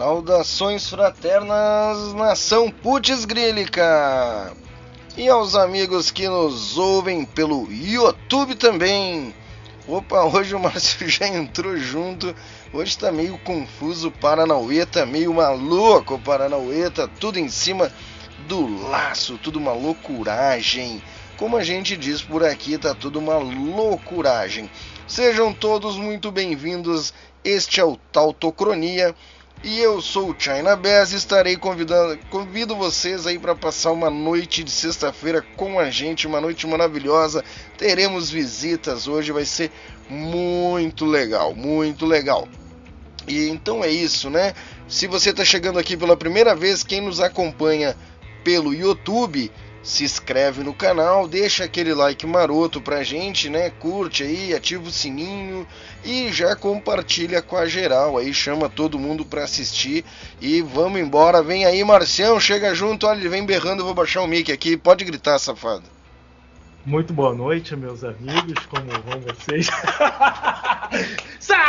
Saudações fraternas, nação Putz Grílica! E aos amigos que nos ouvem pelo YouTube também. Opa, hoje o Márcio já entrou junto. Hoje tá meio confuso o Paranauê, tá meio maluco o Paranauê, tá tudo em cima do laço, tudo uma loucuragem. Como a gente diz por aqui, tá tudo uma loucuragem. Sejam todos muito bem-vindos. Este é o Tautocronia e eu sou o China Bass e estarei convidando, convido vocês aí para passar uma noite de sexta-feira com a gente, uma noite maravilhosa. Teremos visitas hoje, vai ser muito legal, muito legal. E então é isso, né? Se você está chegando aqui pela primeira vez, quem nos acompanha pelo YouTube, se inscreve no canal, deixa aquele like maroto pra gente, né? Curte aí, ativa o sininho e já compartilha com a geral aí, chama todo mundo pra assistir e vamos embora. Vem aí, Marcião, chega junto, olha, ele vem berrando, eu vou baixar o mic aqui, pode gritar, safado. Muito boa noite, meus amigos, como vão vocês? salve,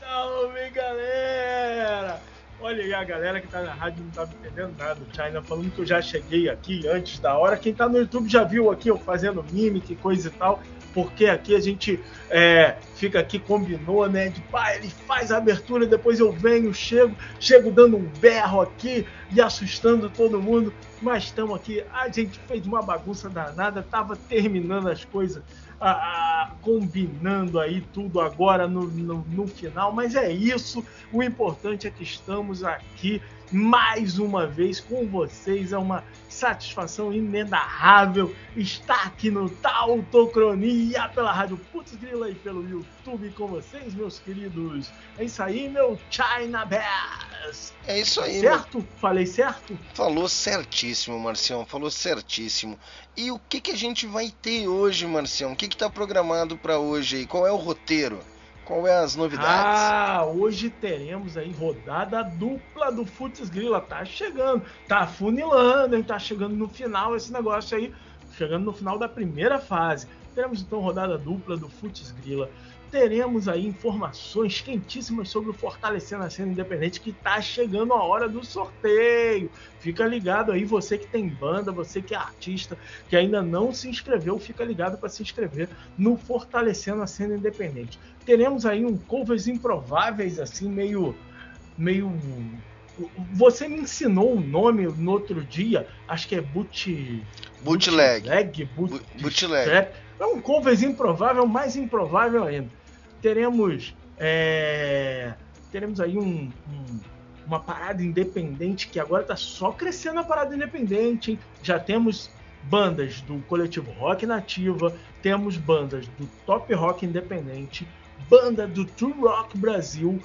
salve, galera! Olha aí a galera que tá na rádio não tá entendendo nada. O China falando que eu já cheguei aqui antes da hora. Quem tá no YouTube já viu aqui eu fazendo mímica e coisa e tal. Porque aqui a gente é, fica aqui, combinou, né? De pai, ele faz a abertura, depois eu venho, chego, chego dando um berro aqui e assustando todo mundo. Mas estamos aqui, a gente fez uma bagunça danada, tava terminando as coisas combinando aí tudo agora no, no, no final, mas é isso. O importante é que estamos aqui mais uma vez com vocês. É uma satisfação inenarrável estar aqui no Tautocronia pela Rádio Putz Grila e pelo YouTube com vocês, meus queridos. É isso aí, meu China Bass. É isso aí. Certo? Meu... Falei certo? Falou certíssimo, Marcião. Falou certíssimo. E o que, que a gente vai ter hoje, Marcião? O que está programado para hoje aí? Qual é o roteiro? Qual é as novidades? Ah, hoje teremos aí rodada dupla do Futs Grila. Tá chegando, tá funilando, hein? Tá chegando no final esse negócio aí. Chegando no final da primeira fase. Teremos então rodada dupla do Futs Grila teremos aí informações quentíssimas sobre o Fortalecendo a Cena Independente que está chegando a hora do sorteio. Fica ligado aí, você que tem banda, você que é artista, que ainda não se inscreveu, fica ligado para se inscrever no Fortalecendo a Cena Independente. Teremos aí um covers improváveis, assim, meio. meio. Você me ensinou o um nome no outro dia, acho que é boot... Bootleg. Bootleg. Boot... Bootleg. É um covers improvável, mais improvável ainda. Teremos, é, teremos aí um, um, uma parada independente que agora está só crescendo a parada independente. Hein? Já temos bandas do coletivo Rock Nativa, temos bandas do Top Rock Independente, banda do True Rock Brasil,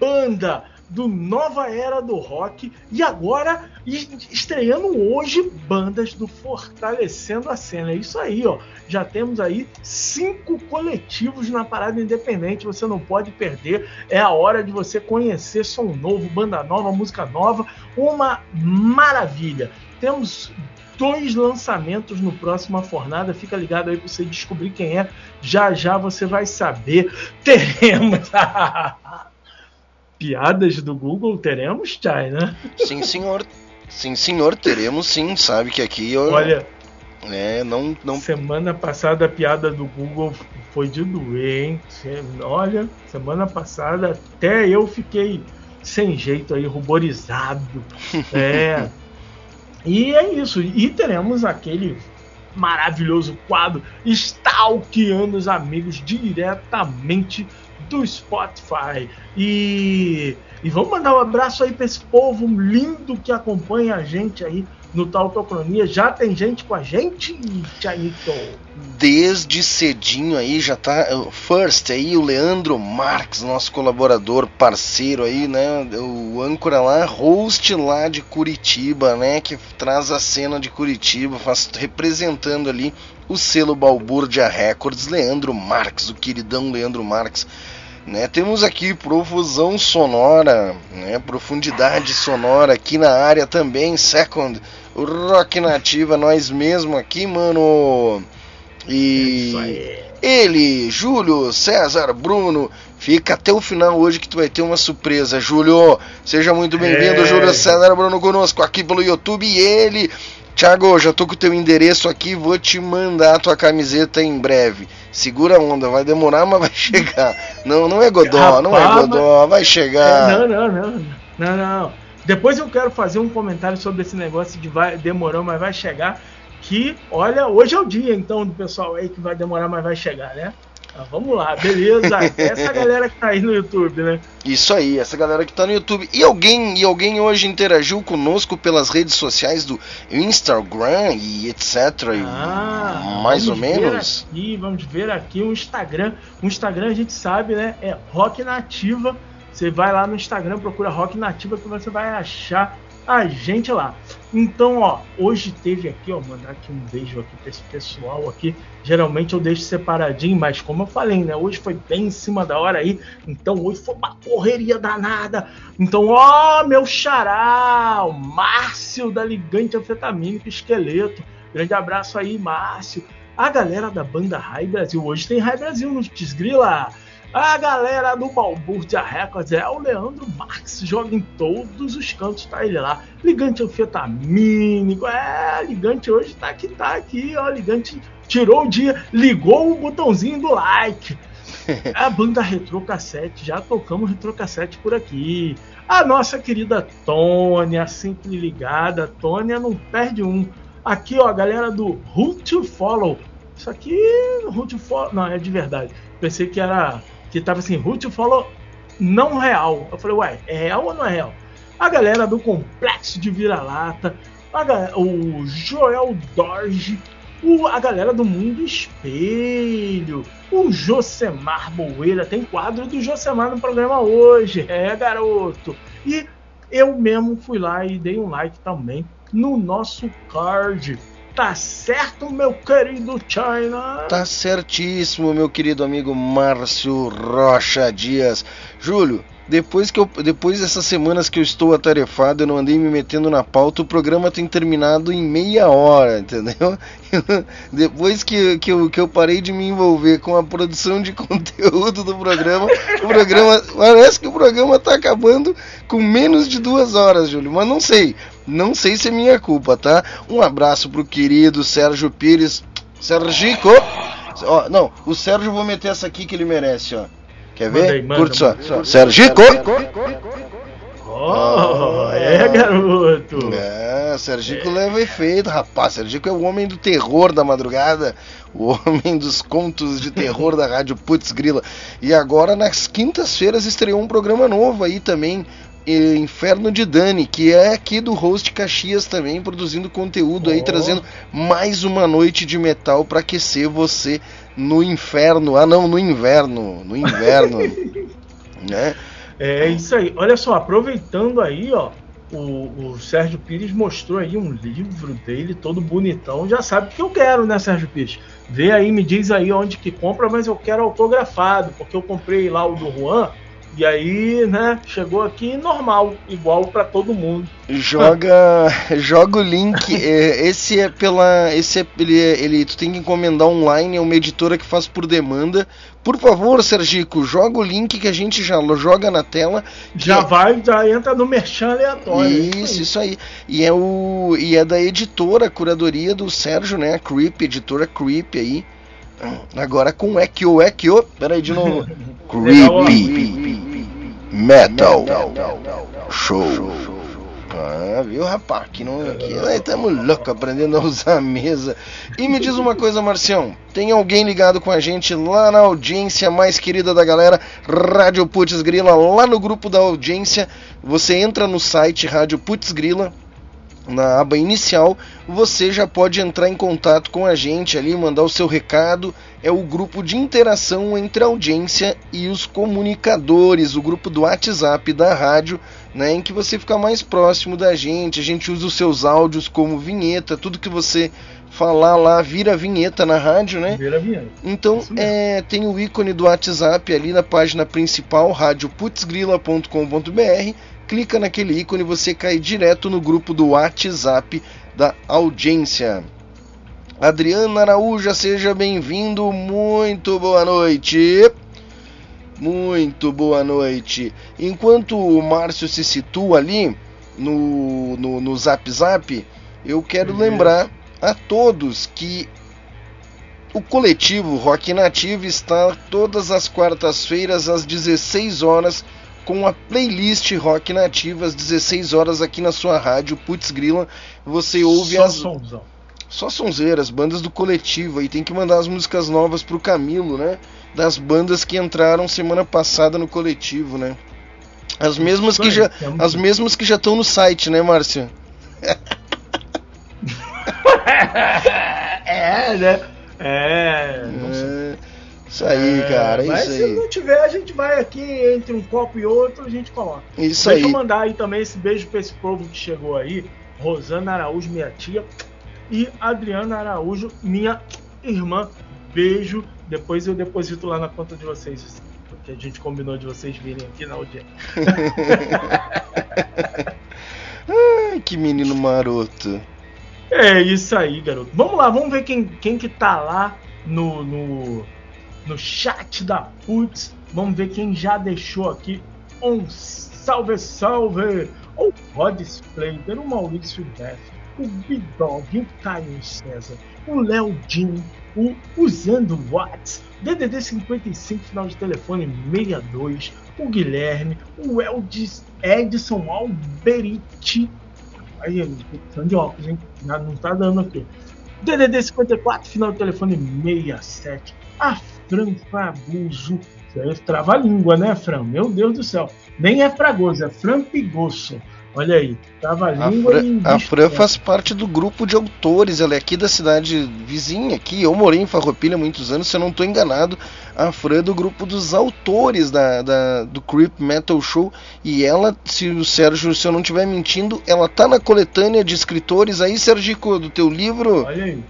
banda do Nova Era do Rock e agora estreando hoje bandas do Fortalecendo a Cena. É isso aí, ó. Já temos aí cinco coletivos na parada independente. Você não pode perder. É a hora de você conhecer som novo, banda nova, música nova. Uma maravilha. Temos dois lançamentos no próxima fornada. Fica ligado aí para você descobrir quem é. Já já você vai saber. Teremos. piadas do Google teremos, Chay, né? Sim, senhor. Sim, senhor, teremos sim. Sabe que aqui eu. Olha. É, não, não. Semana passada a piada do Google foi de doer, hein? Olha, semana passada até eu fiquei sem jeito aí, ruborizado. É. e é isso. E teremos aquele maravilhoso quadro Stalkeando os Amigos diretamente do Spotify. E, e vamos mandar um abraço aí para esse povo lindo que acompanha a gente aí no Tautocronia. Já tem gente com a gente, Tchaito? Desde cedinho aí já tá. First aí, o Leandro Marques, nosso colaborador, parceiro aí, né? O âncora lá, host lá de Curitiba, né? Que traz a cena de Curitiba, faz, representando ali o selo Balbúrdia Records, Leandro Marques, o queridão Leandro Marques né? Temos aqui profusão sonora, né? profundidade sonora aqui na área também. Second, rock nativa, nós mesmo aqui, mano. E ele, Júlio César Bruno, fica até o final hoje que tu vai ter uma surpresa, Júlio. Seja muito bem-vindo, é. Júlio César Bruno conosco aqui pelo YouTube. E ele, Thiago, já tô com o teu endereço aqui, vou te mandar a tua camiseta em breve. Segura a onda, vai demorar, mas vai chegar. Não, não é Godó, Rapaz, não é Godó, vai chegar. Não, não, não, não, não. Depois eu quero fazer um comentário sobre esse negócio de vai demorou, mas vai chegar. Que, olha, hoje é o dia então do pessoal aí que vai demorar, mas vai chegar, né? Ah, vamos lá, beleza. Essa galera que tá aí no YouTube, né? Isso aí, essa galera que tá no YouTube. E alguém, e alguém hoje interagiu conosco pelas redes sociais do Instagram e etc. Ah, mais ou menos. Aqui, vamos ver aqui o Instagram. O Instagram a gente sabe, né? É Rock Nativa. Você vai lá no Instagram, procura Rock Nativa que você vai achar a gente lá. Então, ó, hoje teve aqui, ó, mandar aqui um beijo aqui para esse pessoal aqui. Geralmente eu deixo separadinho, mas como eu falei, né, hoje foi bem em cima da hora aí. Então hoje foi uma correria danada. Então, ó, meu xará, o Márcio da Ligante Anfetamínico Esqueleto. Grande abraço aí, Márcio. A galera da banda Rai Brasil, hoje tem Rai Brasil no Desgrila. A galera do Balbúrdia Records é o Leandro Marx, joga em todos os cantos, tá ele lá. Ligante anfetamínico, é, Ligante hoje tá aqui, tá aqui, ó, Ligante tirou o dia, ligou o botãozinho do like. A banda Retro Cassete, já tocamos Retro Cassete por aqui. A nossa querida Tônia, sempre ligada, Tônia não perde um. Aqui, ó, a galera do Who to Follow. Isso aqui, Who to Follow, não, é de verdade. Pensei que era que tava assim, Ruth falou não real. Eu falei, ué, é real ou não é real? A galera do Complexo de Vira-Lata, o Joel Dorge, o, a galera do Mundo Espelho, o Josemar Boeira, tem quadro do Josemar no programa hoje, é garoto. E eu mesmo fui lá e dei um like também no nosso card Tá certo, meu querido China? Tá certíssimo, meu querido amigo Márcio Rocha Dias. Júlio, depois que eu, depois dessas semanas que eu estou atarefado, eu não andei me metendo na pauta, o programa tem terminado em meia hora, entendeu? depois que, que, eu, que eu parei de me envolver com a produção de conteúdo do programa, o programa parece que o programa está acabando com menos de duas horas, Júlio. Mas não sei. Não sei se é minha culpa, tá? Um abraço pro querido Sérgio Pires. Sergico! Ó, não, o Sérgio vou meter essa aqui que ele merece, ó. Quer ver? Curte só. só. Sergico! Oh, é, garoto! É, Sergico é. leva efeito, rapaz. Sergico é o homem do terror da madrugada, o homem dos contos de terror da Rádio Putz Grila. E agora, nas quintas-feiras, estreou um programa novo aí também, Inferno de Dani, que é aqui do host Caxias também, produzindo conteúdo oh. aí, trazendo mais uma noite de metal para aquecer você no inferno. Ah, não, no inverno. No inverno. né? É isso aí. Olha só, aproveitando aí, ó. O, o, Sérgio Pires mostrou aí um livro dele todo bonitão. Já sabe o que eu quero, né, Sérgio Pires? Vê aí, me diz aí onde que compra, mas eu quero autografado, porque eu comprei lá o do Juan e aí, né, chegou aqui normal, igual para todo mundo. Joga, joga o link. É, esse é pela, esse é ele, é, ele, tu tem que encomendar online, é uma editora que faz por demanda. Por favor, Sergico, joga o link que a gente já joga na tela. Já é... vai, já entra no merchan aleatório. Isso, isso aí. E é o e é da editora, curadoria do Sérgio, né, a Creep, editora Creep aí. Agora com Ekyo, Ekyo, peraí de novo. Creepy. Metal. Show. Ah, viu, rapaz? Que não, aqui nós estamos loucos aprendendo a usar a mesa. E me diz uma coisa, Marcião: tem alguém ligado com a gente lá na audiência mais querida da galera, Rádio Putz Grila, lá no grupo da audiência. Você entra no site Rádio Putz Grila, na aba inicial, você já pode entrar em contato com a gente ali, mandar o seu recado. É o grupo de interação entre a audiência e os comunicadores, o grupo do WhatsApp da rádio, né, em que você fica mais próximo da gente. A gente usa os seus áudios como vinheta, tudo que você falar lá vira vinheta na rádio, né? Vira vinheta. Então é, tem o ícone do WhatsApp ali na página principal, radioputzgrila.com.br clica naquele ícone e você cai direto no grupo do WhatsApp da audiência. Adriana Araújo, seja bem-vindo, muito boa noite. Muito boa noite. Enquanto o Márcio se situa ali no, no, no Zap Zap, eu quero uhum. lembrar a todos que o coletivo Rock Nativo está todas as quartas-feiras às 16 horas com a playlist Rock Nativo às 16 horas aqui na sua rádio Putz Grila. Você ouve Só as somzão só sonzeiras, bandas do coletivo. Aí tem que mandar as músicas novas pro Camilo, né? Das bandas que entraram semana passada no coletivo, né? As mesmas que já, as mesmas que já estão no site, né, Márcio? é, né? É. é isso aí, é, cara. Mas se aí. não tiver, a gente vai aqui entre um copo e outro, a gente coloca. Isso Deixa aí. Deixa eu mandar aí também esse beijo pra esse povo que chegou aí. Rosana Araújo, minha tia e Adriana Araújo, minha irmã. Beijo. Depois eu deposito lá na conta de vocês, porque a gente combinou de vocês virem aqui na audiência. Ai, que menino maroto. É isso aí, garoto. Vamos lá, vamos ver quem, quem que tá lá no, no, no chat da Putz. Vamos ver quem já deixou aqui um salve, salve. O Rod Splater, o Maurício Def, o Big Dog, o Caio César, o Léo Jim, o Usando Watts, DDD 55, final de telefone 62, o Guilherme, o Eldis, Edson Alberiti, aí, de óculos, hein? Não tá dando aqui. DDD 54, final de telefone 67, a Fran Fragoso, trava a língua, né, Fran? Meu Deus do céu. Nem é Fragoso, é Fran Pigoso. Olha aí, tava a língua Fran, e A Fran faz parte do grupo de autores, ela é aqui da cidade vizinha aqui. Eu morei em Farroupilha há muitos anos, se eu não estou enganado. A Fran é do grupo dos autores da, da, do Creep Metal Show. E ela, se o Sérgio, se eu não estiver mentindo, ela tá na coletânea de escritores aí, Sérgio, do teu livro. Olha aí.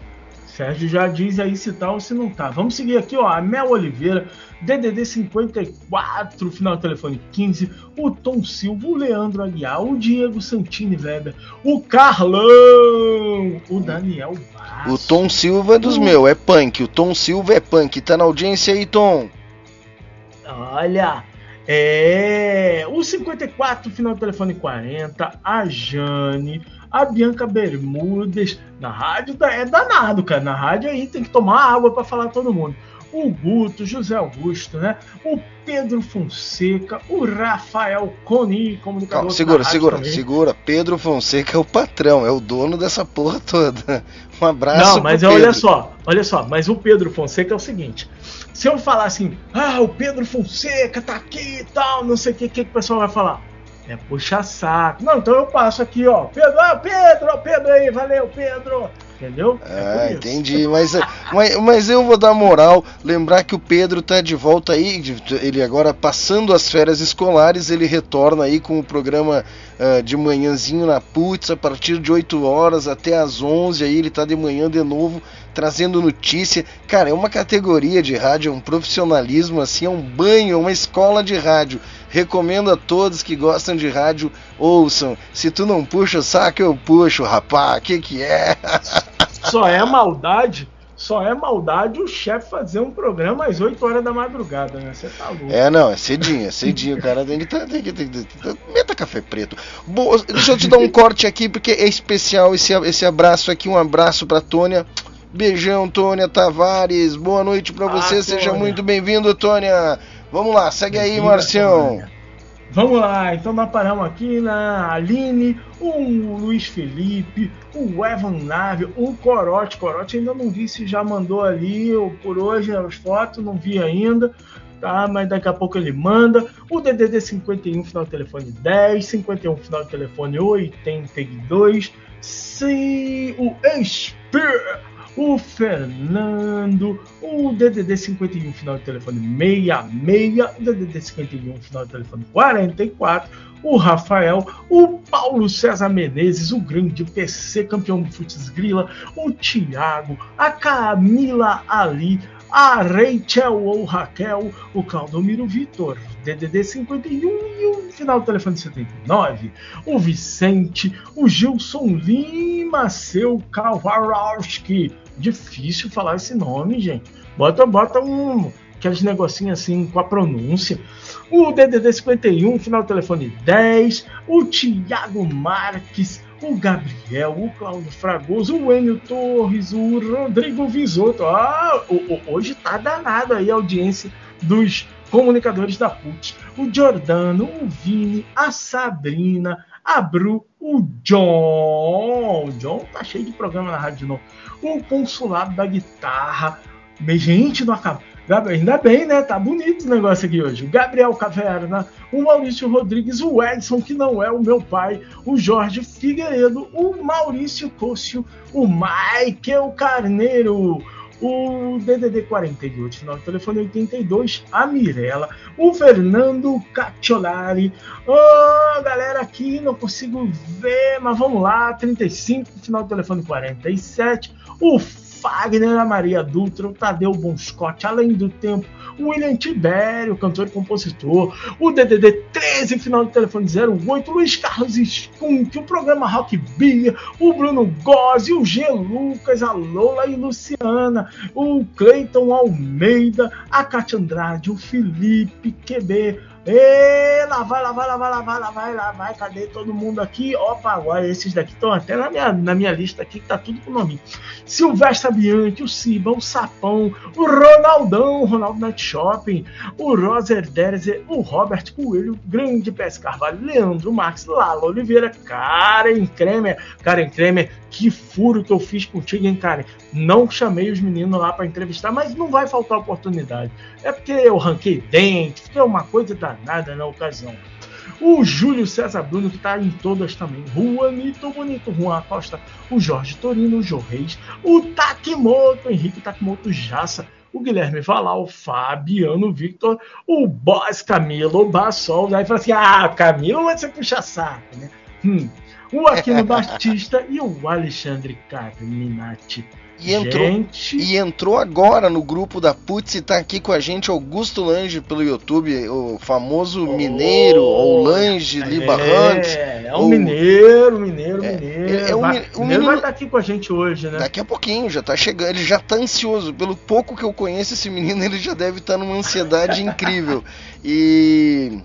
Sérgio já diz aí se tá ou se não tá. Vamos seguir aqui, ó. A Mel Oliveira, DDD 54, final do telefone 15. O Tom Silva, o Leandro Aguiar, o Diego Santini Weber, o Carlão, o Daniel Basso. O Tom Silva é dos o... meus, é punk. O Tom Silva é punk. Tá na audiência aí, Tom? Olha, é. O 54, final do telefone 40. A Jane a Bianca Bermudes. Na rádio é danado, cara. Na rádio aí tem que tomar água para falar todo mundo. O Guto, José Augusto, né? O Pedro Fonseca, o Rafael Coni, comunicador. Calma, segura, segura, também. segura. Pedro Fonseca é o patrão, é o dono dessa porra toda. Um abraço. Não, mas olha só, olha só, mas o Pedro Fonseca é o seguinte: se eu falar assim, ah, o Pedro Fonseca tá aqui e tal, não sei o que, o que, que o pessoal vai falar? É puxa saco. Não, então eu passo aqui, ó. Pedro, ah, Pedro, Pedro aí, valeu, Pedro. Entendeu? É ah, entendi. Mas, mas, mas eu vou dar moral. Lembrar que o Pedro tá de volta aí. Ele agora passando as férias escolares, ele retorna aí com o programa uh, de manhãzinho na Putz a partir de 8 horas até as 11. Aí ele tá de manhã de novo trazendo notícia. Cara, é uma categoria de rádio, é um profissionalismo assim, é um banho, é uma escola de rádio. Recomendo a todos que gostam de rádio, ouçam. Se tu não puxa o saco, eu puxo, rapá. Que que é? Só é maldade só é maldade o chefe fazer um programa às 8 horas da madrugada, né? Você tá louco. É, não, é cedinho, é cedinho. O cara tem que, tem que, tem que, Meta café preto. Boa, deixa eu te dar um corte aqui, porque é especial esse, esse abraço aqui. Um abraço pra Tônia. Beijão, Tônia Tavares. Boa noite para você. Ah, Seja muito bem-vindo, Tônia. Vamos lá, segue aí, Marcião. Vamos lá, então nós paramos aqui na Aline, o Luiz Felipe, o Evan Nave, o Corote. Corote ainda não vi se já mandou ali por hoje as fotos, não vi ainda, tá? Mas daqui a pouco ele manda. O DDD 51, final do telefone 10, 51, final do telefone 82. Se o Espírito o Fernando, o DDD 51 final de telefone 66, o DDD 51 final de telefone 44, o Rafael, o Paulo César Menezes, o grande PC campeão do Futs Grila, o Thiago, a Camila Ali, a Rachel ou Raquel, o Claudomiro Vitor, DDD 51 e o final do telefone 79, o Vicente, o Gilson Lima, seu Kawarowski. Difícil falar esse nome, gente. Bota, bota um aqueles negocinhos assim com a pronúncia. O DDD 51, final do telefone 10, o Tiago Marques, o Gabriel, o Cláudio Fragoso, o Enio Torres, o Rodrigo Visoto. Ah, hoje tá danado aí a audiência dos comunicadores da PUT. O Giordano, o Vini, a Sabrina, a Bru, o John. O John tá cheio de programa na rádio de novo. O Consulado da Guitarra. Gente, não acaba. Ainda bem, né? Tá bonito o negócio aqui hoje. O Gabriel Caverna, o Maurício Rodrigues, o Edson, que não é o meu pai, o Jorge Figueiredo, o Maurício Cócio, o Michael Carneiro, o DDD 48, final do telefone 82, a Mirella, o Fernando Cacciolari, oh, galera aqui, não consigo ver, mas vamos lá, 35, final do telefone 47, o Fagner, a Maria Dutra, o Tadeu Bonscott, Além do Tempo, o William Tibério, cantor e compositor, o DDD 13, final do telefone 08, Luiz Carlos Skunk, o programa Rock Bia, o Bruno Gozzi, o G. Lucas, a Lola e Luciana, o Cleiton Almeida, a Cátia Andrade, o Felipe QB, e lá vai, lá vai, lá vai, lá vai, lá vai, lá vai, cadê todo mundo aqui? Opa, agora esses daqui estão até na minha, na minha lista aqui, que tá tudo com nome. Silvestre Bianchi, o Siba, o Sapão, o Ronaldão, o Ronaldo Night Shopping, o Roser Derzer, o Robert Coelho, o Grande Pés Carvalho, Leandro Max, Lala Oliveira, Karen Kremer, Karen Kremer, que furo que eu fiz contigo, hein, Karen? Não chamei os meninos lá para entrevistar, mas não vai faltar oportunidade. É porque eu ranquei dente, é uma coisa danada na ocasião. O Júlio César Bruno, que está em todas também. Juanito Bonito, Juan Costa, o Jorge Torino, o Jô Reis, o Takimoto, Henrique Takimoto Jassa, o Guilherme Valal, o Fabiano Victor, o Boss Camilo Bassol. Aí fala assim: ah, Camilo vai ser puxa saco, né? Hum o Aquino Batista e o Alexandre Carminati. E entrou, gente... e entrou agora no grupo da Putz e tá aqui com a gente Augusto Lange pelo YouTube, o famoso oh, mineiro, ou Lange é, Libarrantes. É, é um ou... mineiro, mineiro, é, mineiro. É um, vai, o mineiro vai estar tá aqui com a gente hoje, né? Daqui a pouquinho, já tá chegando, ele já tá ansioso. Pelo pouco que eu conheço esse menino, ele já deve estar tá numa ansiedade incrível. E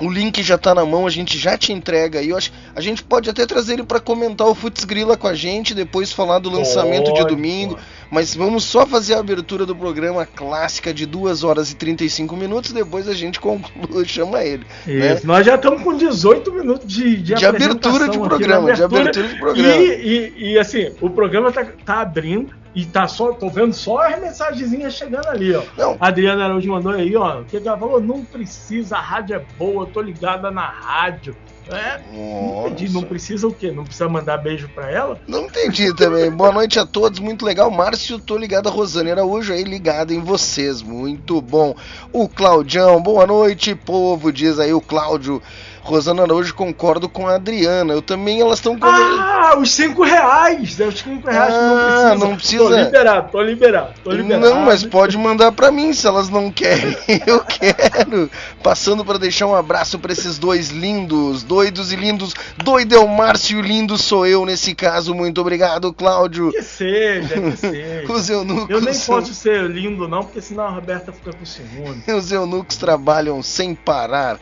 o link já tá na mão, a gente já te entrega aí. Eu acho, a gente pode até trazer ele para comentar o Futs Grila com a gente, depois falar do lançamento de domingo. Mas vamos só fazer a abertura do programa clássica de 2 horas e 35 minutos, depois a gente conclui, chama ele. Né? Isso, né? nós já estamos com 18 minutos de, de, de abertura de programa, abertura, de abertura de programa. E, e, e, assim, o programa tá, tá abrindo e tá só, tô vendo só as mensagenzinhas chegando ali, ó. Não. Adriana Araújo mandou aí, ó. Que ela falou, não precisa, a rádio é boa, tô ligada na rádio. É, não entendi, não precisa o quê? Não precisa mandar beijo pra ela? Não entendi também. Boa noite a todos, muito legal. Márcio, tô ligado a Rosane Araújo aí, ligado em vocês, muito bom. O Claudião, boa noite, povo, diz aí o Cláudio. Rosana Araújo, concordo com a Adriana. Eu também, elas estão com. Ah, os 5 reais! Os 5 reais ah, não precisa. Não precisa. Tô liberado, tô liberado, tô liberado. Não, mas pode mandar para mim se elas não querem. Eu quero. Passando para deixar um abraço para esses dois lindos, doidos e lindos. Doido é o Márcio, lindo sou eu nesse caso. Muito obrigado, Cláudio. Que seja, que seja. Os eunucos. Eu nem são... posso ser lindo, não, porque senão a Roberta fica com ciúme. Os eunucos trabalham sem parar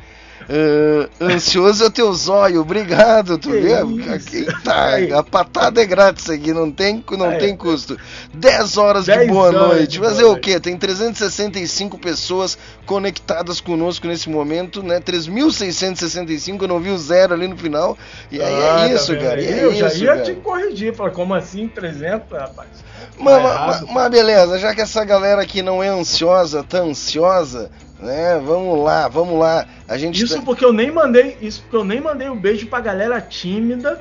Uh, ansioso é teu zóio, obrigado, tu vê? Tá, a patada é grátis aqui, não tem, não é, tem custo. 10 horas de boa noite. Fazer o quê? Tem 365 pessoas conectadas conosco nesse momento, né? 3.665, eu não vi o zero ali no final. E aí é ah, é isso, tá cara. É eu isso, já ia cara. te corrigir, falar, como assim 300, rapaz? Mas, tá mas, mas beleza, já que essa galera aqui não é ansiosa, tá ansiosa, né? Vamos lá, vamos lá. A gente Isso tá... porque eu nem mandei, isso porque eu nem mandei um beijo pra galera tímida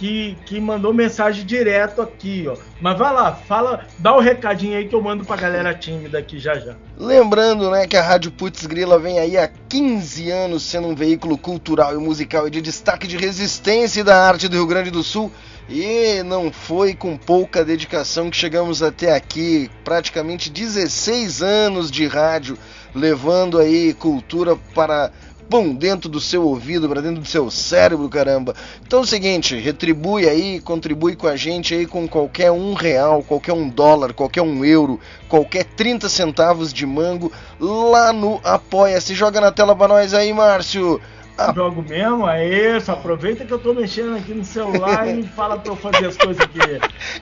que, que mandou mensagem direto aqui, ó. Mas vai lá, fala, dá o um recadinho aí que eu mando pra galera tímida aqui já já. Lembrando, né, que a Rádio Putz Grila vem aí há 15 anos sendo um veículo cultural e musical e de destaque de resistência da arte do Rio Grande do Sul. E não foi com pouca dedicação que chegamos até aqui, praticamente 16 anos de rádio, levando aí cultura para pum, dentro do seu ouvido, para dentro do seu cérebro, caramba. Então é o seguinte, retribui aí, contribui com a gente aí com qualquer um real, qualquer um dólar, qualquer um euro, qualquer 30 centavos de mango lá no Apoia-se. Joga na tela pra nós aí, Márcio. Ah. Jogo mesmo, é isso. Aproveita que eu tô mexendo aqui no celular e fala pra eu fazer as coisas aqui.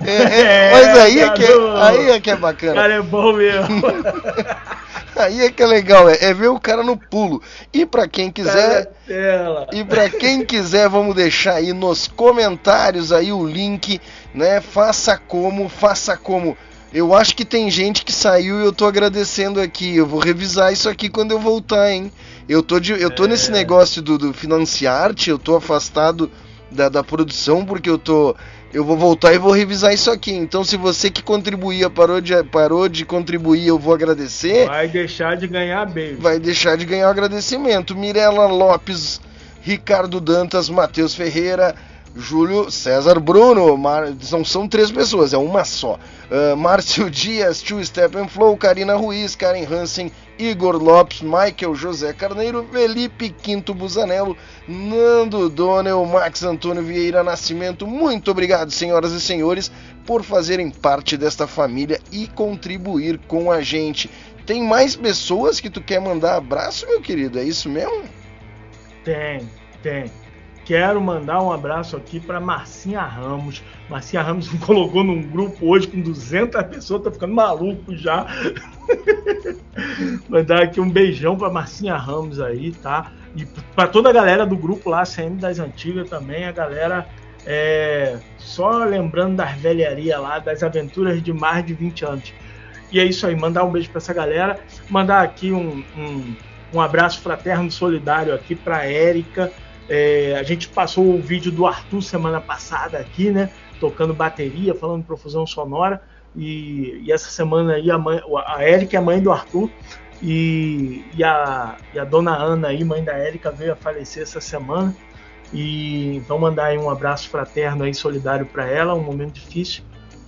É, é, mas aí é, que é, aí é que é bacana. Cara, é bom mesmo. Aí é que é legal, é, é ver o cara no pulo. E para quem quiser, e para quem quiser, vamos deixar aí nos comentários aí o link, né? Faça como, faça como. Eu acho que tem gente que saiu e eu tô agradecendo aqui. Eu vou revisar isso aqui quando eu voltar, hein? Eu tô, de, eu tô é. nesse negócio do, do financiarte, eu tô afastado da, da produção porque eu tô eu vou voltar e vou revisar isso aqui. Então, se você que contribuía parou de, parou de contribuir, eu vou agradecer. Vai deixar de ganhar bem. Vai deixar de ganhar o agradecimento. Mirela Lopes, Ricardo Dantas, Matheus Ferreira, Júlio César Bruno. Mar... São, são três pessoas, é uma só. Uh, Márcio Dias, Two Step and Flow, Karina Ruiz, Karen Hansen, Igor Lopes, Michael José Carneiro, Felipe Quinto Busanello, Nando Donel, Max Antônio Vieira Nascimento. Muito obrigado, senhoras e senhores, por fazerem parte desta família e contribuir com a gente. Tem mais pessoas que tu quer mandar abraço, meu querido? É isso mesmo? Tem, tem. Quero mandar um abraço aqui para Marcinha Ramos. Marcinha Ramos me colocou num grupo hoje com 200 pessoas, tá ficando maluco já. Mandar aqui um beijão para Marcinha Ramos aí, tá? E para toda a galera do grupo lá, CM das Antigas também, a galera é, só lembrando das velharias lá, das aventuras de mais de 20 anos. E é isso aí, mandar um beijo para essa galera, mandar aqui um, um, um abraço fraterno solidário aqui para Érica, é, a gente passou o vídeo do Arthur semana passada aqui, né? Tocando bateria, falando profusão sonora. E, e essa semana aí a, mãe, a Érica é a mãe do Arthur. E, e, a, e a dona Ana aí, mãe da Érica, veio a falecer essa semana. E então mandar aí um abraço fraterno aí, solidário para ela, um momento difícil,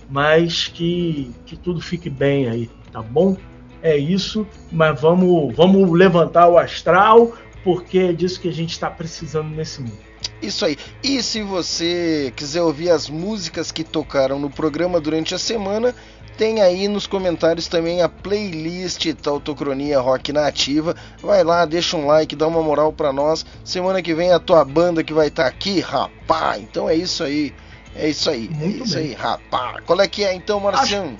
mas que, que tudo fique bem aí, tá bom? É isso, mas vamos, vamos levantar o astral, porque é disso que a gente está precisando nesse mundo. Isso aí. E se você quiser ouvir as músicas que tocaram no programa durante a semana, tem aí nos comentários também a playlist Tautocronia Rock Nativa. Vai lá, deixa um like, dá uma moral para nós. Semana que vem é a tua banda que vai estar tá aqui, rapá. Então é isso aí. É isso aí. É Muito é isso bem. aí, rapá. Qual é que é então, Marcião?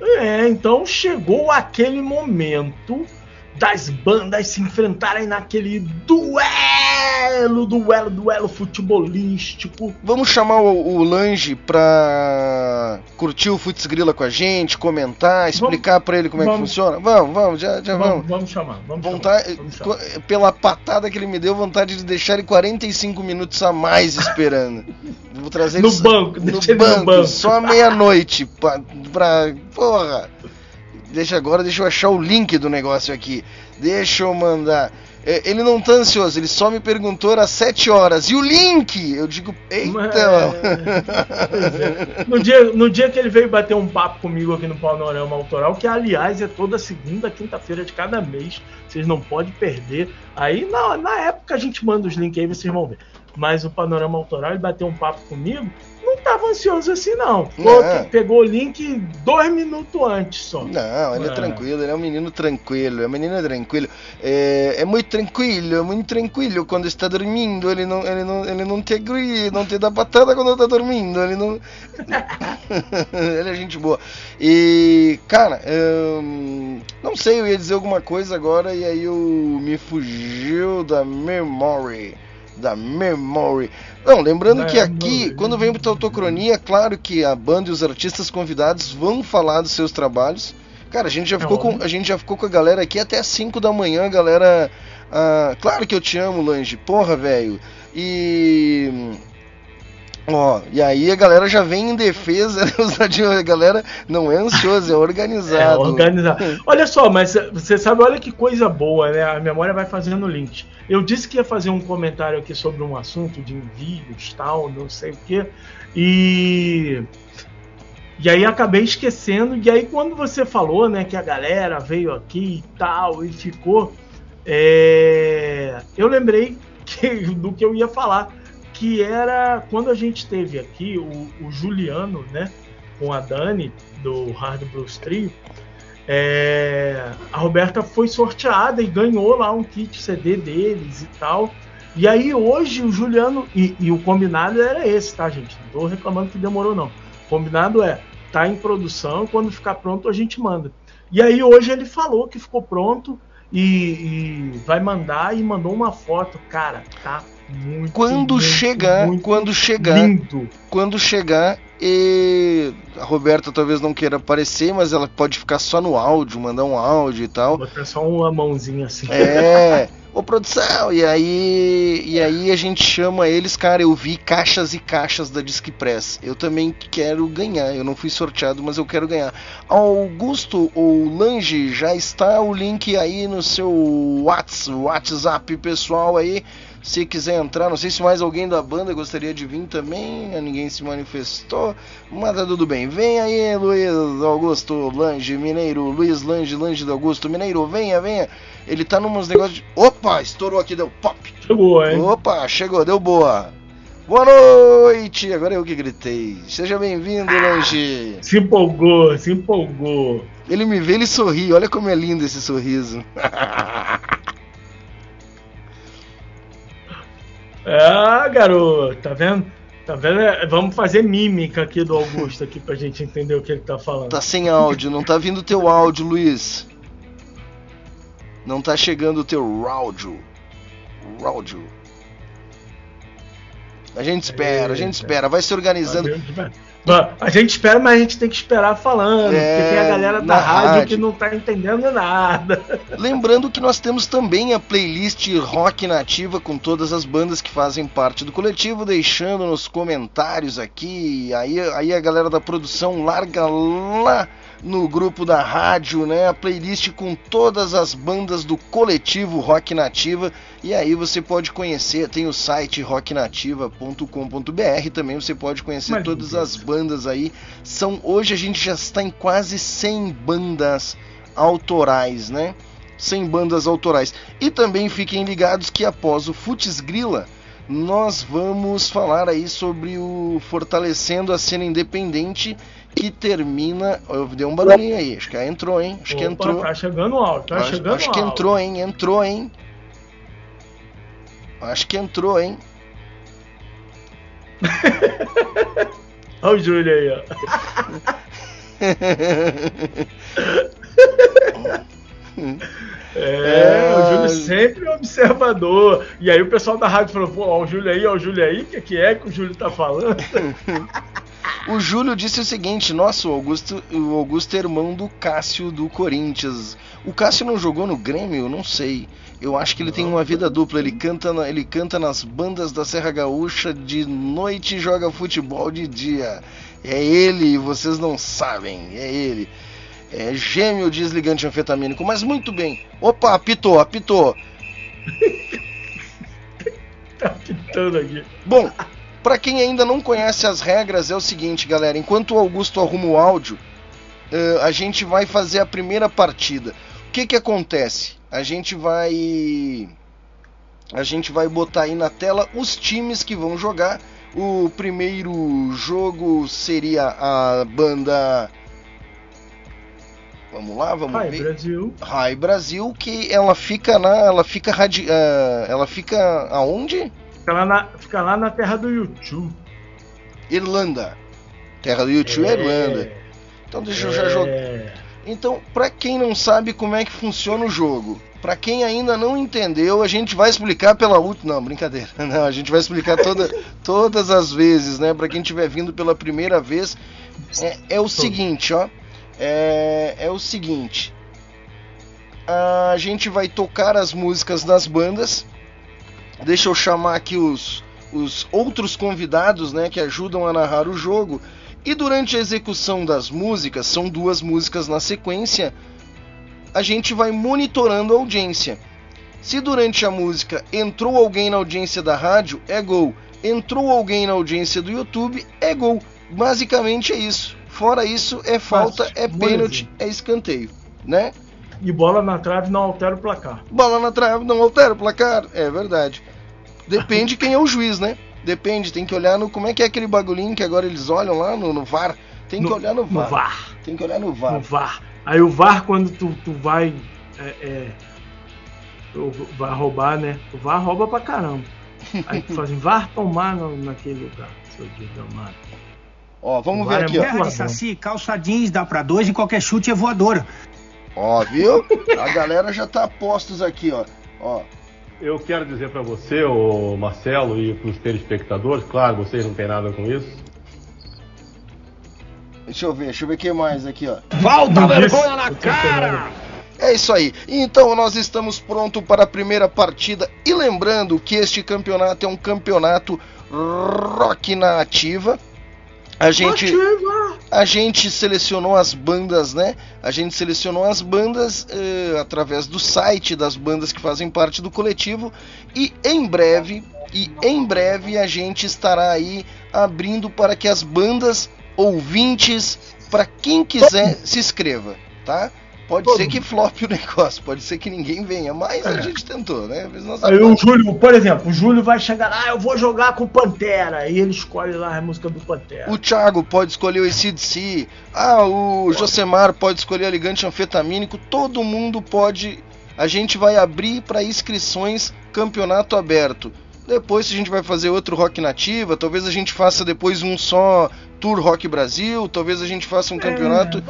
É, então chegou aquele momento das bandas se enfrentarem naquele duelo, duelo, duelo futebolístico. Vamos chamar o, o Lange pra curtir o Futs Grila com a gente, comentar, explicar para ele como vamos, é que funciona? Vamos, vamos, já, já vamos. Vamos, vamos chamar, vamos vontade, chamar, vamos chamar. Pela patada que ele me deu, vontade de deixar ele 45 minutos a mais esperando. Vou trazer no ele banco, no banco, no banco, só meia-noite pra, pra. Porra! Deixa agora, deixa eu achar o link do negócio aqui. Deixa eu mandar. É, ele não tá ansioso, ele só me perguntou às 7 horas. E o link? Eu digo, eita! É... no, dia, no dia que ele veio bater um papo comigo aqui no Panorama Autoral, que aliás é toda segunda, quinta-feira de cada mês, vocês não podem perder. Aí na, na época a gente manda os links aí, vocês vão ver. Mas o Panorama Autoral, ele bateu um papo comigo não estava ansioso assim, não. não. Pegou o link dois minutos antes só. Não, ele é. é. tranquilo, ele é um menino tranquilo, é um menino tranquilo. É, é muito tranquilo, é muito tranquilo quando está dormindo, ele não, ele não, ele não te agride, não te dá patada quando está dormindo, ele não... ele é gente boa. E, cara, hum, não sei, eu ia dizer alguma coisa agora e aí eu me fugiu da memory da Memory. Não, lembrando que aqui, quando vem para Tautocronia, claro que a banda e os artistas convidados vão falar dos seus trabalhos. Cara, a gente já é ficou, com, a gente já ficou com a galera aqui até 5 da manhã, galera. Ah, claro que eu te amo, Lange. Porra, velho. E Ó, e aí a galera já vem em defesa, né? a galera não é ansiosa, é organizado. É, organizado. Olha só, mas você sabe, olha que coisa boa, né? A memória vai fazendo link. Eu disse que ia fazer um comentário aqui sobre um assunto de envios, tal, não sei o quê. E e aí acabei esquecendo. E aí quando você falou, né, que a galera veio aqui e tal e ficou, é... eu lembrei que, do que eu ia falar que era quando a gente teve aqui o, o Juliano, né, com a Dani do Hard Blues Trio, é, a Roberta foi sorteada e ganhou lá um kit CD deles e tal. E aí hoje o Juliano e, e o combinado era esse, tá, gente? Não tô reclamando que demorou não. Combinado é tá em produção, quando ficar pronto a gente manda. E aí hoje ele falou que ficou pronto e, e vai mandar e mandou uma foto, cara, tá muito, quando muito, chegar, muito quando chegar, lindo. quando chegar e a Roberta talvez não queira aparecer, mas ela pode ficar só no áudio, mandar um áudio e tal. Botar só uma mãozinha assim. É. Ô produção, e aí e aí a gente chama eles, cara, eu vi caixas e caixas da Disc Press. Eu também quero ganhar. Eu não fui sorteado, mas eu quero ganhar. Augusto ou Lange, já está o link aí no seu WhatsApp pessoal aí se quiser entrar, não sei se mais alguém da banda gostaria de vir também, ninguém se manifestou, mas tá tudo bem. Vem aí, Luiz Augusto Lange Mineiro, Luiz Lange, Lange do Augusto Mineiro, venha, venha. Ele tá nos negócios de. Opa, estourou aqui, deu pop. Chegou, hein? Opa, chegou, deu boa. Boa noite! Agora eu que gritei. Seja bem-vindo, ah, Lange. Se empolgou, se empolgou. Ele me vê, ele sorri. Olha como é lindo esse sorriso. Ah, garoto, tá vendo? Tá vendo? É, vamos fazer mímica aqui do Augusto aqui pra gente entender o que ele tá falando. Tá sem áudio, não tá vindo o teu áudio, Luiz. Não tá chegando o teu áudio. Áudio. A gente espera, a gente espera, vai se organizando. A gente espera, mas a gente tem que esperar falando, é, porque tem a galera da rádio, rádio, que não tá entendendo nada. Lembrando que nós temos também a playlist Rock Nativa com todas as bandas que fazem parte do coletivo, deixando nos comentários aqui. Aí, aí a galera da produção larga lá no grupo da rádio, né? A playlist com todas as bandas do coletivo Rock Nativa. E aí você pode conhecer, tem o site rocknativa.com.br, também você pode conhecer Mas todas as bandas aí. São hoje a gente já está em quase 100 bandas autorais, né? 100 bandas autorais. E também fiquem ligados que após o Futs Grila, nós vamos falar aí sobre o fortalecendo a cena independente que termina. Eu dei um barulhinho aí, acho que entrou, hein? Acho Opa, que entrou. Tá chegando alto, tá acho, chegando Acho que entrou, hein? Entrou, hein? Acho que entrou, hein? Olha o Júlio aí, ó. É, o Júlio sempre observador. E aí o pessoal da rádio falou: pô, ó, o Júlio aí, ó, o Júlio aí, o que, que é que o Júlio tá falando? O Júlio disse o seguinte: nossa, o Augusto, o Augusto é irmão do Cássio do Corinthians. O Cássio não jogou no Grêmio? Não sei. Eu acho que ele tem uma vida dupla. Ele canta, na, ele canta nas bandas da Serra Gaúcha de noite e joga futebol de dia. É ele, vocês não sabem. É ele. É gêmeo desligante anfetamínico. Mas muito bem. Opa, apitou, apitou. tá apitando aqui. Bom, para quem ainda não conhece as regras, é o seguinte, galera: enquanto o Augusto arruma o áudio, uh, a gente vai fazer a primeira partida. O que que acontece? A gente vai a gente vai botar aí na tela os times que vão jogar. O primeiro jogo seria a banda Vamos lá, vamos Hi, ver. Brasil. Rai Brasil, que ela fica na, ela fica radi, uh, ela fica aonde? Fica lá na, fica lá na terra do YouTube. Irlanda. Terra do YouTube é, é Irlanda. Então deixa é. eu já é. jogar. Então, para quem não sabe como é que funciona o jogo, para quem ainda não entendeu, a gente vai explicar pela última, não, brincadeira. Não, a gente vai explicar toda, todas as vezes, né? Para quem estiver vindo pela primeira vez, é, é o seguinte, ó. É, é o seguinte. A gente vai tocar as músicas das bandas Deixa eu chamar aqui os, os outros convidados, né, que ajudam a narrar o jogo. E durante a execução das músicas, são duas músicas na sequência, a gente vai monitorando a audiência. Se durante a música entrou alguém na audiência da rádio, é gol. Entrou alguém na audiência do YouTube, é gol. Basicamente é isso. Fora isso, é falta, Fácil, é pênalti, é escanteio, né? E bola na trave não altera o placar. Bola na trave não altera o placar, é verdade. Depende quem é o juiz, né? Depende, tem que olhar no. Como é que é aquele bagulhinho que agora eles olham lá no, no VAR? Tem que no, olhar no VAR. no VAR. Tem que olhar no VAR. No VAR. Aí o VAR, quando tu, tu vai. É, é, vai roubar, né? O VAR rouba pra caramba. Aí tu faz assim, VAR tomar no, naquele lugar, seu desgramado. Ó, vamos ver é aqui, ó. Terra de saci, calça jeans, dá pra dois e qualquer chute é voadora. Ó, viu? A galera já tá postos aqui, ó. Ó. Eu quero dizer para você, o Marcelo, e para os telespectadores, claro, vocês não têm nada com isso. Deixa eu ver, deixa eu ver o que mais aqui, ó. Falta vergonha na cara! É isso aí. Então nós estamos prontos para a primeira partida. E lembrando que este campeonato é um campeonato rock na ativa. A gente, a gente selecionou as bandas, né? A gente selecionou as bandas uh, através do site das bandas que fazem parte do coletivo e em breve, e em breve a gente estará aí abrindo para que as bandas ouvintes, para quem quiser se inscreva, tá? Pode Todo. ser que flop o negócio, pode ser que ninguém venha, mas é. a gente tentou, né? Aí o Júlio, por exemplo, o Júlio vai chegar lá, ah, eu vou jogar com Pantera, e ele escolhe lá a música do Pantera. O Thiago pode escolher o ACDC, ah, o Josemar pode escolher a ligante anfetamínico, todo mundo pode. A gente vai abrir para inscrições campeonato aberto. Depois, se a gente vai fazer outro rock nativa, talvez a gente faça depois um só Tour Rock Brasil, talvez a gente faça um é, campeonato.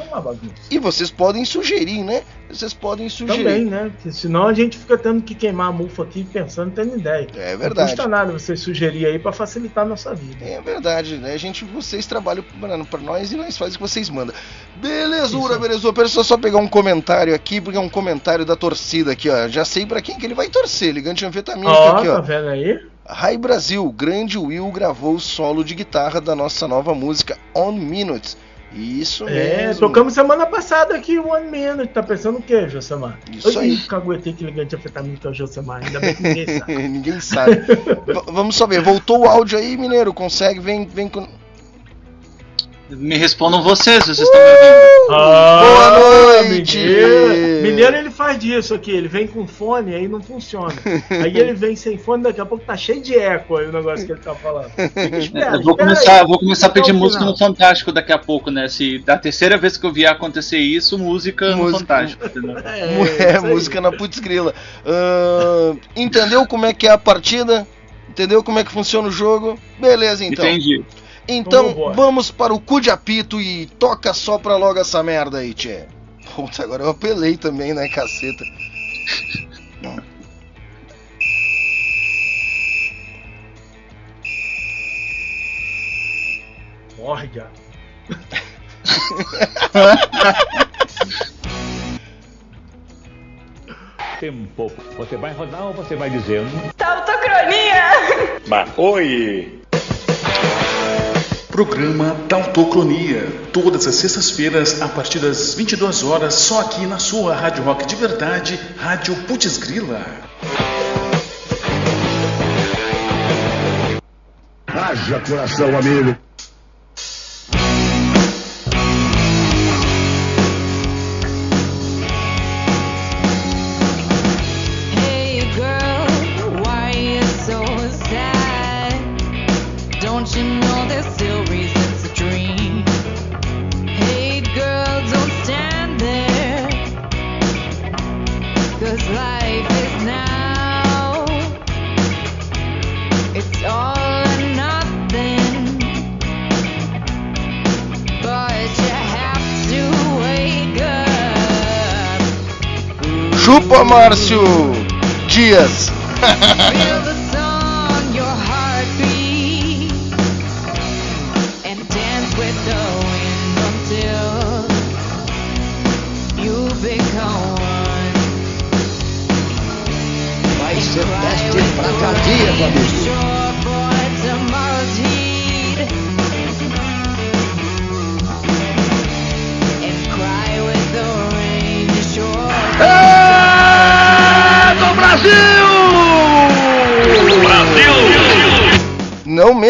E vocês podem sugerir, né? Vocês podem sugerir. Também, né? Porque senão a gente fica tendo que queimar a mufa aqui pensando, tendo ideia. É verdade. Não custa nada você sugerir aí para facilitar a nossa vida. É verdade, né? A gente, vocês trabalham para nós e nós fazemos o que vocês mandam. Belezura, belezura. Pera só, só pegar um comentário aqui, porque é um comentário da torcida aqui, ó. Já sei para quem que ele vai torcer, ligante anfetamina oh, aqui, ó. Tá vendo aí? Rai Brasil, grande Will gravou o solo de guitarra da nossa nova música On Minutes. Isso é, mesmo. tocamos semana passada aqui o One Minute. Tá pensando o quê, Josemar? Isso Eu aí. Caguetei que ligante afetamento que é o Josemar. Ainda bem que ninguém sabe. ninguém sabe. vamos só ver. Voltou o áudio aí, Mineiro? Consegue? Vem, vem com. Me respondam vocês, vocês estão me ouvindo. Ah, Boa noite! Mineiro. mineiro ele faz disso aqui, ele vem com fone aí não funciona. Aí ele vem sem fone, daqui a pouco tá cheio de eco aí o negócio que ele tá falando. Espera, eu vou começar, vou começar a pedir música no Fantástico daqui a pouco, né? Se da terceira vez que eu vier acontecer isso, música, música. no Fantástico. É, é música na Putz Grila. Uh, entendeu como é que é a partida? Entendeu como é que funciona o jogo? Beleza, então. Entendi. Então vamos, vamos para o cu de apito e toca só pra logo essa merda aí, tchê. Puta, agora eu apelei também, né, caceta. Morre, Tempo. Você vai rodar ou você vai dizendo? Tautocronia! Mas oi! Programa Tautocronia, todas as sextas-feiras a partir das 22 horas, só aqui na sua Rádio Rock de Verdade, Rádio Putz Grila. Haja coração, amigo. Chupa, Márcio Dias.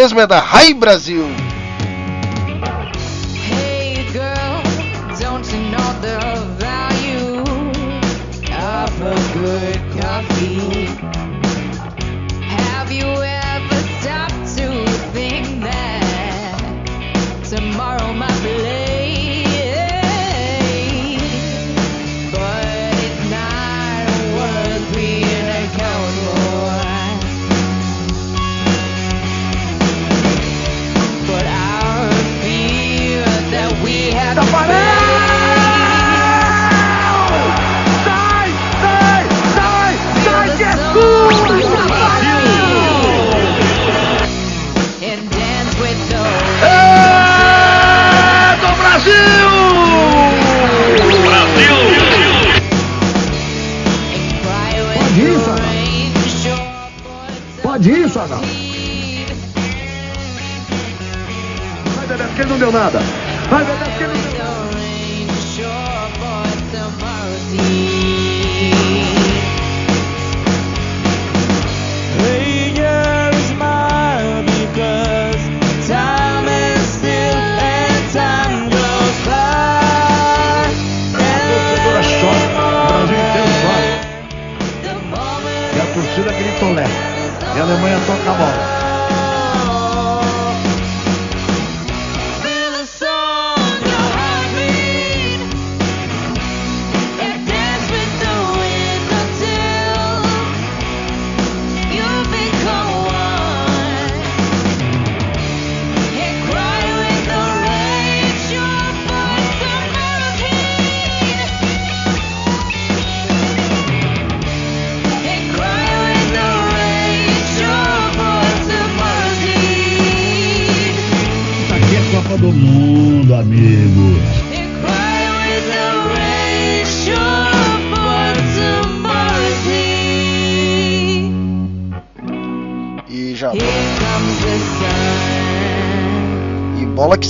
mesmo, é da Rai Brasil.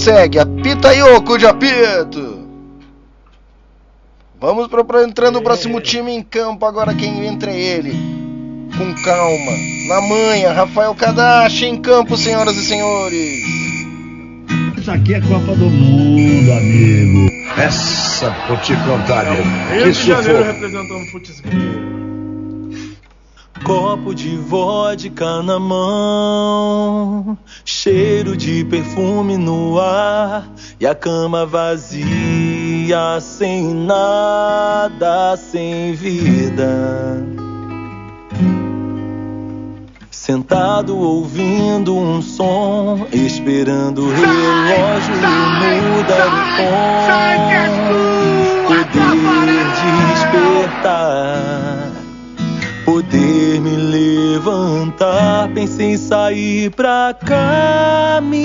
Segue. Apita aí, ô cu de apito. Vamos pra, pra entrando o próximo time em campo. Agora quem entra é ele. Com calma. Na manha. Rafael Kadashi em campo, senhoras e senhores. Isso aqui é Copa do Mundo, amigo. Essa, vou te contar, meu. Rio Que de Janeiro representando o Grilo. Copo de vodka na mão, cheiro de perfume no ar e a cama vazia, sem nada, sem vida. Sentado ouvindo um som, esperando o relógio mudar o tom. Poder despertar poder me levantar. Pensei em sair pra caminhar,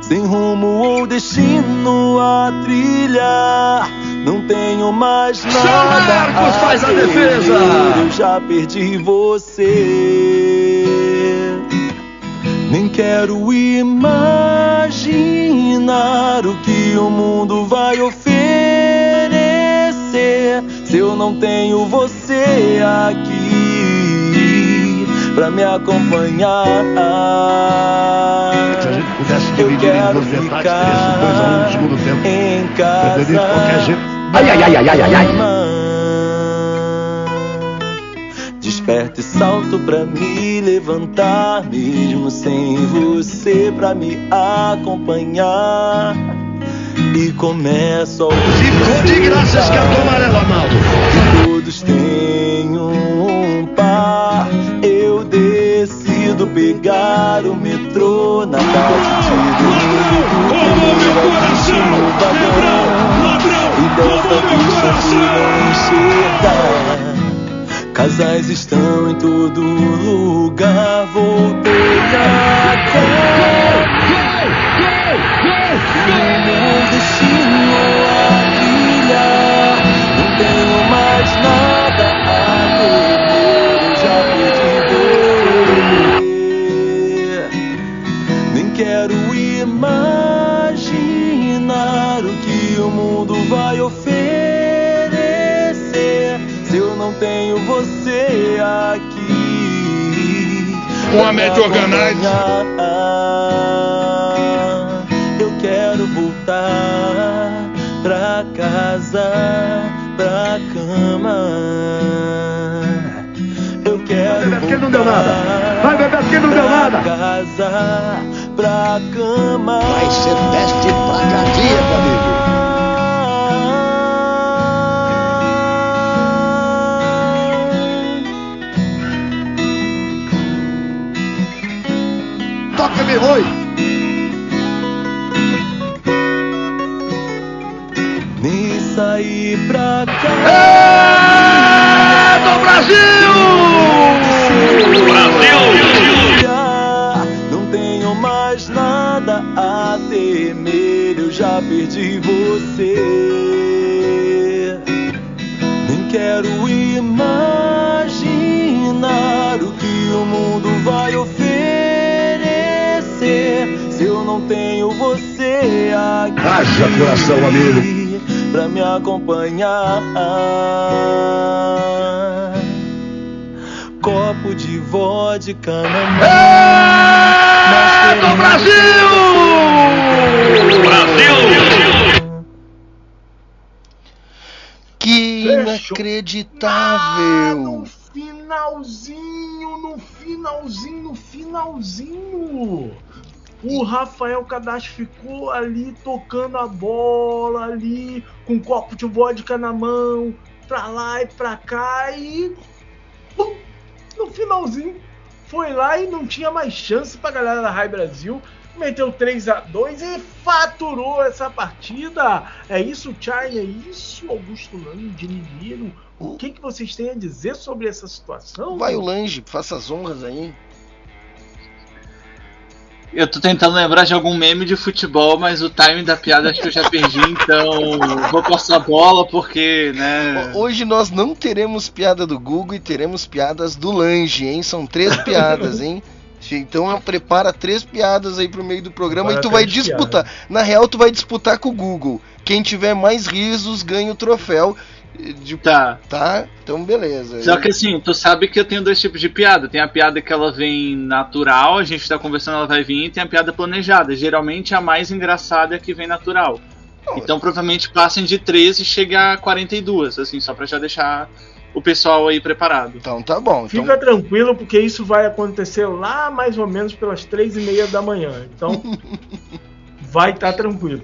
sem rumo ou destino a trilhar. Não tenho mais nada. Marcos faz a defesa. Eu já perdi você. Nem quero imaginar o que o mundo vai oferecer se eu não tenho você aqui pra me acompanhar. Se a gente pudesse Eu dividir em quero duas metades, sido 2 a 1 no segundo tempo. em casa. De qualquer jeito. Ai, ai, ai, ai, ai, ai, ai. Desperta e salto pra me levantar, mesmo sem você pra me acompanhar. E começo a Ficou de graça cartão amarelo, Arnaldo. Todos têm um par. Eu decido pegar o metrô na tarde de domingo. meu coração! E desta vez não enxergar. Casais estão em todo lugar. Voltei até. Meu destino a brilhar. Não tenho mais nada a. Eu já perdi você. Nem quero imaginar o que o mundo vai oferecer se eu não tenho você aqui com a Med Organize. Deu nada. Vai beber porque não deu nada. casa, pra cama. Vai ser teste pra cardíaco, amigo. Toca, me Rui. Me sair pra cá. É do Brasil! Não tenho mais nada a temer, eu já perdi você. Nem quero imaginar o que o mundo vai oferecer se eu não tenho você aqui. Haja coração, amigo. Pra me acompanhar. Vodka na mão. É do Brasil! Que Fechou. inacreditável! No finalzinho, no finalzinho, no finalzinho. O Rafael Kadashi ficou ali tocando a bola ali, com um copo de vodka na mão, pra lá e pra cá e. pum, no finalzinho foi lá e não tinha mais chance pra galera da Rai Brasil. Meteu 3 a 2 e faturou essa partida. É isso, Charlie? É isso, Augusto Lange, Mineiro? O que, que vocês têm a dizer sobre essa situação? Vai o Lange, faça as honras aí. Eu tô tentando lembrar de algum meme de futebol, mas o time da piada acho que eu já perdi, então vou passar a bola porque, né. Hoje nós não teremos piada do Google e teremos piadas do Lange, hein? São três piadas, hein? Então prepara três piadas aí pro meio do programa Prepara e tu vai disputar. Na real, tu vai disputar com o Google. Quem tiver mais risos ganha o troféu. De... Tá. Tá? Então beleza. Só que assim, tu sabe que eu tenho dois tipos de piada. Tem a piada que ela vem natural, a gente tá conversando, ela vai vir, e tem a piada planejada. Geralmente a mais engraçada é a que vem natural. Então provavelmente passem de 13 e chegue a 42, assim, só pra já deixar o pessoal aí preparado. Então tá bom. Então... Fica tranquilo, porque isso vai acontecer lá mais ou menos pelas três e meia da manhã. Então, vai estar tranquilo.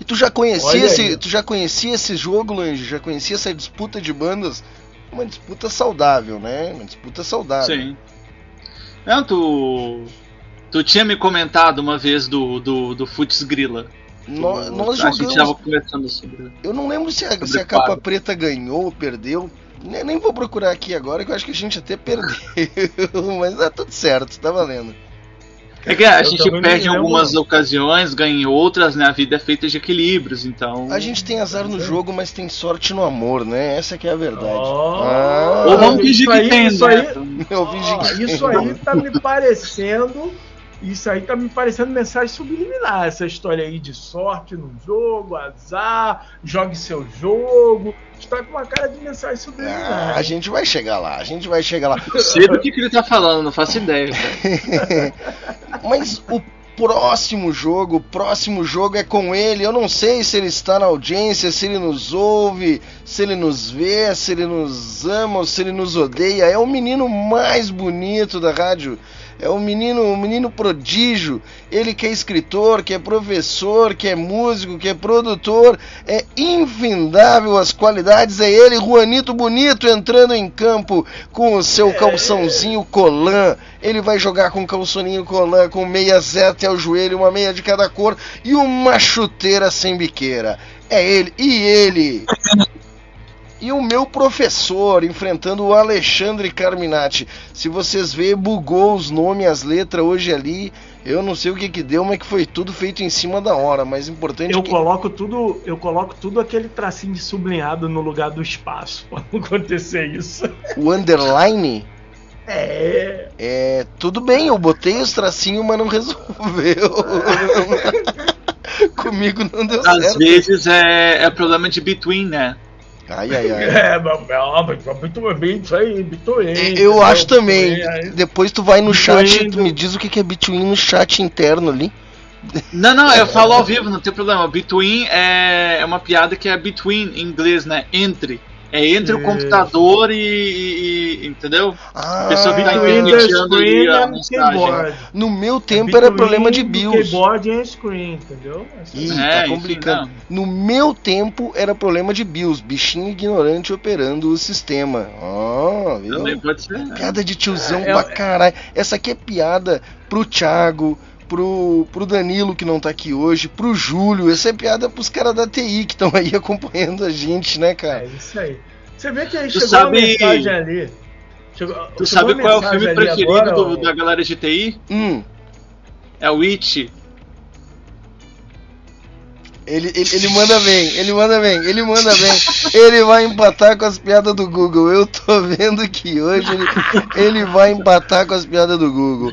E tu já conhecia esse, tu já conhecia esse jogo, Lange? Já conhecia essa disputa de bandas? Uma disputa saudável, né? Uma disputa saudável. Sim. Não, tu. Tu tinha me comentado uma vez do, do, do Futs Grilla. Tu- nós a gente jogamos- tava conversando sobre. Eu não lembro se a, se a quadro. capa preta ganhou ou perdeu. Nem, nem vou procurar aqui agora, que eu acho que a gente até perdeu. Mas tá tudo certo, tá valendo. É que a Eu gente perde em algumas ocasiões, ganha em outras, né? A vida é feita de equilíbrios, então. A gente tem azar no jogo, mas tem sorte no amor, né? Essa que é a verdade. Oh. Ah, Ou vamos fingir Isso que aí- tem, isso né? aí- eu fingi Ó, que- isso aí tá me parecendo. Isso aí tá me parecendo mensagem subliminar. Essa história aí de sorte no jogo, azar, jogue seu jogo. Está com uma cara de mensagem subliminar. Ah, a gente vai chegar lá, a gente vai chegar lá. Sei do que, que ele tá falando, não faço ideia. cara. Mas o próximo jogo, o próximo jogo é com ele. Eu não sei se ele está na audiência, se ele nos ouve, se ele nos vê, se ele nos ama ou se ele nos odeia. É o menino mais bonito da rádio. É o menino, o menino prodígio. Ele que é escritor, que é professor, que é músico, que é produtor. É infindável as qualidades. É ele, Juanito Bonito, entrando em campo com o seu calçãozinho colan. Ele vai jogar com calçoninho colan, com meia zé até o joelho, uma meia de cada cor e uma chuteira sem biqueira. É ele. E ele. E o meu professor enfrentando o Alexandre Carminati. Se vocês verem, bugou os nomes, as letras hoje ali. Eu não sei o que que deu, mas que foi tudo feito em cima da hora. Mas importante Eu é que coloco tudo, eu coloco tudo aquele tracinho de sublinhado no lugar do espaço pra não acontecer isso. o underline É. é tudo bem. Eu botei os tracinhos, mas não resolveu. Comigo não deu Às certo. vezes é, é problema de between, né? Ai, ai, ai. É, muito bem, isso aí, Bitcoin. Eu acho também. Aí- Depois tu vai no chat, tu me diz o que que é Bitwin no chat interno ali. Não, não, eu falo ao vivo, não tem problema. Between é, é uma piada que é between em inglês, né? Entre. É entre o Isso. computador e. e- e- entendeu? Ah, a pessoa fica Between the intermediando ali a mensagem. No meu tempo era problema de BIOS. Keyboard and screen, entendeu? Ih, É, tá enfim, complicando. no meu tempo era problema de BIOS, bichinho ignorante operando o sistema. Ah, viu? Também pode ser. Piada de tiozão É, pra é- caralho. Essa aqui é piada pro Thiago, pro, pro Danilo que não tá aqui hoje, pro Júlio. Essa é piada pros caras da TI que estão aí acompanhando a gente, né, É cara? isso aí. Você vê que aí Tu chegou sabe- uma mensagem ali. Chegou, Tu chegou sabe qual é o filme preferido agora, do- ó. da galera de TI? Hum, É o It. ele, ele, ele manda bem, ele manda bem, ele manda bem. Ele vai empatar com as piadas do Google. Eu tô vendo que hoje ele, ele vai empatar com as piadas do Google.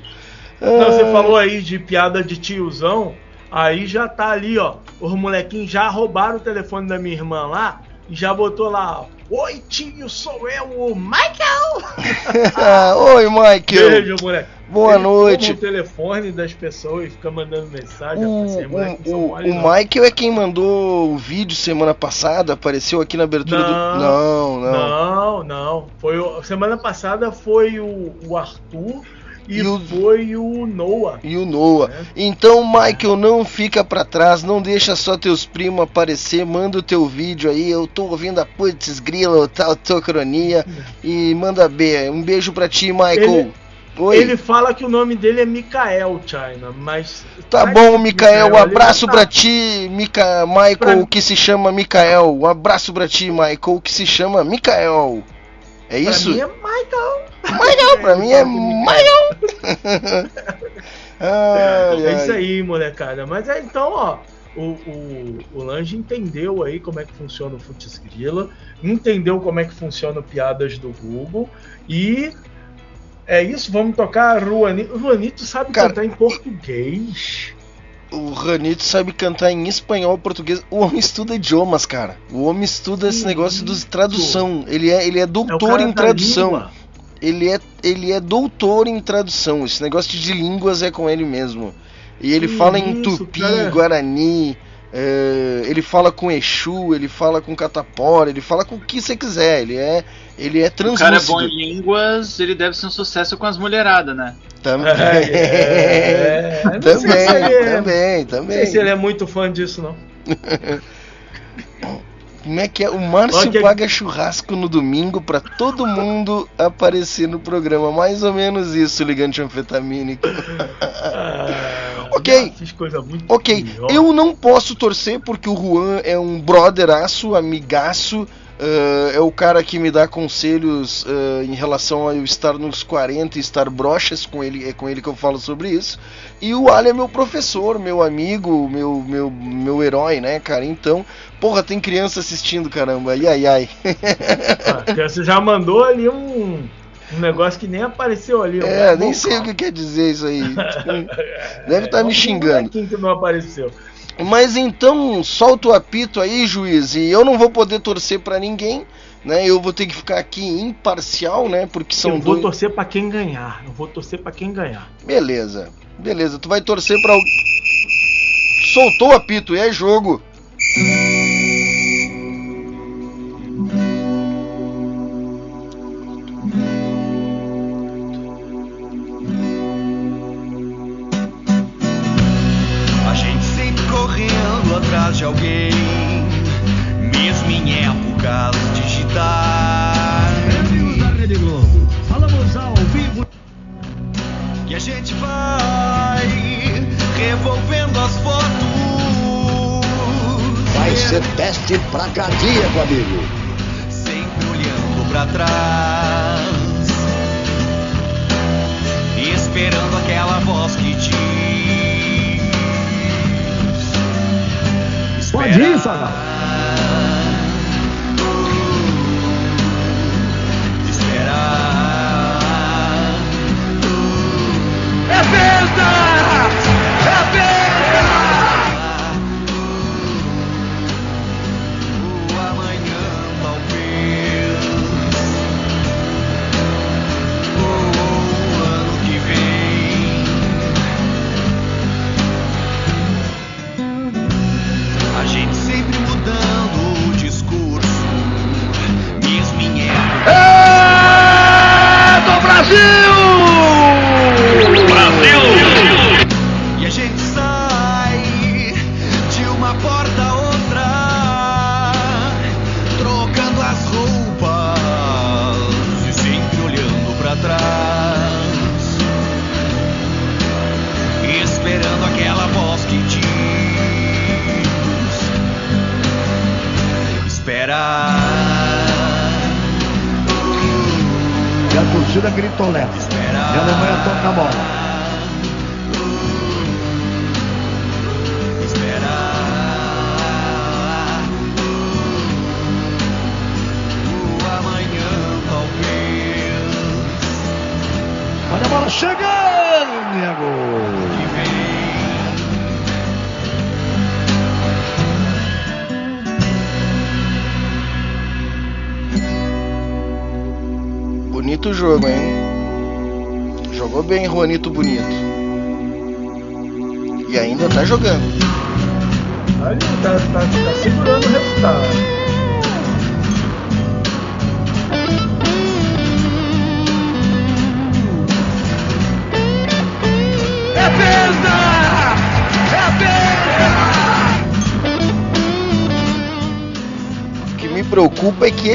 Não, você Ah, falou aí de piada de tiozão, aí já tá ali, ó. Os molequinhos já roubaram o telefone da minha irmã lá e já botou lá, ó. Oi, tio, sou eu, o Michael! Oi, Michael. Beijo, moleque. Boa Ele noite. o telefone das pessoas e fica mandando mensagem. O, moleque não são o, o não. Michael é quem mandou o vídeo semana passada, apareceu aqui na abertura do. Não, não. Não, não. Foi o- semana passada foi o, o Arthur e, E o- foi o Noah. E o Noah. É. Então, Michael, não fica pra trás, não deixa só teus primos aparecer, manda o teu vídeo aí. Eu tô ouvindo a putz grila, tal, tua cronia. E manda B. Um beijo pra ti, Michael. Ele- Oi. Ele fala que o nome dele é Mikael China, mas. Tá bom, Mikael. Um abraço tá- pra ti, Mica... Michael, Pra- que se chama Mikael. Um abraço pra ti, Michael, que se chama Mikael. É Pra isso? mim é Michael. Michael, pra mim é Michael. Ai, É isso ai. aí, molecada. Mas é então, ó. O, o, o Lange entendeu aí como é que funciona o Futs Grila, entendeu como é que funciona o Piadas do Google e é isso, vamos tocar Ruanito. Ruanito sabe Cara, cantar em português. O Ranito sabe cantar em espanhol, português. O homem estuda idiomas, cara. O homem estuda esse negócio de tradução. Ele é, ele é É doutor cara em tradução. Ele é, ele é doutor em tradução. Esse negócio de línguas é com ele mesmo. E ele Que fala em isso, tupi, cara. guarani. É, ele fala com Exu, ele fala com catapora, ele fala com o que você quiser. Ele é, ele é O cara é translúcido. bom em línguas, ele deve ser um sucesso com as mulheradas, né? Também, É, é. Não sei se também, ele é- também, Não também. sei se ele é muito fã disso, não. Como é que é? O Márcio Ok. paga churrasco no domingo pra todo mundo aparecer no programa. Mais ou menos isso, ligante anfetamínico. Ah, Ok. Fiz coisa muito Ok, pior. eu não posso torcer porque o Juan é um brotheraço, amigaço. ah, é o cara que me dá conselhos ah, em relação a eu estar nos 40 e estar brochas com ele, é com ele que eu falo sobre isso. E o Ali é meu professor, meu amigo, meu, meu, meu herói, né, cara? Então, porra, tem criança assistindo, caramba. Ai, ai, ai. Ah, Você já mandou ali um, um negócio que nem apareceu ali. É, nem sei o que quer dizer isso aí. Deve estar me um xingando. bonequinho que não apareceu. Mas então, solta o apito aí, juiz, e eu não vou poder torcer pra ninguém, né? Eu vou ter que ficar aqui imparcial, né? Porque são eu vou dois. torcer pra quem ganhar. Eu vou torcer pra quem ganhar. Beleza, beleza. Tu vai torcer pra. alguém. Soltou o apito, e é jogo.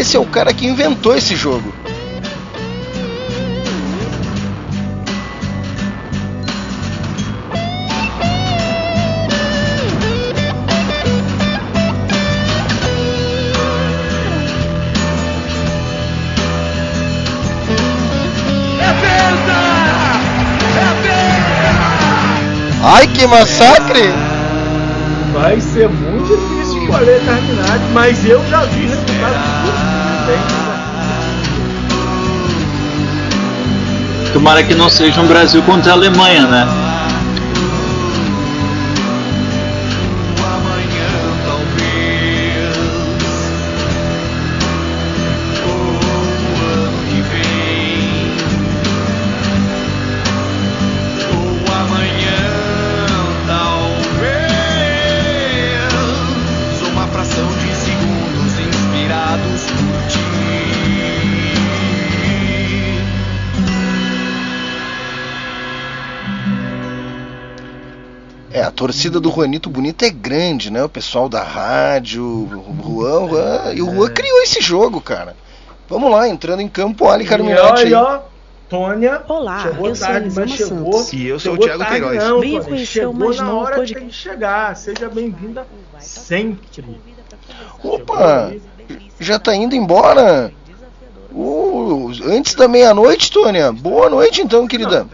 Esse é o cara que inventou esse jogo. Ai, que massacre! Vai ser muito difícil escolher terminar, mas eu já vi resultados. Tomara que não seja um Brasil contra a Alemanha, né? Torcida do Juanito Bonito é grande, né? O pessoal da rádio, o Juan, o Juan, e o Juan criou esse jogo, cara. Vamos lá, entrando em campo, Ali Carminati. E ó, ó, Tônia. Olá, chegou eu sou tarde, Elisama mas chegou. Santos. E eu sou o Thiago tarde Queiroz. Não, Venha Tônia, conhecer o chegou mais na hora que podcast. tem que chegar. Seja bem-vinda sempre. Opa, já tá indo embora? Uh, antes da meia-noite, Tônia. Boa noite, então, querida.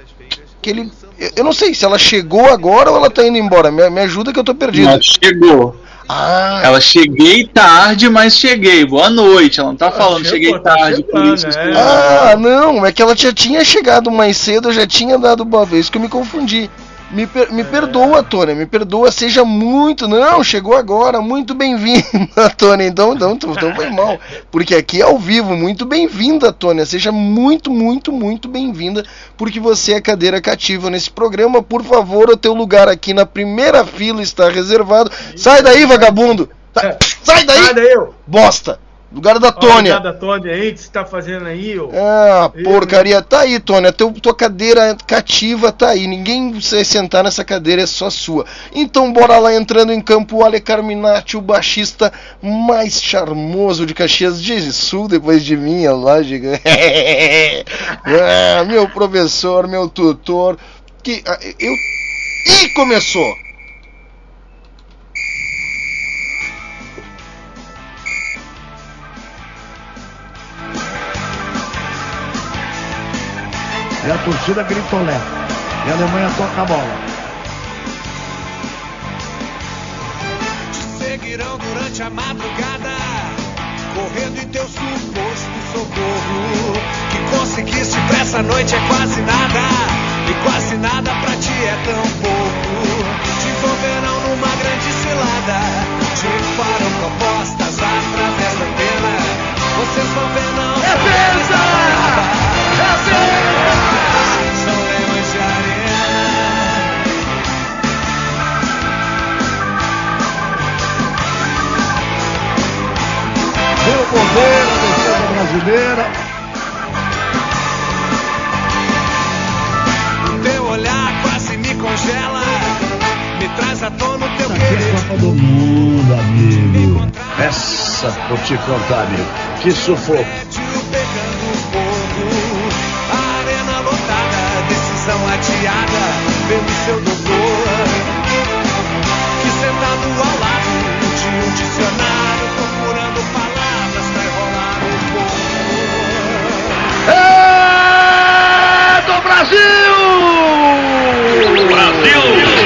Que ele, eu- eu não sei se ela chegou agora ou ela tá indo embora. Me, me ajuda que eu tô perdido. Ela chegou. Ah, Ela cheguei tarde, mas cheguei. Boa noite. Ela não tá falando chegou, cheguei tá tarde, por chegando, isso. é. estou- Ah, não, é que ela já tinha chegado mais cedo, eu já tinha dado uma vez que eu me confundi. Me, per- me perdoa, Tônia, me perdoa, seja muito. Não, chegou agora, muito bem-vinda, Tônia. Então, então, então, foi mal. Porque aqui é ao vivo, muito bem-vinda, Tônia. Seja muito, muito, muito bem-vinda, porque você é cadeira cativa nesse programa. Por favor, o teu lugar aqui na primeira fila está reservado. Sai daí, vagabundo! Sai, sai daí! Sai daí. Bosta! Lugar da Tônia! Olha da Tônia aí, que você tá fazendo aí, ô. Ah, porcaria. Tá aí, Tônia. Teu, tua cadeira cativa tá aí. Ninguém vai sentar nessa cadeira, é só sua. Então, bora lá entrando em campo. O Ale Carminati, o baixista mais charmoso de Caxias de Sul, depois de mim, é lógico. ah, meu professor, meu tutor. Que, ah, eu. Ih, começou! E a torcida grita Olé. E a Alemanha toca a bola. Seguirão durante a madrugada, correndo em teu suposto socorro. Que conseguisse pra essa noite é quase nada, e quase nada pra ti é tão pouco. Te envolverão numa grande cilada, Pelo goleiro, a defesa brasileira. Teu olhar quase me congela, me traz à tona o teu Aqui é querer. Copa do Mundo, amigo. Essa, vou te contar, amigo. Que sufoco. Arena lotada, decisão adiada pelo seu doutor. Brasil! Brasil!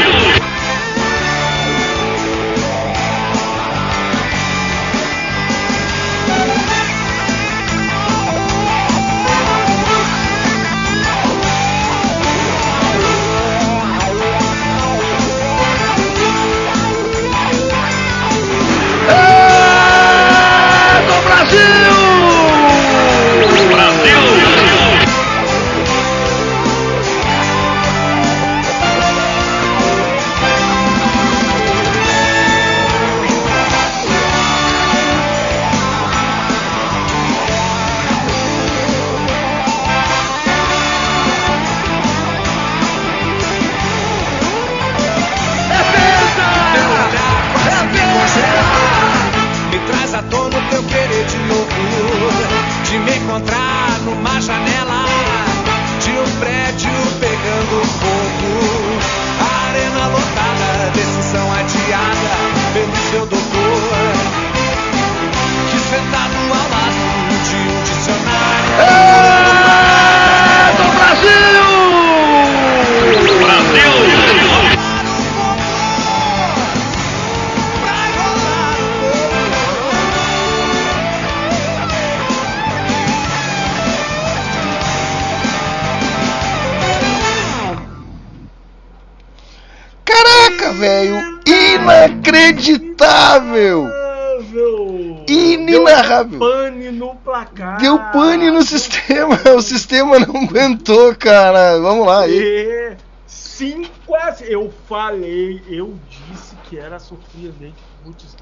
Cara. Vamos lá. E... E 5 a Eu falei, eu disse que era surpreendente. Putz,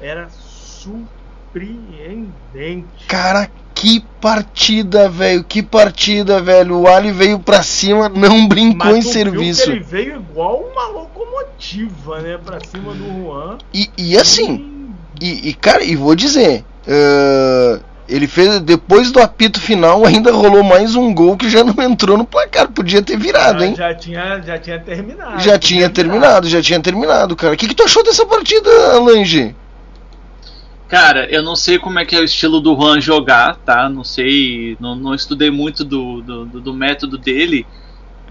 era surpreendente. Cara, que partida, velho. Que partida, velho. O Ali veio pra cima, não brincou em tu viu serviço. ele veio igual uma locomotiva, né? Pra cima do Juan. E, e assim, e, e, cara, e vou dizer, eh, ele fez depois do apito final ainda rolou mais um gol que já não entrou no placar, podia ter virado, hein? Já tinha, já tinha terminado. Já tinha terminado, já tinha terminado, cara. O que, que tu achou dessa partida, Lange? Cara, eu não sei como é que é o estilo do Juan jogar, tá? Não sei, não, não estudei muito do, do, do- do método dele.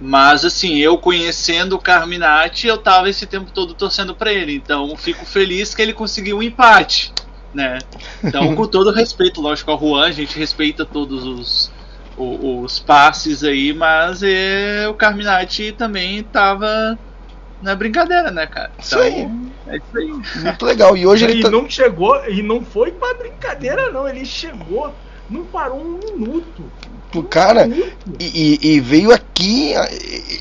Mas assim, eu conhecendo o Carminati, eu tava esse tempo todo torcendo pra ele. Então fico feliz que ele conseguiu um empate, né? Então, com todo respeito, lógico, ao Juan, a gente respeita todos os, o- os passes aí, mas é, o Carminati também tava na brincadeira, né, cara? Isso Então, aí. É isso aí. Muito legal. E hoje ele e tá. não chegou, e não foi pra brincadeira, não. Ele chegou, não parou um minuto. Pô, Cara, e, e- e veio aqui.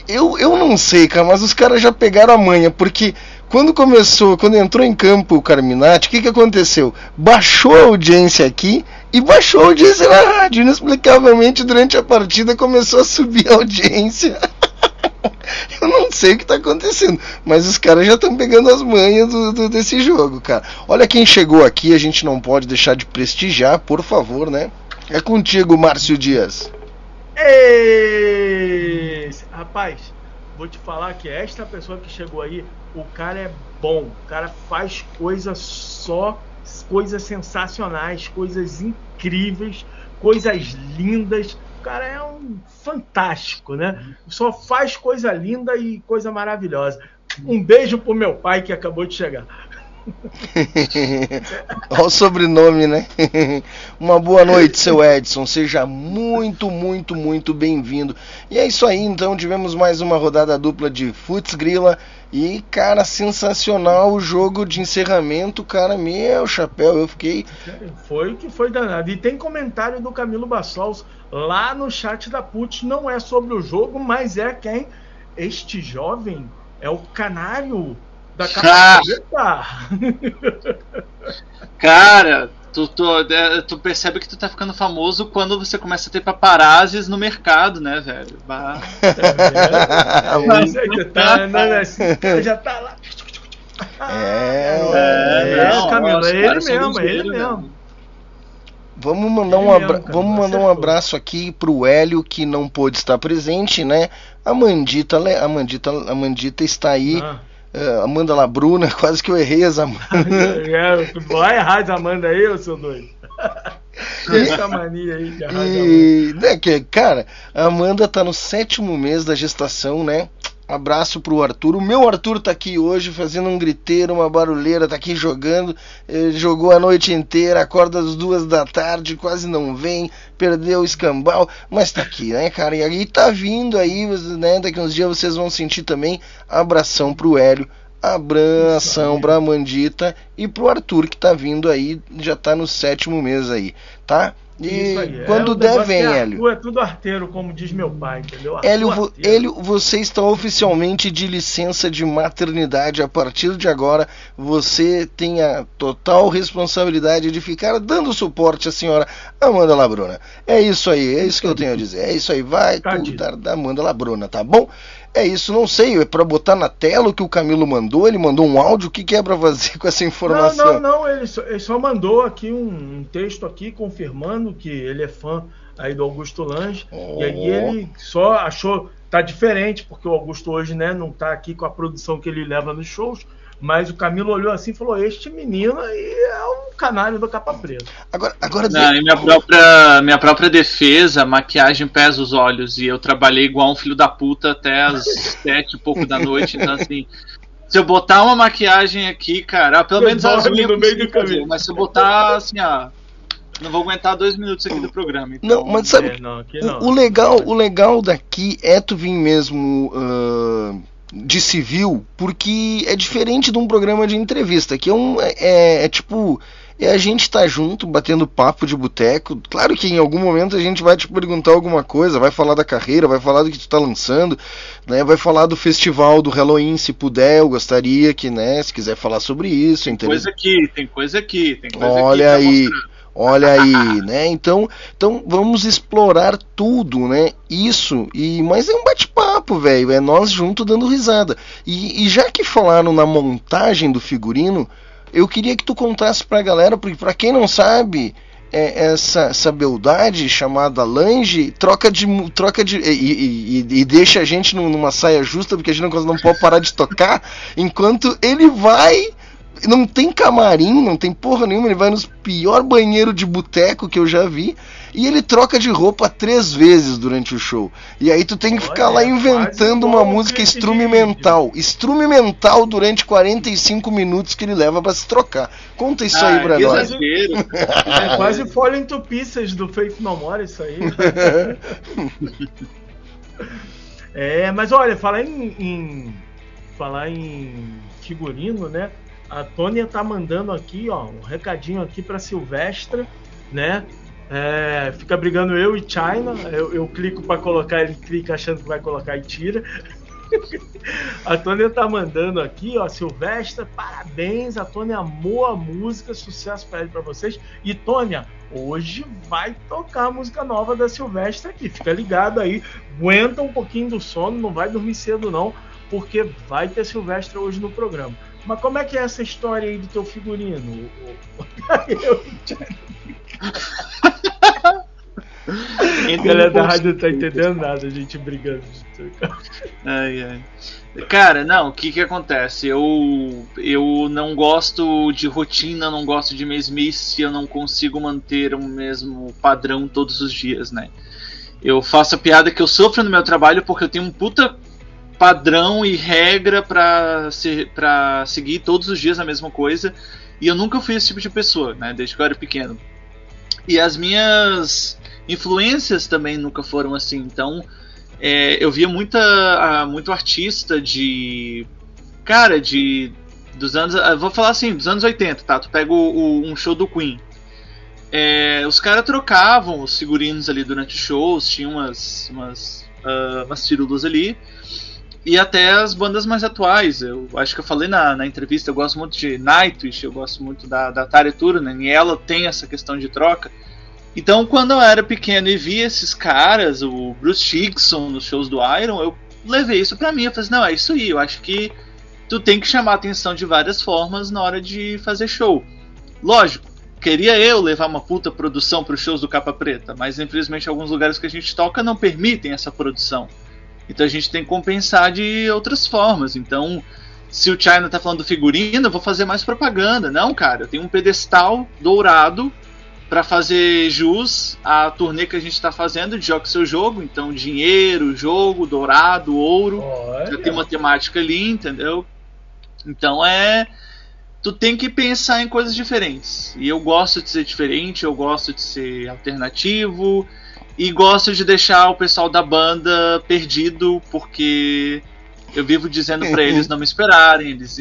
Eu, eu não sei, cara, mas os caras já pegaram a manha, porque quando começou, quando entrou em campo o Carminati, o que, que aconteceu? Baixou a audiência aqui e baixou a audiência na rádio. Inexplicavelmente, durante a partida, começou a subir a audiência. Eu não sei o que tá acontecendo, mas os caras já estão pegando as manhas do- do- desse jogo, cara. Olha quem chegou aqui, a gente não pode deixar de prestigiar, por favor, né? É contigo, Márcio Dias. Esse- Rapaz, vou te falar que esta pessoa que chegou aí, o cara é bom, o cara faz coisas só, coisas sensacionais, coisas incríveis, coisas lindas. O cara é um fantástico, né? Só faz coisa linda e coisa maravilhosa. Um beijo pro meu pai que acabou de chegar. Olha o sobrenome, né? Uma boa noite, seu Edson. Seja muito, muito, muito bem-vindo. E é isso aí, então. Tivemos mais uma rodada dupla de Futs Grila. E, cara, sensacional o jogo de encerramento, cara. Meu chapéu, eu fiquei. Foi o que foi danado. E tem comentário do Camilo Bassols lá no chat da Putz. Não é sobre o jogo, mas é quem? Este jovem é o canário da capaceta. Cara, tu, tu, é, tu percebe que tu tá ficando famoso quando você começa a ter paparazzis no mercado, né, velho? Bah. Mas aí tá, né, assim, o cara já tá lá. É, É, não, Camilo, é ele mesmo, é ele mesmo. Vamos mandar um, abra vamos mandar um abraço aqui pro Hélio que não pôde estar presente, né? A Mandita, a Mandita, a Mandita está aí. Ah. Eh, Amanda Labruna, quase que eu errei as Amanda. É, vai errar Amanda aí, ô seu doido. Essa mania aí de E, né, que, cara, a Amanda tá no sétimo mês da gestação, né? Abraço pro Arthur. O meu Arthur tá aqui hoje fazendo um griteiro, uma barulheira, tá aqui jogando. Ele jogou a noite inteira, acorda às duas da tarde, quase não vem, perdeu o escambau, mas tá aqui, né, cara? E aí tá vindo aí, né? Daqui uns dias vocês vão sentir também. Abração pro Hélio, abração pra Amandita e pro Arthur que tá vindo aí, já tá no sétimo mês aí, tá? E aí. quando É, vem, é Hélio. É tudo arteiro, como diz meu pai, entendeu? Hélio, vo-. Hélio, você está oficialmente de licença de maternidade. A partir de agora, você tem a total responsabilidade de ficar dando suporte à senhora Amanda Labruna. É isso aí, é isso que eu tenho a dizer. É isso aí, vai cuidar da Amanda Labruna, tá bom? É isso, não sei, é pra botar na tela o que o Camilo mandou. Ele mandou um áudio, o que, que é pra fazer com essa Não, informação? não, não, ele só, ele só mandou aqui um, um texto aqui confirmando que ele é fã aí do Augusto Lange. E aí ele só achou, tá diferente, porque o Augusto hoje, né, não tá aqui com a produção que ele leva nos shows. Mas o Camilo olhou assim e falou: Este menino aí é um canário do capa preta. Agora, agora Não, em minha própria, minha própria defesa, a maquiagem pesa os olhos. E eu trabalhei igual um filho da puta até as sete e pouco da noite. Então, assim, se eu botar uma maquiagem aqui, cara, pelo Você menos as unhas no meio do caminho. Mas se eu botar, assim, ó. Não vou aguentar dois minutos aqui do programa. Então, Não, mas sabe, É, não, aqui o- não. o, legal, o legal daqui é tu vir mesmo ah, de civil, porque é diferente de um programa de entrevista, que é um é, é tipo é a gente tá junto, batendo papo de boteco. Claro que em algum momento a gente vai te perguntar alguma coisa, vai falar da carreira, vai falar do que tu tá lançando, né? Vai falar do festival do Halloween, se puder, eu gostaria que, né, se quiser falar sobre isso, tem coisa aqui, tem coisa aqui, tem coisa Olha aqui. pra aí, mostrar. Olha aí, né? Então, então vamos explorar tudo, né? Isso e mas é um bate-papo, velho. É nós junto dando risada. E, e já que falaram na montagem do figurino, eu queria que tu contasse pra galera, porque pra quem não sabe, é, essa, essa beldade chamada Lange troca de troca de e, e- e- deixa a gente num- numa saia justa porque a gente não, não pode parar de tocar enquanto ele vai não tem camarim, não tem porra nenhuma, ele vai nos pior banheiro de boteco que eu já vi e ele troca de roupa três vezes durante o show. E aí tu tem que ficar lá inventando uma música instrumental, instrumental durante 45 minutos que ele leva pra se trocar. Conta isso aí Ah, pra que nós. exagero. É quase Fallen to Pieces do Faith No More isso aí. é, mas olha, falar em, em- falar em figurino, né? A Tônia tá mandando aqui, ó, um recadinho aqui pra Silvestre, né? É, fica brigando eu e China. Eu, eu clico pra colocar, ele clica achando que vai colocar e tira. A Tônia tá mandando aqui, ó, Silvestre, parabéns. A Tônia amou a música, sucesso pra ele pra vocês. E Tônia, hoje vai tocar a música nova da Silvestre aqui. Fica ligado aí, aguenta um pouquinho do sono, não vai dormir cedo não, porque vai ter Silvestre hoje no programa. Mas como é que é essa história aí do teu figurino? Eu e China. A galera da rádio não tá entendendo nada, a gente brigando. Ai, ai. Cara, não, o que que acontece? Eu eu não gosto de rotina, não gosto de mesmice, eu não consigo manter o mesmo padrão todos os dias, né? Eu faço a piada que eu sofro no meu trabalho porque eu tenho um puta padrão e regra pra, se, pra seguir todos os dias a mesma coisa. E eu nunca fui esse tipo de pessoa, né? Desde que eu era pequeno. E as minhas influências também nunca foram assim. Então, é, eu via muita, muito artista de. Cara, de. Dos anos. ah, Vou falar assim, dos anos 80, tá? Tu pega o- o- um show do Queen. É, os caras trocavam os figurinos ali durante os shows, tinha umas, umas, ah, umas ali. E até as bandas mais atuais. Eu acho que eu falei na, na entrevista, eu gosto muito de Nightwish, eu gosto muito da, da Tarya Turunen, e ela tem essa questão de troca. Então, quando eu era pequeno e via esses caras, o Bruce Dickinson nos shows do Iron, eu levei isso pra mim. Eu falei assim, não, é isso aí, eu acho que tu tem que chamar atenção de várias formas na hora de fazer show. Lógico, queria eu levar uma puta produção pros shows do Capa Preta, mas infelizmente alguns lugares que a gente toca não permitem essa produção. Então a gente tem que compensar de outras formas. Então, se o China tá falando do figurino, eu vou fazer mais propaganda. Não, cara, eu tenho um pedestal dourado para fazer jus à turnê que a gente está fazendo de Jogue Seu Jogo. Então, dinheiro, jogo, dourado, ouro. Olha. Já tem uma temática ali, entendeu? Então é. Tu tem que pensar em coisas diferentes. E eu gosto de ser diferente, eu gosto de ser alternativo. E gosto de deixar o pessoal da banda perdido, porque eu vivo dizendo para eles não me esperarem, eles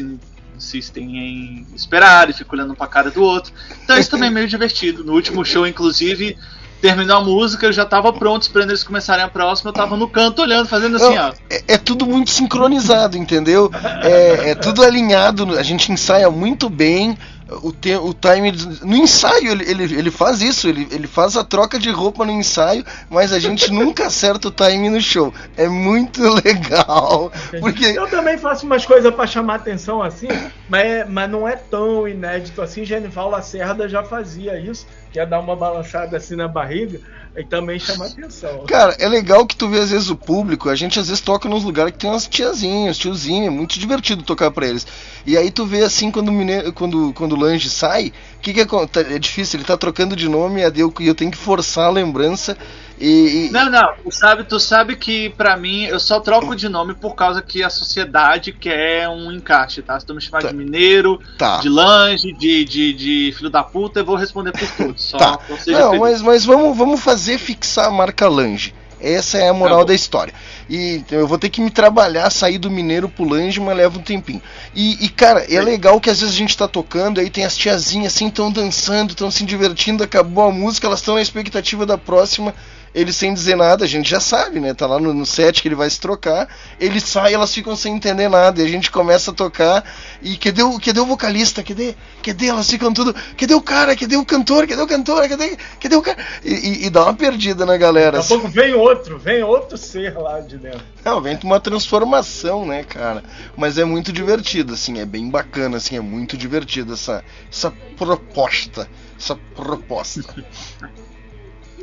insistem em esperar e ficam olhando um pra cara do outro. Então isso também é meio divertido. No último show, inclusive, terminou a música, eu já tava pronto esperando eles começarem a próxima, eu tava no canto olhando, fazendo assim, Não, ó. é, é tudo muito sincronizado, entendeu? É, é tudo alinhado, a gente ensaia muito bem. O, te, o time. No ensaio ele, ele, ele faz isso, ele, ele faz a troca de roupa no ensaio, mas a gente nunca acerta o time no show. É muito legal. Porque Eu também faço umas coisas pra chamar atenção assim, mas, é- mas não é tão inédito assim. Genival Lacerda já fazia isso, que é dar uma balançada assim na barriga e também chamar atenção. Cara, é legal que tu vê às vezes o público, a gente às vezes toca nos lugares que tem umas tiazinhas, tiozinho, é muito divertido tocar pra eles. E aí tu vê assim quando o quando, quando o Lange sai, que que acontece? É difícil, ele tá trocando de nome e eu tenho que forçar a lembrança e, e- Não, não, tu sabe, tu sabe que pra mim eu só troco de nome por causa que a sociedade quer um encaixe, tá? Se tu me chamar de mineiro, Tá. de lange, de, de, de filho da puta, eu vou responder por tudo. Só Tá. não feliz. mas, mas vamos, vamos fazer fixar a marca Lange. Essa é a moral Tá da história. E eu vou ter que me trabalhar, sair do mineiro pro Lange, mas leva um tempinho. E, e, cara, é legal que às vezes a gente tá tocando, aí tem as tiazinhas assim, tão dançando, tão se divertindo, acabou a música, elas estão na expectativa da próxima. Ele sem dizer nada, a gente já sabe, né? Tá lá no, no set que ele vai se trocar. Ele sai, elas ficam sem entender nada. E a gente começa a tocar. E cadê o, cadê o vocalista? Cadê? Cadê? Elas ficam tudo. Cadê o cara? Cadê o cantor? Cadê o cantor? Cadê, cadê o cara? E, e- e dá uma perdida na galera. Daqui a pouco vem outro, vem outro ser lá de dentro. Não, vem uma transformação, né, cara? Mas é muito divertido, assim, é bem bacana, assim, é muito divertido essa, essa proposta. Essa proposta.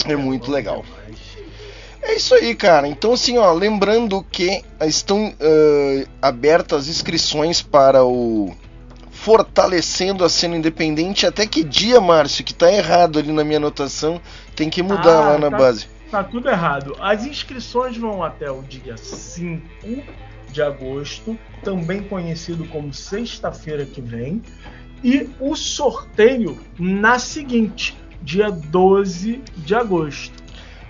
É muito legal. É isso aí, cara. Então, assim, ó, lembrando que estão eh, abertas as inscrições para o Fortalecendo a Cena Independente. Até que dia, Márcio? Que tá errado ali na minha anotação. Tem que mudar Ah, lá na tá- base. Tá tudo errado. As inscrições vão até o dia 5 de agosto, também conhecido como sexta-feira que vem, e o sorteio na seguinte, dia 12 de agosto.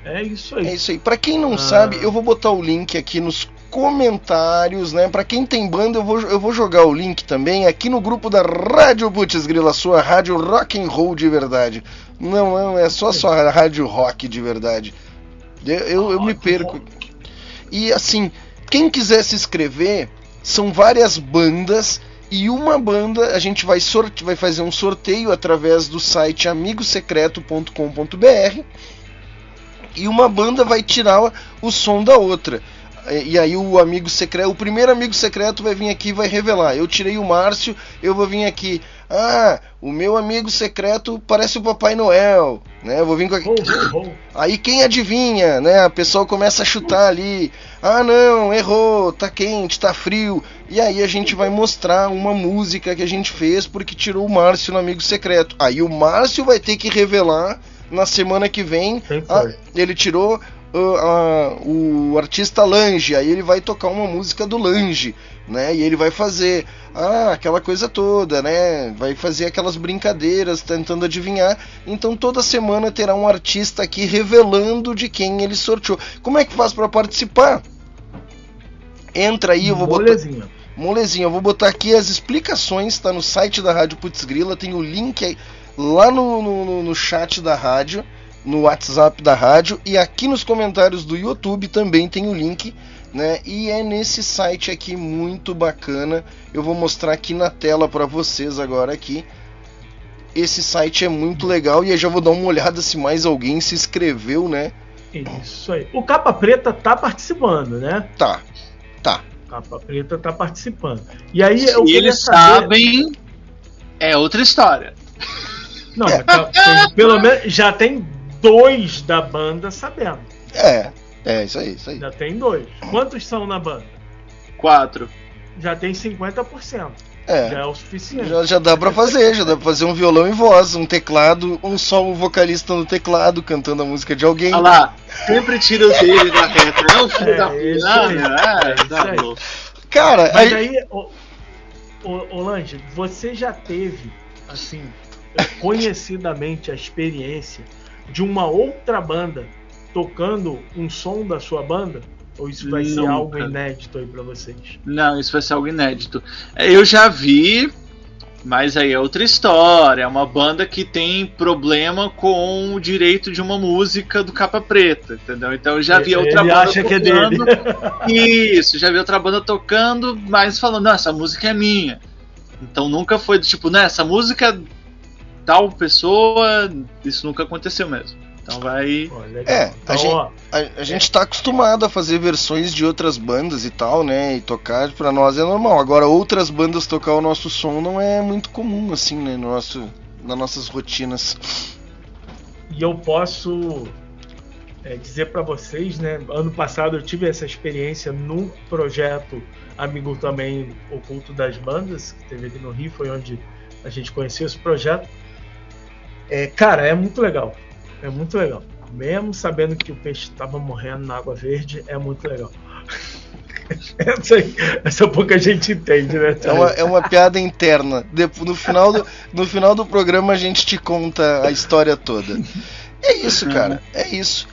É isso aí. É isso aí. Pra quem não Ah. sabe, eu vou botar o link aqui nos comentários, né? Pra quem tem banda, eu vou, eu vou jogar o link também aqui no grupo da Rádio Putz Grila, sua rádio rock and roll de verdade. Não, não, é só sua rádio rock de verdade. Eu, eu, eu me perco. E assim, quem quiser se inscrever, são várias bandas e uma banda a gente vai, sorte, vai fazer um sorteio através do site amigosecreto.com.br e uma banda vai tirar o som da outra. E aí o amigo secreto, o primeiro amigo secreto vai vir aqui e vai revelar. Eu tirei o Márcio, eu vou vir aqui. Ah, o meu amigo secreto parece o Papai Noel, né? Eu vou vir com aqui. Aí quem adivinha, né? A pessoa começa a chutar ali. Ah, não, errou, tá quente, tá frio. E aí a gente vai mostrar uma música que a gente fez porque tirou o Márcio no amigo secreto. Aí o Márcio vai ter que revelar na semana que vem. Ah, ele tirou ah, ah, o artista Lange, aí ele vai tocar uma música do Lange, né? E ele vai fazer ah, aquela coisa toda, né? Vai fazer aquelas brincadeiras tentando adivinhar. Então toda semana terá um artista aqui revelando de quem ele sorteou. Como é que faz para participar? Entra aí, eu vou Molezinha. botar Molezinha, eu vou botar aqui as explicações, tá no site da Rádio Putz Grila, tem o link aí, lá no, no, no- no chat da rádio, no WhatsApp da rádio e aqui nos comentários do YouTube também tem o link, né? E é nesse site aqui muito bacana. Eu vou mostrar aqui na tela para vocês agora aqui. Esse site é muito legal e eu já vou dar uma olhada se mais alguém se inscreveu, né? Isso aí. O Capa Preta tá participando, né? Tá, tá. Capa Preta tá participando. E aí eu Se queria eles saber... sabem, é outra história. Não, mas tá- pelo menos já tem dois da banda sabendo. É, é isso aí, isso aí. Já tem dois. Quantos são na banda? Quatro. Já tem 50%. É. Já é o suficiente. Já, já dá pra fazer, já dá pra fazer um violão e voz, um teclado, um só o vocalista no teclado cantando a música de alguém. Olha lá, sempre tira os dele da reta. É o filho É, da isso puta. Ah, É bom. Cara, Mas aí- aí, ô, ô Lange, você já teve, assim, conhecidamente a experiência de uma outra banda tocando um som da sua banda? Ou isso vai ser Nunca. algo inédito aí pra vocês? Não, isso vai ser algo inédito. É, Eu já vi, mas aí é outra história. É uma banda que tem problema com o direito de uma música do Capa Preta, entendeu? Então eu já vi Ele outra banda acha que é dele. Isso, já vi outra banda tocando, mas falando, não, essa música é minha. Então nunca foi do tipo, né, essa música é tal pessoa, isso nunca aconteceu mesmo. Então vai. É, a, Então, gente, ó, a, a gente tá acostumado a fazer versões de outras bandas e tal, né? E tocar pra nós é normal. Agora, outras bandas tocar o nosso som não é muito comum, assim, né? No nosso, nas nossas rotinas. E eu posso é, dizer pra vocês, né? Ano passado eu tive essa experiência no projeto Amigo também Oculto das Bandas, que teve aqui no Rio, foi onde a gente conheceu esse projeto. É, cara, é muito legal. É muito legal. Mesmo sabendo que o peixe estava morrendo na água verde, é muito legal. essa, essa pouca gente entende, né? É uma, é uma piada interna. No final, do, no final do programa a gente te conta a história toda. É isso, cara. É isso.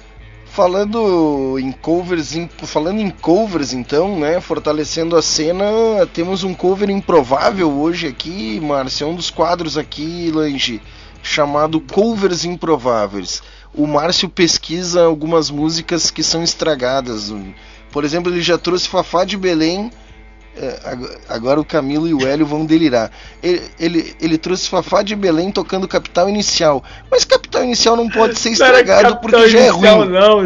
Falando em covers, em- falando em covers então, né, fortalecendo a cena, temos um cover improvável hoje aqui, Márcio, é um dos quadros aqui, Lange, chamado Covers Improváveis. O Márcio pesquisa algumas músicas que são estragadas. Por exemplo, ele já trouxe Fafá de Belém, é, ag- agora o Camilo e o Hélio vão delirar. Ele, ele, ele trouxe Fafá de Belém tocando Capital Inicial. Mas Capital Inicial não pode ser estragado porque já é ruim.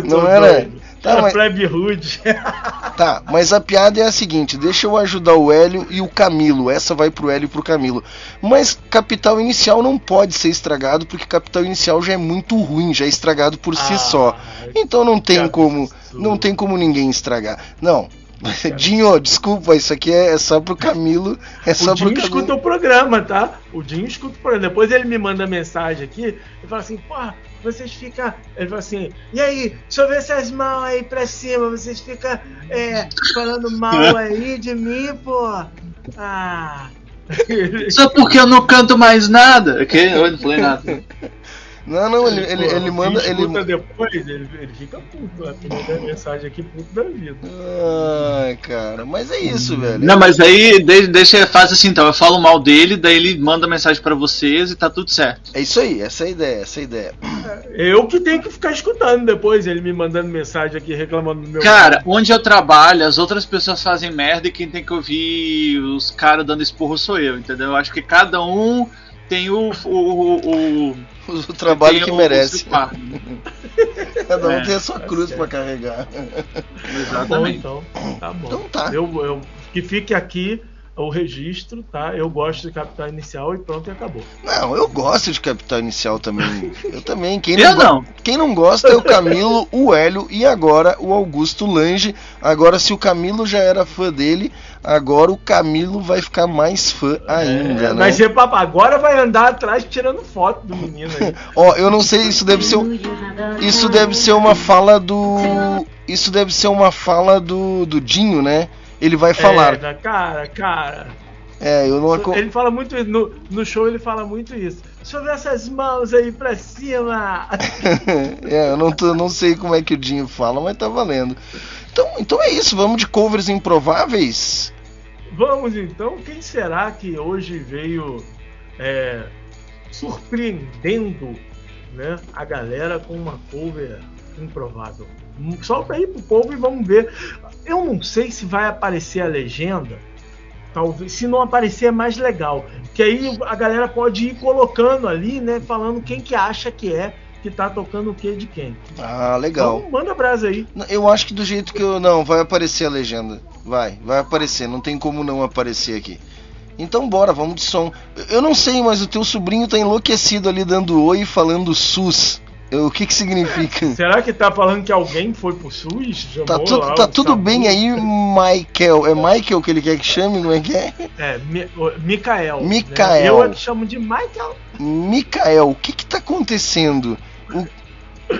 Não, não era? doido. Tá, Era mas- Plebe Rude. Tá, mas a piada é a seguinte: deixa eu ajudar o Hélio e o Camilo. Essa vai pro Hélio e pro Camilo. Mas Capital Inicial não pode ser estragado porque Capital Inicial já é muito ruim, já é estragado por si Ah, só. Então não tem como, não tem como ninguém estragar. Não. Dinho, desculpa, isso aqui é, é só pro Camilo. É só o Dinho pro Camilo. escuta o programa, tá? O Dinho escuta o programa. Depois ele me manda mensagem aqui e fala assim, porra, vocês ficam. Ele fala assim, e aí, deixa eu ver essas mãos aí pra cima, vocês ficam é, falando mal aí de mim, pô. Ah. Só porque eu não canto mais nada. Que? Eu não falei nada. Não, não, ele, ele, ele o manda. Ele... escuta depois, ele, ele fica puto, né? Ele manda mensagem aqui puto da vida. Ai, cara, mas é isso, velho. Não, mas aí de- deixa, faz assim então. Eu falo mal dele, daí ele manda mensagem pra vocês e tá tudo certo. É isso aí, essa é a ideia, essa é a ideia. Eu que tenho que ficar escutando depois, ele me mandando mensagem aqui reclamando do meu. Cara, onde eu trabalho, as outras pessoas fazem merda e quem tem que ouvir os caras dando esporro sou eu, entendeu? Eu acho que cada um tem o. o, o, o O trabalho que merece. par. Cada um É, tem a sua tá cruz pra carregar. Exatamente. Tá bom, então. Tá bom. Então tá. Eu, eu, que fique aqui o registro, tá? Eu gosto de Capital Inicial e pronto, e acabou. Não, eu gosto de Capital Inicial também. Eu também. Quem Eu não. Quem não gosta é o Camilo, o Hélio e agora o Augusto Lange. Agora, se o Camilo já era fã dele, agora o Camilo vai ficar mais fã ainda, né? Mas é papo, agora vai andar atrás tirando foto do menino aí. Ó, eu não sei, isso deve ser um- isso deve ser uma fala do isso deve ser uma fala do do Dinho, né? Ele vai falar. É, cara, cara. É, eu não Ele fala muito isso. No, no show ele fala muito isso. Deixa eu ver essas mãos aí pra cima. é, eu não, tô- não sei como é que o Dinho fala, mas tá valendo. Então, então é isso, vamos de covers improváveis. Vamos então, quem será que hoje veio é, surpreendendo né, a galera com uma cover improvável? Solta aí pro povo e vamos ver. Eu não sei se vai aparecer a legenda. Talvez, se não aparecer é mais legal. Que aí a galera pode ir colocando ali, né? Falando quem que acha que é que tá tocando o que de quem. Ah, legal. Então, manda brasa aí. Eu acho que do jeito que eu. Não, vai aparecer a legenda. Vai, vai aparecer. Não tem como não aparecer aqui. Então bora, vamos de som. Eu não sei, mas o teu sobrinho tá enlouquecido ali dando oi e falando sus. O que que significa? Será que tá falando que alguém foi pro SUS? Tá, tu- lá tá tudo bem aí, Michael? É Michael que ele quer que chame, não é que é? É, Mi, né? Eu é que chamo de Michael. Mikael, o que que tá acontecendo?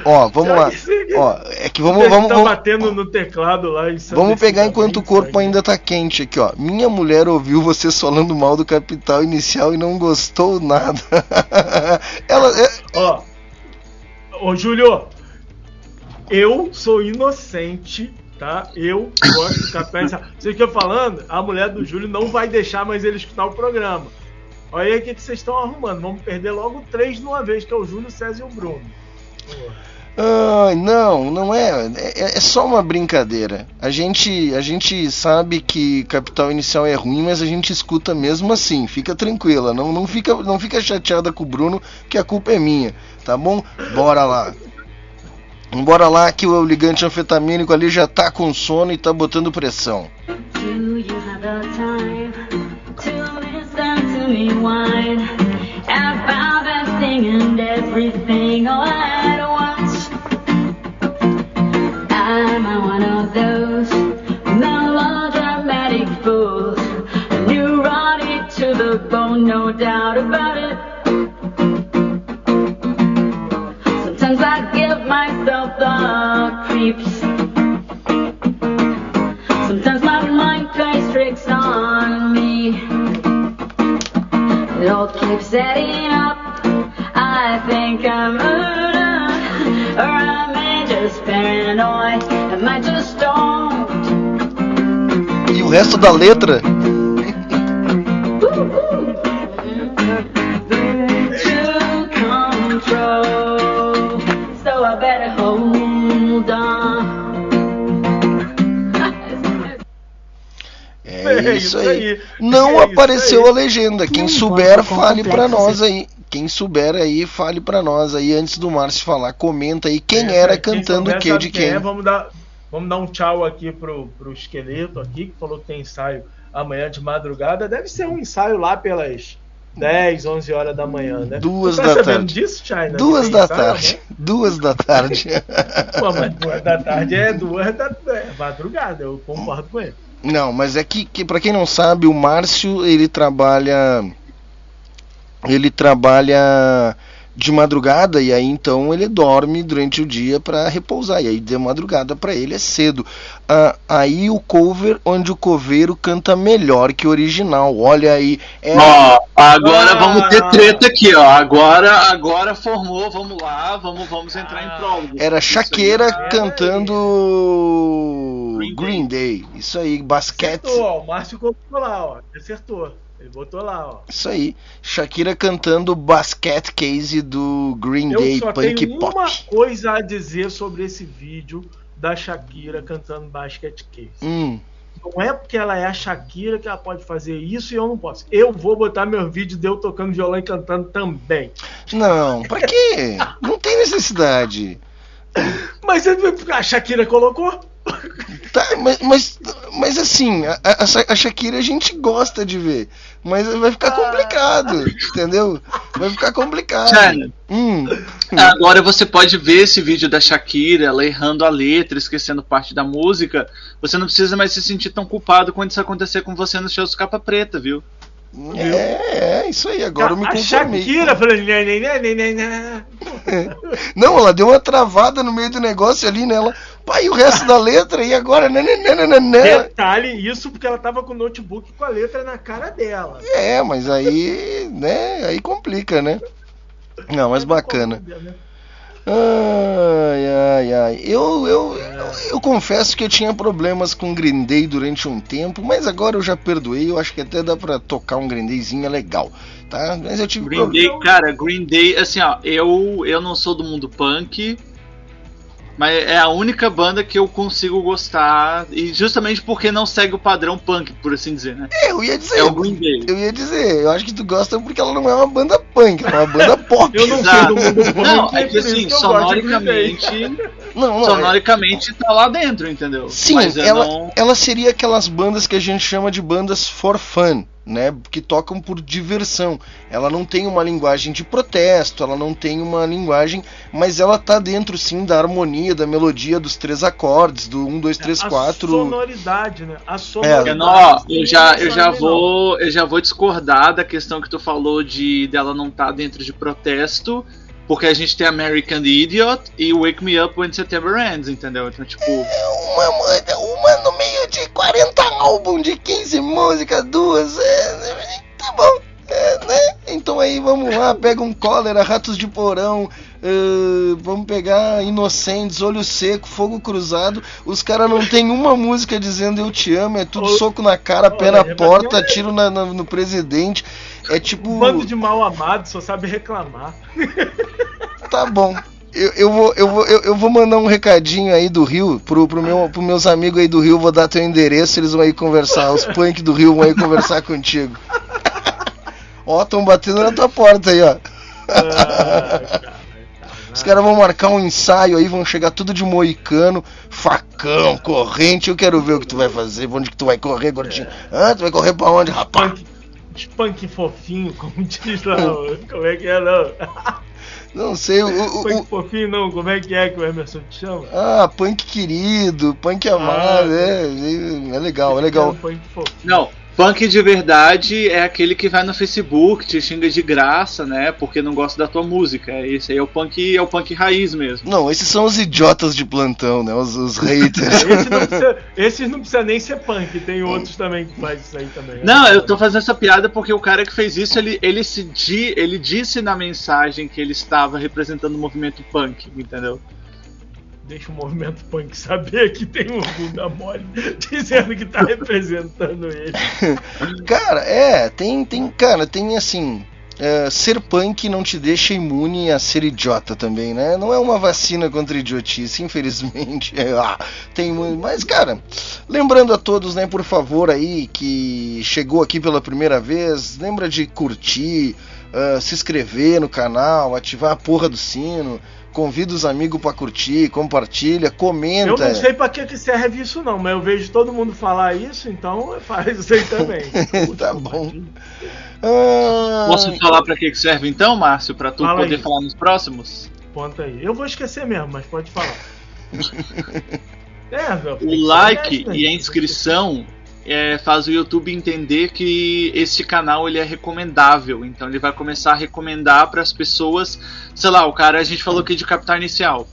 Ó, vamos Será lá. que? Ó, é que vamos, vamos, tá vamos, batendo no teclado lá em vamos pegar enquanto o corpo ainda tá quente aqui, ó. Minha mulher ouviu vocês falando mal do capital inicial e não gostou nada. Ela é, Ó, ô Júlio, eu sou inocente, tá? Eu gosto do Capitão Inicial. Vocês estão falando, a mulher do Júlio não vai deixar mais ele escutar o programa. Olha aí o que vocês estão arrumando. Vamos perder logo três de uma vez, que é o Júlio, o César e o Bruno. Ai, não, não é, é. É só uma brincadeira. A gente, a gente sabe que Capital Inicial é ruim, mas a gente escuta mesmo assim. Fica tranquila, não, não, fica, não fica chateada com o Bruno, que a culpa é minha, tá bom? Bora lá. Bora lá que o ligante anfetamínico ali já tá com sono e tá botando pressão. Do Am one of those melodramatic fools? Neurotic to the bone, no doubt about it. Sometimes I give myself the creeps. Sometimes my mind plays tricks on me. It all keeps adding up. I think I'm o resto da letra? On. É isso aí. É Não isso apareceu aí. a legenda. Quem Não souber, fale pra complexo nós aí. Quem souber aí, fale pra nós aí antes do Márcio falar. Comenta aí quem É, era quem cantando o que de quem. é. Vamos dar, vamos dar um tchau aqui pro, pro esqueleto aqui, que falou que tem ensaio amanhã de madrugada. Deve ser um ensaio lá pelas 10, 11 horas da manhã, né? Duas tá da sabendo tarde. disso, China? Duas da ensaio tarde. Duas da tarde. Pô, mas duas da tarde é duas da é madrugada, eu concordo com ele. Não, mas é que, que para quem não sabe, o Márcio ele trabalha ele trabalha de madrugada e aí então ele dorme durante o dia para repousar e aí de madrugada para ele é cedo. Ah, aí o cover onde o coveiro canta melhor que o original. Olha aí, é Ó, agora Ah. vamos ter treta aqui, ó. Agora, agora formou, vamos lá, vamos, vamos entrar em prova. era Shakira aí. cantando Green Day. Green Day. Isso aí, basquete. Acertou, ó, o Márcio colocou lá, ó. Acertou. Ele botou lá, ó. Isso aí. Shakira cantando Basket Case do Green Eu Day só Punk tenho Pop. uma coisa a dizer sobre esse vídeo da Shakira cantando Basket Case. Hum. Não é porque ela é a Shakira que ela pode fazer isso e eu não posso. Eu vou botar meu vídeo de eu tocando violão e cantando também. Não, pra quê? Não tem necessidade. Mas a Shakira colocou. Tá, mas, mas, mas assim, a, a, a Shakira a gente gosta de ver. Mas vai ficar complicado, entendeu? Vai ficar complicado. Hum. Agora você pode ver esse vídeo da Shakira, ela errando a letra, esquecendo parte da música. Você não precisa mais se sentir tão culpado quando isso acontecer com você nos shows capa preta, viu? É, é, isso aí, agora eu me a conformei. Shakira falando. "Né, né, né, né, né, né". Não, ela deu uma travada no meio do negócio ali nela. Pai, e o resto da letra? E agora? Né, né, né, né, né, né. Detalhe, isso porque ela tava com o notebook com a letra na cara dela. É, mas aí, né, aí complica, né? Não, mas bacana. Ai, ai, ai. Eu, eu, eu, eu confesso que eu tinha problemas com Green Day durante um tempo, mas agora eu já perdoei. Eu acho que até dá pra tocar um Green Dayzinho legal, tá? Mas eu tive Green problema. Day, cara, Green Day, assim, ó, eu, eu não sou do mundo punk, mas é a única banda que eu consigo gostar, e justamente porque não segue o padrão punk, por assim dizer, né? É, eu ia dizer. É o Green Day. Eu ia dizer, eu acho que tu gosta porque ela não é uma banda punk, ela é uma banda pop. Eu não Exato. do mundo punk. Não, é que assim, sonoricamente, Não, não, é- sonoricamente tá lá dentro, entendeu? Sim, ela, não... ela seria aquelas bandas que a gente chama de bandas for fun. Né, que tocam por diversão. Ela não tem uma linguagem de protesto, ela não tem uma linguagem, mas ela tá dentro sim da harmonia, da melodia dos três acordes, do 1 2 3 4. A sonoridade, né? A É, sonoridade. ó, eu já, eu já vou, eu já vou discordar da questão que tu falou de dela não estar dentro de protesto, porque a gente tem American Idiot e Wake Me Up When September Ends, entendeu? Então, tipo, Uma, uma, uma no meio de 40 álbuns de 15 músicas, duas, é, tá bom, é, né? Então aí vamos lá, pega um cólera, ratos de porão, é, vamos pegar Inocentes, Olho Seco, Fogo Cruzado. Os caras não tem uma música dizendo eu te amo, é tudo soco na cara, pé na porta, tiro na- na- no presidente. É tipo. Um bando de mal amados só sabe reclamar. Tá bom. Eu, eu, vou, eu, vou, eu, eu vou mandar um recadinho aí do Rio pro, pro meu, pros meus amigos aí do Rio, vou dar teu endereço, eles vão aí conversar, os punk do Rio vão aí conversar contigo. Ó, tão batendo na tua porta aí, ó. Os caras vão marcar um ensaio aí, vão chegar tudo de moicano, facão, corrente. Eu quero ver o que tu vai fazer, onde que tu vai correr, gordinho. Ah, tu vai correr pra onde, rapaz? Punk fofinho, como diz lá. como é que é, não? Não sei, o, o, Punk fofinho, não. Como é que é que o Emerson te chama? Ah, punk querido, punk amado, Ah, é, é legal, é legal. Punk fofinho. Não, punk de verdade é aquele que vai no Facebook, te xinga de graça, né? Porque não gosta da tua música. Esse aí é o punk, é o punk raiz mesmo. Não, esses são os idiotas de plantão, né? Os, os haters. Esse não precisa, esses não precisa nem ser punk, tem outros também que faz isso aí também. Não, eu tô fazendo essa piada porque o cara que fez isso, ele, ele, se di, ele disse na mensagem que ele estava representando o movimento punk, entendeu? Deixa o movimento punk saber que tem um bunda mole dizendo que tá representando ele. cara, é, tem, tem, cara, tem assim. é, ser punk não te deixa imune a ser idiota também, né? Não é uma vacina contra idiotice, infelizmente. É, ah, tem. Mas, cara, lembrando a todos, né, por favor, aí, que chegou aqui pela primeira vez, lembra de curtir, ah, se inscrever no canal, ativar a porra do sino. Convida os amigos pra curtir, compartilha, comenta. Eu não sei pra que, que serve isso não, mas eu vejo todo mundo falar isso, então faz isso aí também. tá bom. Ah, Posso falar pra que que serve então, Márcio? Pra tu Fala poder aí. falar nos próximos? Conta aí. Eu vou esquecer mesmo, mas pode falar. é, meu, O like né? e a inscrição é, faz o YouTube entender que esse canal ele é recomendável. Então ele vai começar a recomendar para as pessoas. Sei lá, o cara a gente falou aqui de capital inicial.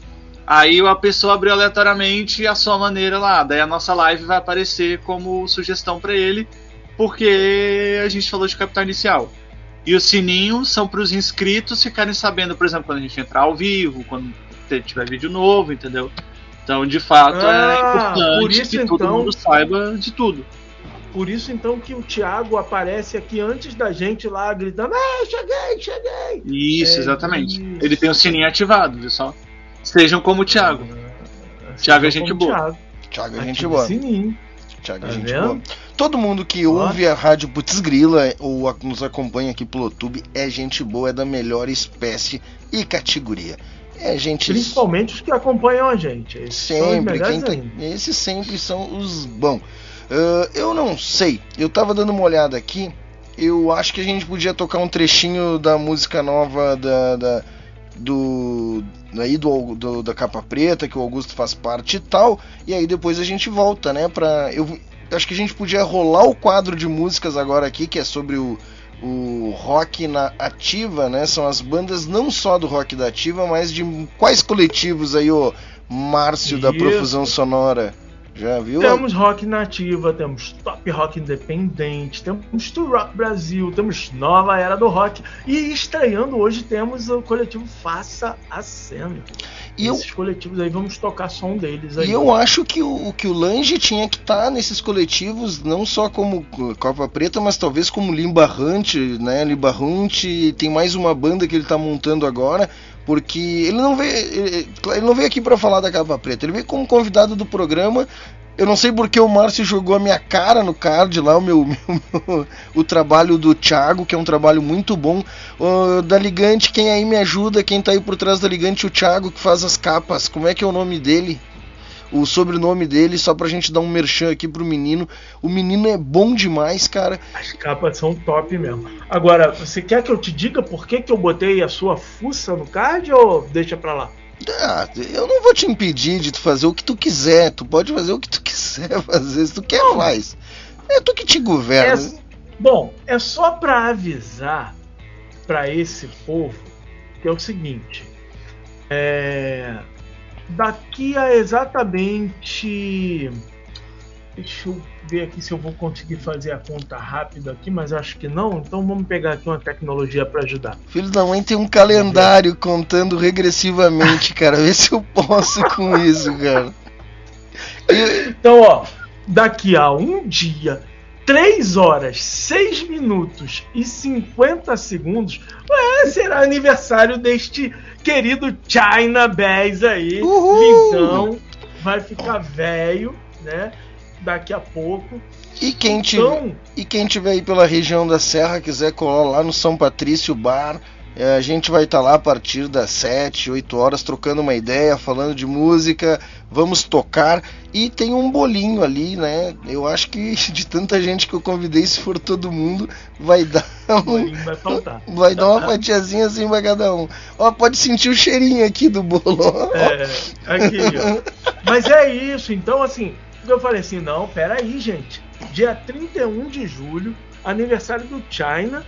Aí a pessoa abriu aleatoriamente a sua maneira lá. Daí a nossa live vai aparecer como sugestão para ele, porque a gente falou de capital inicial. E os sininhos são para os inscritos ficarem sabendo, por exemplo, quando a gente entrar ao vivo, quando tiver vídeo novo, entendeu? Então, de fato, Ah, é importante por isso, que todo então- mundo saiba de tudo. Por isso então que o Thiago aparece aqui antes da gente lá gritando: Ei, cheguei, cheguei! Isso, É, exatamente. isso. Ele tem o sininho ativado, viu só? Sejam como o Thiago. Thiago é gente boa. Thiago. Thiago é gente Ativa o boa. Sininho. Thiago é Tá gente vendo? boa. Todo mundo que ouve a Rádio Putz Grila ou a- nos acompanha aqui pelo YouTube é gente boa, é da melhor espécie e categoria. É gente Principalmente os que acompanham a gente. Esses sempre, quem tá- esses sempre são os bons. Ah, eu não sei, eu tava dando uma olhada aqui. Eu acho que a gente podia tocar um trechinho da música nova da, da- do aí do, do- da capa preta que o Augusto faz parte e tal. E aí depois a gente volta, né? Pra, eu acho que a gente podia rolar o quadro de músicas agora aqui que é sobre o o rock na ativa, né? São as bandas não só do rock da ativa, mas de quais coletivos aí, o Márcio da Isso. Profusão Sonora? Já viu? Temos rock nativa, temos top rock independente, temos to rock Brasil, temos nova era do rock e estreando hoje temos o coletivo Faça a Cena. E eu- Esses coletivos aí vamos tocar som deles aí. E eu acho que o, que o Lange tinha que estar nesses coletivos, não só como Copa Preta, mas talvez como Limba Hunt, né? Limba Hunt, tem mais uma banda que ele tá montando agora, porque ele não veio, ele, não veio aqui para falar da Capa Preta, ele veio como convidado do programa. Eu não sei porque o Márcio jogou a minha cara no card lá, o meu, meu- meu- o trabalho do Thiago, que é um trabalho muito bom. O da Ligante, quem aí me ajuda, quem tá aí por trás da Ligante, o Thiago que faz as capas. Como é que é o nome dele? O sobrenome dele, só pra gente dar um merchan aqui pro menino. O menino é bom demais, cara. As capas são top mesmo. Agora, você quer que eu te diga por que, que eu botei a sua fuça no card ou deixa pra lá? Ah, eu não vou te impedir de tu fazer o que tu quiser. Tu pode fazer o que tu quiser fazer. Se tu quer, faz. É tu que te governa. É, bom, é só pra avisar para esse povo que é o seguinte. É, daqui a exatamente. Deixa eu ver aqui se eu vou conseguir fazer a conta rápida aqui, mas acho que não. Então vamos pegar aqui uma tecnologia para ajudar. Filho da mãe tem um calendário contando regressivamente, cara. Vê se eu posso com isso, cara. Então, ó, daqui a um dia, 3 horas, 6 minutos e 50 segundos, ué, será aniversário deste querido China Bass aí. Uhul. Então, vai ficar velho, né? Daqui a pouco. E quem, então, tiver, e quem tiver aí pela região da Serra, quiser colar lá no São Patrício Bar, é, a gente vai estar tá lá a partir das 7, 8 horas trocando uma ideia, falando de música, vamos tocar e tem um bolinho ali, né? Eu acho que de tanta gente que eu convidei, se for todo mundo, vai dar um, vai faltar. Vai dar uma fatiazinha assim pra cada um. Ó, pode sentir o cheirinho aqui do bolo. É, aqui, ó. Mas é isso, então assim, eu falei assim, não, peraí, gente. Dia 31 de julho, aniversário do China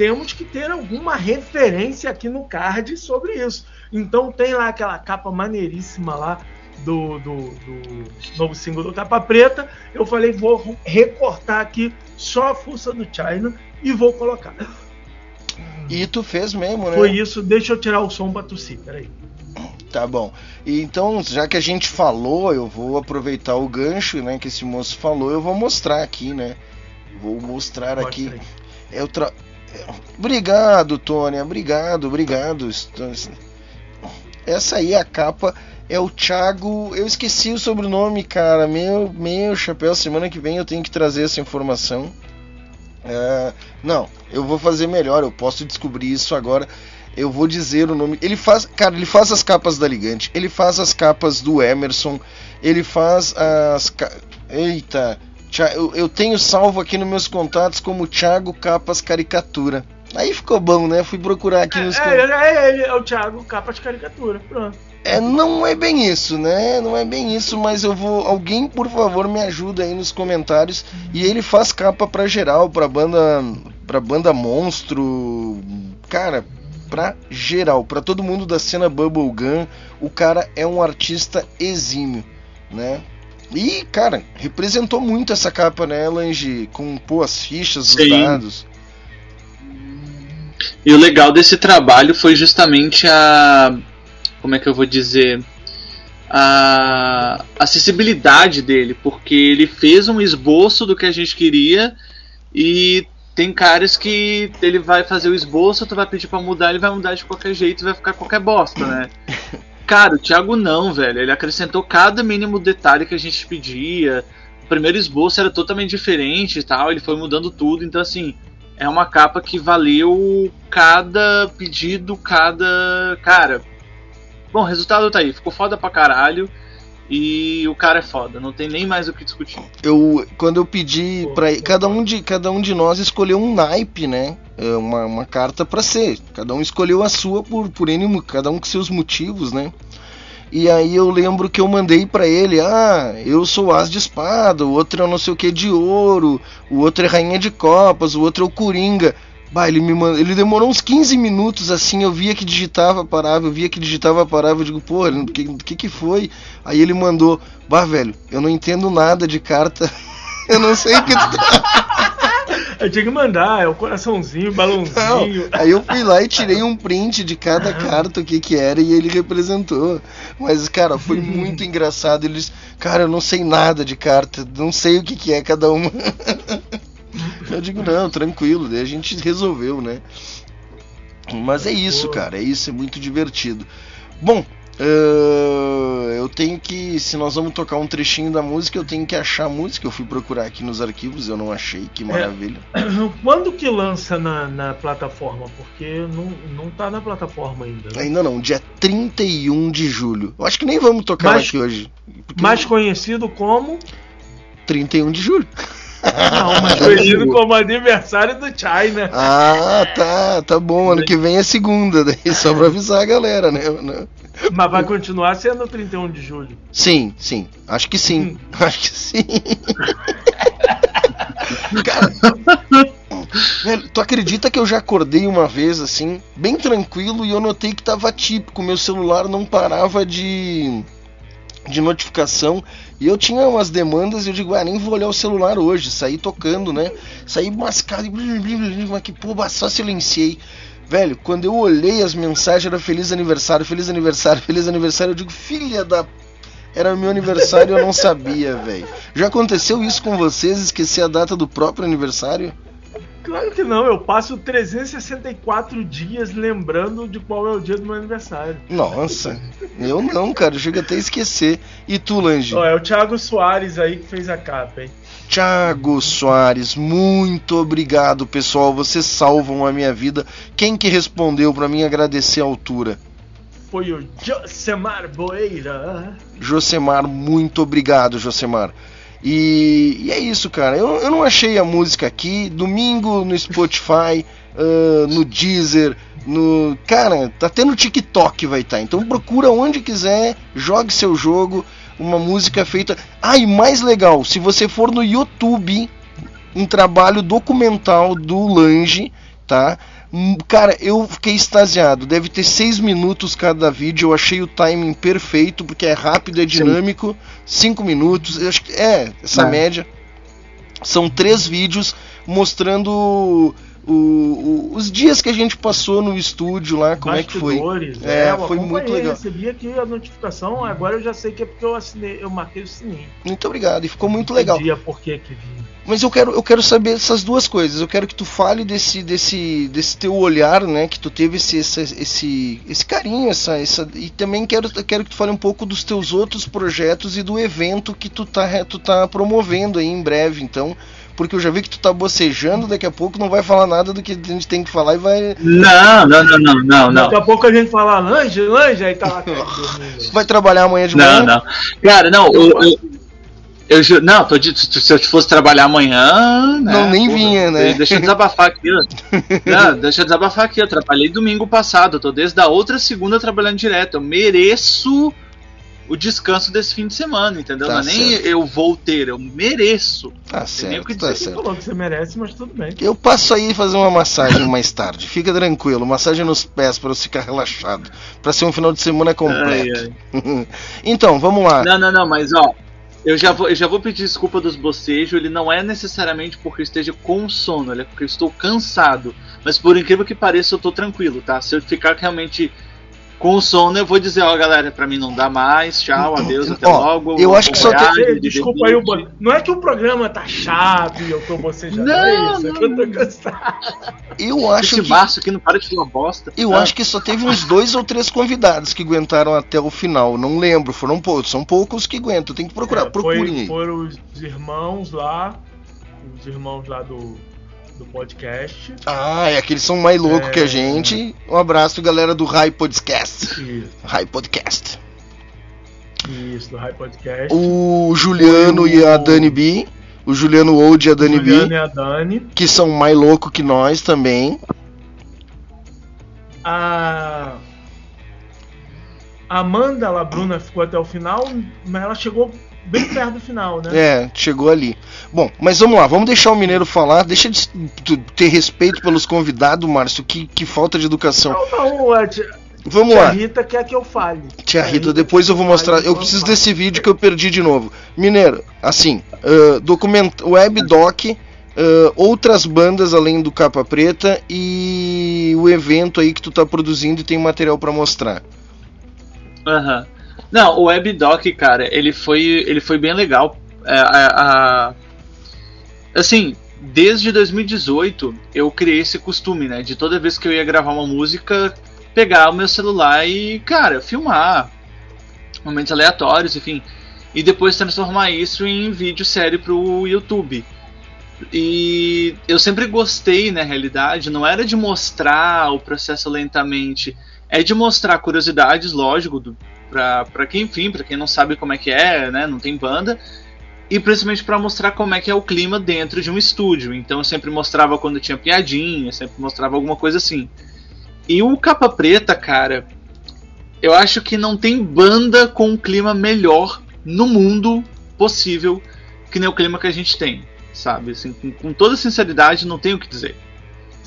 temos que ter alguma referência aqui no card sobre isso. Então tem lá aquela capa maneiríssima lá do, do, do novo single do Capa Preta. Eu falei, vou recortar aqui só a fuça do China e vou colocar. E tu fez mesmo, né? Foi isso, deixa eu tirar o som pra tossir, peraí. Tá bom. E então, já que a gente falou, eu vou aproveitar o gancho, né, que esse moço falou, eu vou mostrar aqui, né? Vou mostrar Mostra aqui. Aí. Eu tra... Obrigado, Tônia. Obrigado, obrigado. Essa aí é a capa. É o Thiago. Eu esqueci o sobrenome, cara. Meu, meu chapéu. Semana que vem eu tenho que trazer essa informação. É, não, eu vou fazer melhor. Eu posso descobrir isso agora. Eu vou dizer o nome. Ele faz, cara, ele faz as capas da Ligante. Ele faz as capas do Emerson. Ele faz as. Eita, eu, eu tenho salvo aqui nos meus contatos como Thiago Capas Caricatura. Aí ficou bom, né? Fui procurar aqui é, nos é, é, é, é, o Thiago Capas Caricatura, pronto. É, não é bem isso, né? Não é bem isso, mas eu vou. Alguém, por favor, me ajuda aí nos comentários. E ele faz capa pra geral, pra banda. pra banda monstro. Cara, pra geral, pra todo mundo da cena Bubblegum. O cara é um artista exímio, né? E, cara, representou muito essa capa, né, Lange? Com pô, as fichas, os Sim. dados. E o legal desse trabalho foi justamente a. Como é que eu vou dizer? A acessibilidade dele, porque ele fez um esboço do que a gente queria e tem caras que ele vai fazer o esboço, tu vai pedir para mudar, ele vai mudar de qualquer jeito e vai ficar qualquer bosta, né? Cara, o Thiago não, velho. Ele acrescentou cada mínimo detalhe que a gente pedia. O primeiro esboço era totalmente diferente e tal. Ele foi mudando tudo. Então, assim, é uma capa que valeu cada pedido, cada. Cara. Bom, resultado tá aí. Ficou foda pra caralho. E o cara é foda, não tem nem mais o que discutir. Eu, quando eu pedi para cada um de cada um de nós escolheu um naipe, né? É, uma, uma carta para ser. Cada um escolheu a sua por por N, cada um com seus motivos, né? E aí eu lembro que eu mandei para ele, ah, eu sou as de espada, o outro é não sei o que de ouro, o outro é rainha de copas, o outro é o coringa. Bah, ele me mandou, ele demorou uns 15 minutos assim, eu via que digitava, parava, eu via que digitava, parava, eu digo, pô, o que, que que foi? Aí ele mandou, bah, velho, eu não entendo nada de carta, eu não sei o que Eu tinha que mandar, é o coraçãozinho, balãozinho. Não, aí eu fui lá e tirei um print de cada carta, o que que era, e ele representou. Mas, cara, foi muito engraçado. Eles, cara, eu não sei nada de carta, não sei o que que é cada uma. Eu digo, não, tranquilo, daí a gente resolveu, né? Mas é isso, cara, é isso, é muito divertido. Bom, uh, eu tenho que. Se nós vamos tocar um trechinho da música, eu tenho que achar a música. Eu fui procurar aqui nos arquivos, eu não achei, que maravilha. É, quando que lança na, na, plataforma? Porque não, não tá na plataforma ainda. Né? Ainda não, dia 31 de julho. Eu acho que nem vamos tocar mais, aqui hoje. Mais conhecido como. 31 de julho. Não, mas conhecido como aniversário do Chai, né? Ah, tá, tá bom. Ano que vem é segunda, daí só pra avisar a galera, né? Mas vai continuar sendo 31 de julho. Sim, sim. Acho que sim. Hum. Acho que sim. Cara, velho, tu acredita que eu já acordei uma vez assim, bem tranquilo, e eu notei que tava típico, meu celular não parava de de notificação e eu tinha umas demandas e eu digo, ah, nem vou olhar o celular hoje, saí tocando, né? Saí mascado, mas que pô, só silenciei. Velho, quando eu olhei as mensagens era feliz aniversário, feliz aniversário, feliz aniversário, eu digo, filha da era meu aniversário e eu não sabia, velho. Já aconteceu isso com vocês, esquecer a data do próprio aniversário? Claro que não, eu passo 364 dias lembrando de qual é o dia do meu aniversário. Nossa, eu não, cara, eu chego até a esquecer. E tu, Lange? Oh, é o Thiago Soares aí que fez a capa, hein? Thiago Soares, muito obrigado, pessoal. Vocês salvam a minha vida. Quem que respondeu para mim agradecer a altura? Foi o Josemar Boeira. Josemar, muito obrigado, Josemar. E, e, é isso, cara. Eu, eu não achei a música aqui. Domingo no Spotify, uh, no Deezer, no. Cara, tá no TikTok vai estar. Tá. Então procura onde quiser, jogue seu jogo. Uma música feita. Ah, e mais legal, se você for no YouTube, um trabalho documental do Lange, tá? Hum, cara, eu fiquei extasiado. Deve ter seis minutos cada vídeo. Eu achei o timing perfeito, porque é rápido, é dinâmico. Sim. Cinco minutos. Eu acho que é essa é. média. São três vídeos mostrando o, o, os dias que a gente passou no estúdio lá, como é que foi. É, é foi muito legal. Eu recebi aqui a notificação, agora eu já sei que é porque eu assinei, eu marquei o sininho. Muito obrigado, e ficou muito legal. Dia por que que. Mas eu quero, eu quero saber essas duas coisas. Eu quero que tu fale desse, desse, desse teu olhar, né? Que tu teve esse, esse, esse, esse carinho, essa, essa, e também quero, quero que tu fale um pouco dos teus outros projetos e do evento que tu tá, tu tá promovendo aí em breve. Então, porque eu já vi que tu tá bocejando, daqui a pouco não vai falar nada do que a gente tem que falar e vai. Não, não, não, não, não. não. Daqui a pouco a gente fala lanche, lanche, aí tá lá. vai trabalhar amanhã de manhã? Não, não. Cara, não, eu, eu, eu, não, tô de, se eu fosse trabalhar amanhã. Né, não, nem porra, vinha, né? Deixa eu desabafar aqui. não, deixa eu desabafar aqui. Eu trabalhei domingo passado. Eu tô desde a outra segunda trabalhando direto. Eu mereço o descanso desse fim de semana, entendeu? Tá não é nem eu vou ter, eu mereço. Tá certo, que tá certo. falou que você merece, mas tudo bem. Eu passo aí fazer uma massagem mais tarde. Fica tranquilo, massagem nos pés para eu ficar relaxado, para ser um final de semana completo. Ai, ai. então, vamos lá. Não, não, não, mas ó, eu já, vou, eu já vou pedir desculpa dos bocejos. Ele não é necessariamente porque eu esteja com sono, ele é porque eu estou cansado. Mas por incrível que pareça, eu estou tranquilo, tá? Se eu ficar realmente com o sono, eu vou dizer, ó, galera, pra mim não dá mais, tchau, adeus, até ó, logo. Eu acho que só tem. Desculpa aí, não é que o programa tá chato e eu tô bocejando, não, é isso, não. é que eu tô cansado. Eu acho Esse que. março aqui não para de falar bosta. Eu ah. acho que só teve uns dois ou três convidados que aguentaram até o final, não lembro, foram poucos, são poucos que aguentam, tem que procurar, é, procurem foi, aí. Foram os irmãos lá, os irmãos lá do do podcast. Ah, é que eles são mais loucos é... que a gente. Um abraço, galera do High Podcast. Isso. High Podcast. Isso, do High Podcast. O Juliano o... e a Dani B. O Juliano Old e a Dani B. E a Dani. Que são mais loucos que nós também. A. Amanda Labruna ficou até o final, mas ela chegou bem perto do final, né? É, chegou ali. Bom, mas vamos lá, vamos deixar o Mineiro falar. Deixa de ter respeito pelos convidados, Márcio. Que, que falta de educação. Não, não, é, tia, Vamos tia lá. Rita quer que eu fale. Tia, Rita, depois eu vou mostrar. Eu preciso desse vídeo que eu perdi de novo. Mineiro, assim, uh, document, webdoc, uh, outras bandas além do Capa Preta e o evento aí que tu tá produzindo e tem material para mostrar. Aham. Uhum. Não, o WebDoc, cara, ele foi, ele foi bem legal. É, a, a, assim, desde 2018 eu criei esse costume, né? De toda vez que eu ia gravar uma música, pegar o meu celular e, cara, filmar. momentos aleatórios, enfim, e depois transformar isso em vídeo série pro YouTube. E eu sempre gostei, na realidade, não era de mostrar o processo lentamente, é de mostrar curiosidades, lógico, do, pra quem, enfim, pra quem não sabe como é que é, né, não tem banda, e principalmente para mostrar como é que é o clima dentro de um estúdio. Então eu sempre mostrava quando tinha piadinha, sempre mostrava alguma coisa assim. E o Capa Preta, cara, eu acho que não tem banda com um clima melhor no mundo possível que nem o clima que a gente tem, sabe? Assim, com, com toda sinceridade, não tenho o que dizer.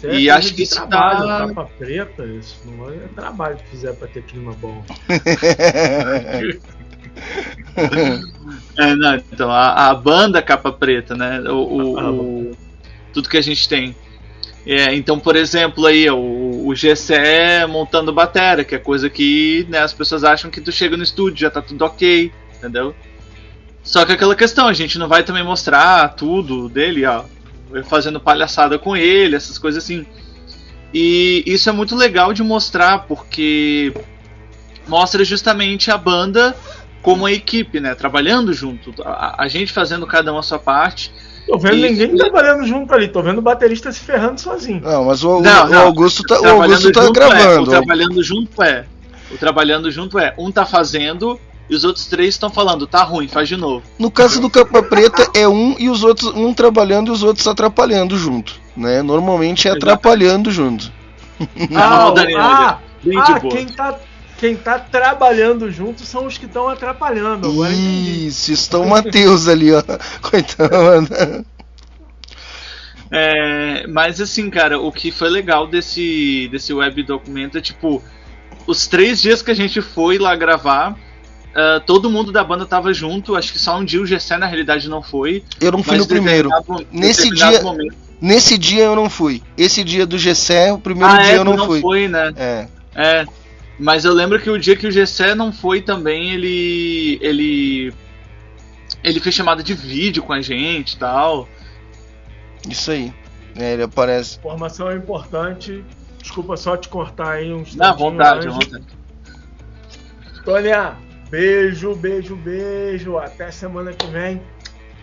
Isso é e acho que isso trabalho, tá- capa preta, isso não é trabalho que fizer pra ter clima bom. É, não, então, a, a banda capa preta, né? O, o- o- tudo que a gente tem. É, então, por exemplo, aí, o, o GCE montando bateria, que é coisa que né, as pessoas acham que tu chega no estúdio, já tá tudo ok, entendeu? Só que aquela questão, a gente não vai também mostrar tudo dele, ó, fazendo palhaçada com ele, essas coisas assim. E isso é muito legal de mostrar, porque mostra justamente a banda como a equipe, né? Trabalhando junto. A, a gente fazendo cada um a sua parte. Tô vendo E- ninguém trabalhando junto ali, tô vendo o baterista se ferrando sozinho. Não, mas o, Não, o não. Augusto tá, o Trabalhando Augusto tá junto É, o gravando. trabalhando junto é. O trabalhando junto é. Um tá fazendo e os outros três estão falando, tá ruim, faz de novo. No caso do Capa Preta é um e os outros um trabalhando e os outros atrapalhando junto, né? Normalmente é atrapalhando junto. Ah, o Daniel, ah, bem de ah, boa. quem tá, quem tá trabalhando junto são os que estão atrapalhando. Agora. Isso, estão o Matheus ali, ó. Coitado. É, mas assim, cara, o que foi legal desse, desse web documento é tipo, os três dias que a gente foi lá gravar, ah, todo mundo da banda tava junto, acho que só um dia o Gessé na realidade não foi. Eu não fui no primeiro. Nesse dia, momento- nesse dia eu não fui. Esse dia do Gessé, o primeiro ah, dia é, eu tu não, fui. foi, né? É. É. Mas eu lembro que o dia que o Gessé não foi também, ele. ele. ele fez chamada de vídeo com a gente e tal. Isso aí. É, ele aparece. Informação é importante. Desculpa só te cortar aí uns Na vontade, antes. vontade. Tônia, beijo, beijo, beijo. Até semana que vem.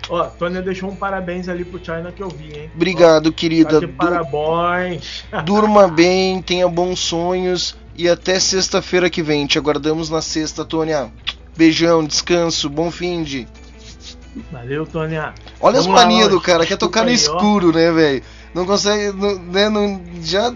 Ó, Tônia deixou um parabéns ali pro China que eu vi, hein? Obrigado, querida. Tá Du- parabéns. Durma bem, tenha bons sonhos e até sexta-feira que vem. Te aguardamos na sexta, Tônia. Beijão, descanso, bom fim de. Valeu, Tônia. Olha as Vamos lá, manias ó, do cara, quer tocar no ó. escuro, né, velho? Não consegue, não, né, não, já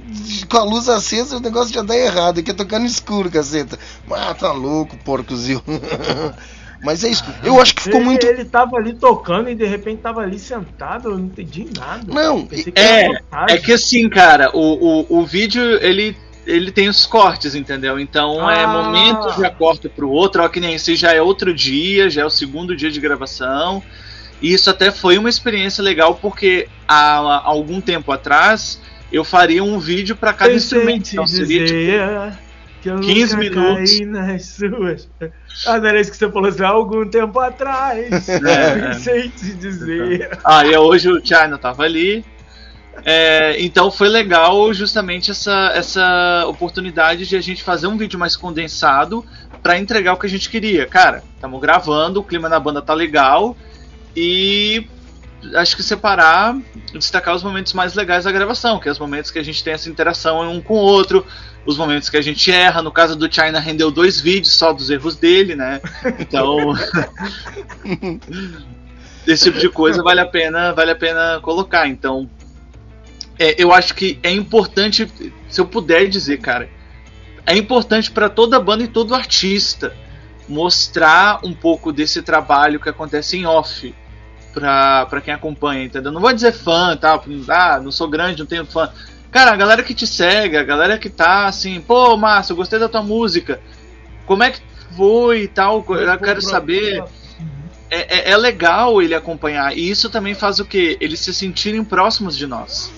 com a luz acesa o negócio já dá errado, quer tocar no escuro, caceta. Ah, tá louco, porcozinho. Mas é isso, eu acho que ficou ele, muito. Ele tava ali tocando e de repente tava ali sentado, eu não entendi nada. Não, É, é que assim, cara, o, o, o vídeo ele, ele tem os cortes, entendeu? Então é Ah. momento já corta pro outro, ó, que nem esse já é outro dia, já é o segundo dia de gravação. E isso até foi uma experiência legal porque há, algum tempo atrás eu faria um vídeo para cada Pensei instrumento. Então seria tipo, dizer que eu 15 nunca minutos. nas suas. Ah, não era isso que você falou assim, há algum tempo atrás. É. Pensei te dizer. Ah, e hoje o China tava ali. É, então foi legal justamente essa, essa oportunidade de a gente fazer um vídeo mais condensado para entregar o que a gente queria. Cara, estamos gravando, o clima na banda tá legal e acho que separar, destacar os momentos mais legais da gravação, que é os momentos que a gente tem essa interação um com o outro, os momentos que a gente erra. No caso do China rendeu dois vídeos só dos erros dele, né? Então esse tipo de coisa vale a pena, vale a pena colocar. Então, é, eu acho que é importante, se eu puder dizer, cara, é importante para toda banda e todo artista mostrar um pouco desse trabalho que acontece em off pra, pra quem acompanha, entendeu? Não vou dizer fã, tá? Ah, não sou grande, não tenho fã. Cara, a galera que te segue, a galera que tá assim, pô, Márcio, eu gostei da tua música. Como é que foi e tal? Eu quero saber é, é- é legal ele acompanhar. E isso também faz o que? Eles se sentirem próximos de nós.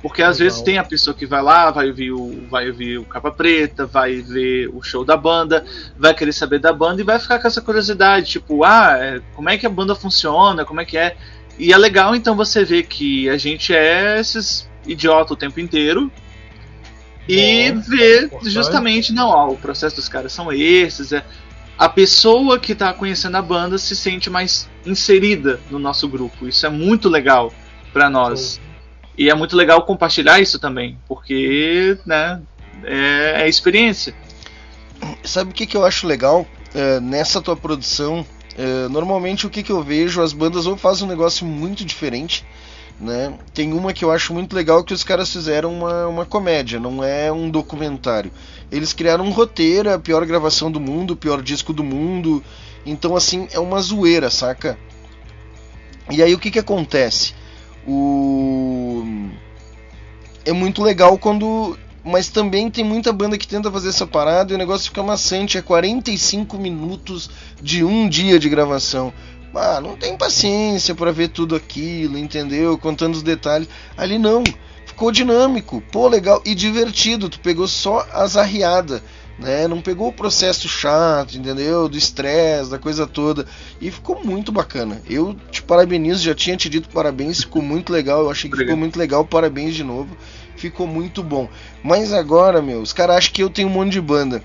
Porque às Legal. vezes tem a pessoa que vai lá, vai ouvir, o, vai ouvir o Capa Preta, vai ver o show da banda, vai querer saber da banda e vai ficar com essa curiosidade, tipo, ah, é, como é que a banda funciona, como é que é. E é legal então você ver que a gente é esses idiota o tempo inteiro. E Bom, ver importante. justamente, não, ó, o processo dos caras são esses, é, a pessoa que está conhecendo a banda se sente mais inserida no nosso grupo. Isso é muito legal para nós. E é muito legal compartilhar isso também, porque né, é, é experiência. Sabe o que, que eu acho legal é, nessa tua produção? É, normalmente o que, que eu vejo, as bandas ou fazem um negócio muito diferente, né? Tem uma que eu acho muito legal que os caras fizeram uma, uma comédia, não é um documentário. Eles criaram um roteiro, a pior gravação do mundo, o pior disco do mundo. Então, assim, é uma zoeira, saca? E aí o que que acontece? O... É muito legal quando. Mas também tem muita banda que tenta fazer essa parada e o negócio fica maçante. É 45 minutos de um dia de gravação. Ah, não tem paciência para ver tudo aquilo, entendeu? Contando os detalhes. Ali não ficou dinâmico, pô, legal e divertido. Tu pegou só as arriadas, né? Não pegou o processo chato, entendeu? Do estresse, da coisa toda. E ficou muito bacana. Eu te parabenizo, já tinha te dito parabéns, ficou muito legal. Eu achei que Obrigado. ficou muito legal, parabéns de novo. Ficou muito bom. Mas agora, meu, os caras acham que eu tenho um monte de banda.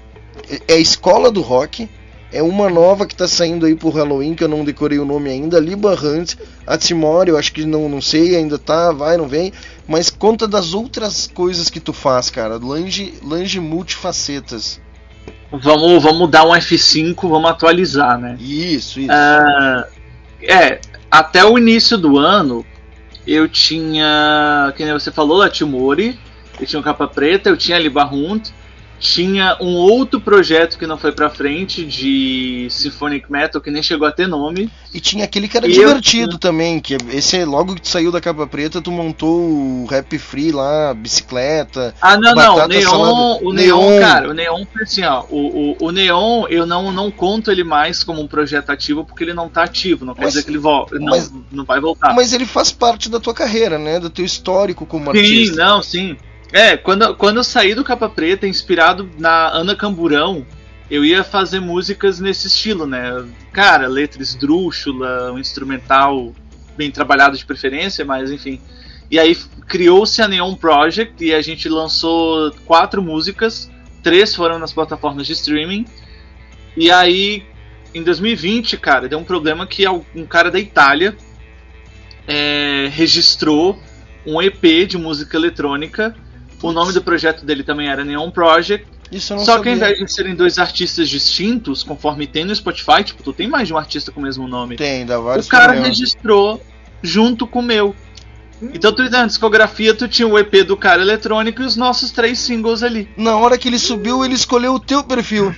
É a escola do rock é uma nova que tá saindo aí pro Halloween, que eu não decorei o nome ainda. Liba Hunt, a Timor, eu acho que não, não sei, ainda tá, vai, não vem. Mas conta das outras coisas que tu faz, cara. Lange, lange multifacetas. Vamos, vamos dar um F5, vamos atualizar, né? Isso, isso. Uh, é, até o início do ano, eu tinha, que nem você falou, a Timori, eu tinha o Capa Preta, eu tinha a Liba Hunt, tinha um outro projeto que não foi pra frente de Symphonic Metal que nem chegou a ter nome. E tinha aquele que era e divertido eu... também, que esse logo que tu saiu da capa preta, tu montou o Rap Free lá, bicicleta. Ah, não, não, o Neon, o Neon, Neon, cara, o Neon assim, ó, o, o, o, Neon eu não, não conto ele mais como um projeto ativo porque ele não tá ativo, não quer dizer que ele volta, não, mas, não vai voltar. Mas ele faz parte da tua carreira, né, do teu histórico como sim, artista. Sim, não, sim. É, quando, quando eu saí do Capa Preta, inspirado na Ana Camburão, eu ia fazer músicas nesse estilo, né? Cara, letra esdrúxula, um instrumental bem trabalhado de preferência, mas enfim. E aí criou-se a Neon Project e a gente lançou quatro músicas, três foram nas plataformas de streaming. E aí, em 2020, cara, deu um problema que um cara da Itália é, registrou um EP de música eletrônica o nome do projeto dele também era Neon Project. Só sabia. que ao invés de serem dois artistas distintos, conforme tem no Spotify, tipo, tu tem mais de um artista com o mesmo nome. Tem, dá vários. O cara registrou junto com o meu. Então tu na discografia tu tinha o EP do cara eletrônico e os nossos três singles ali. Na hora que ele subiu, ele escolheu o teu perfil.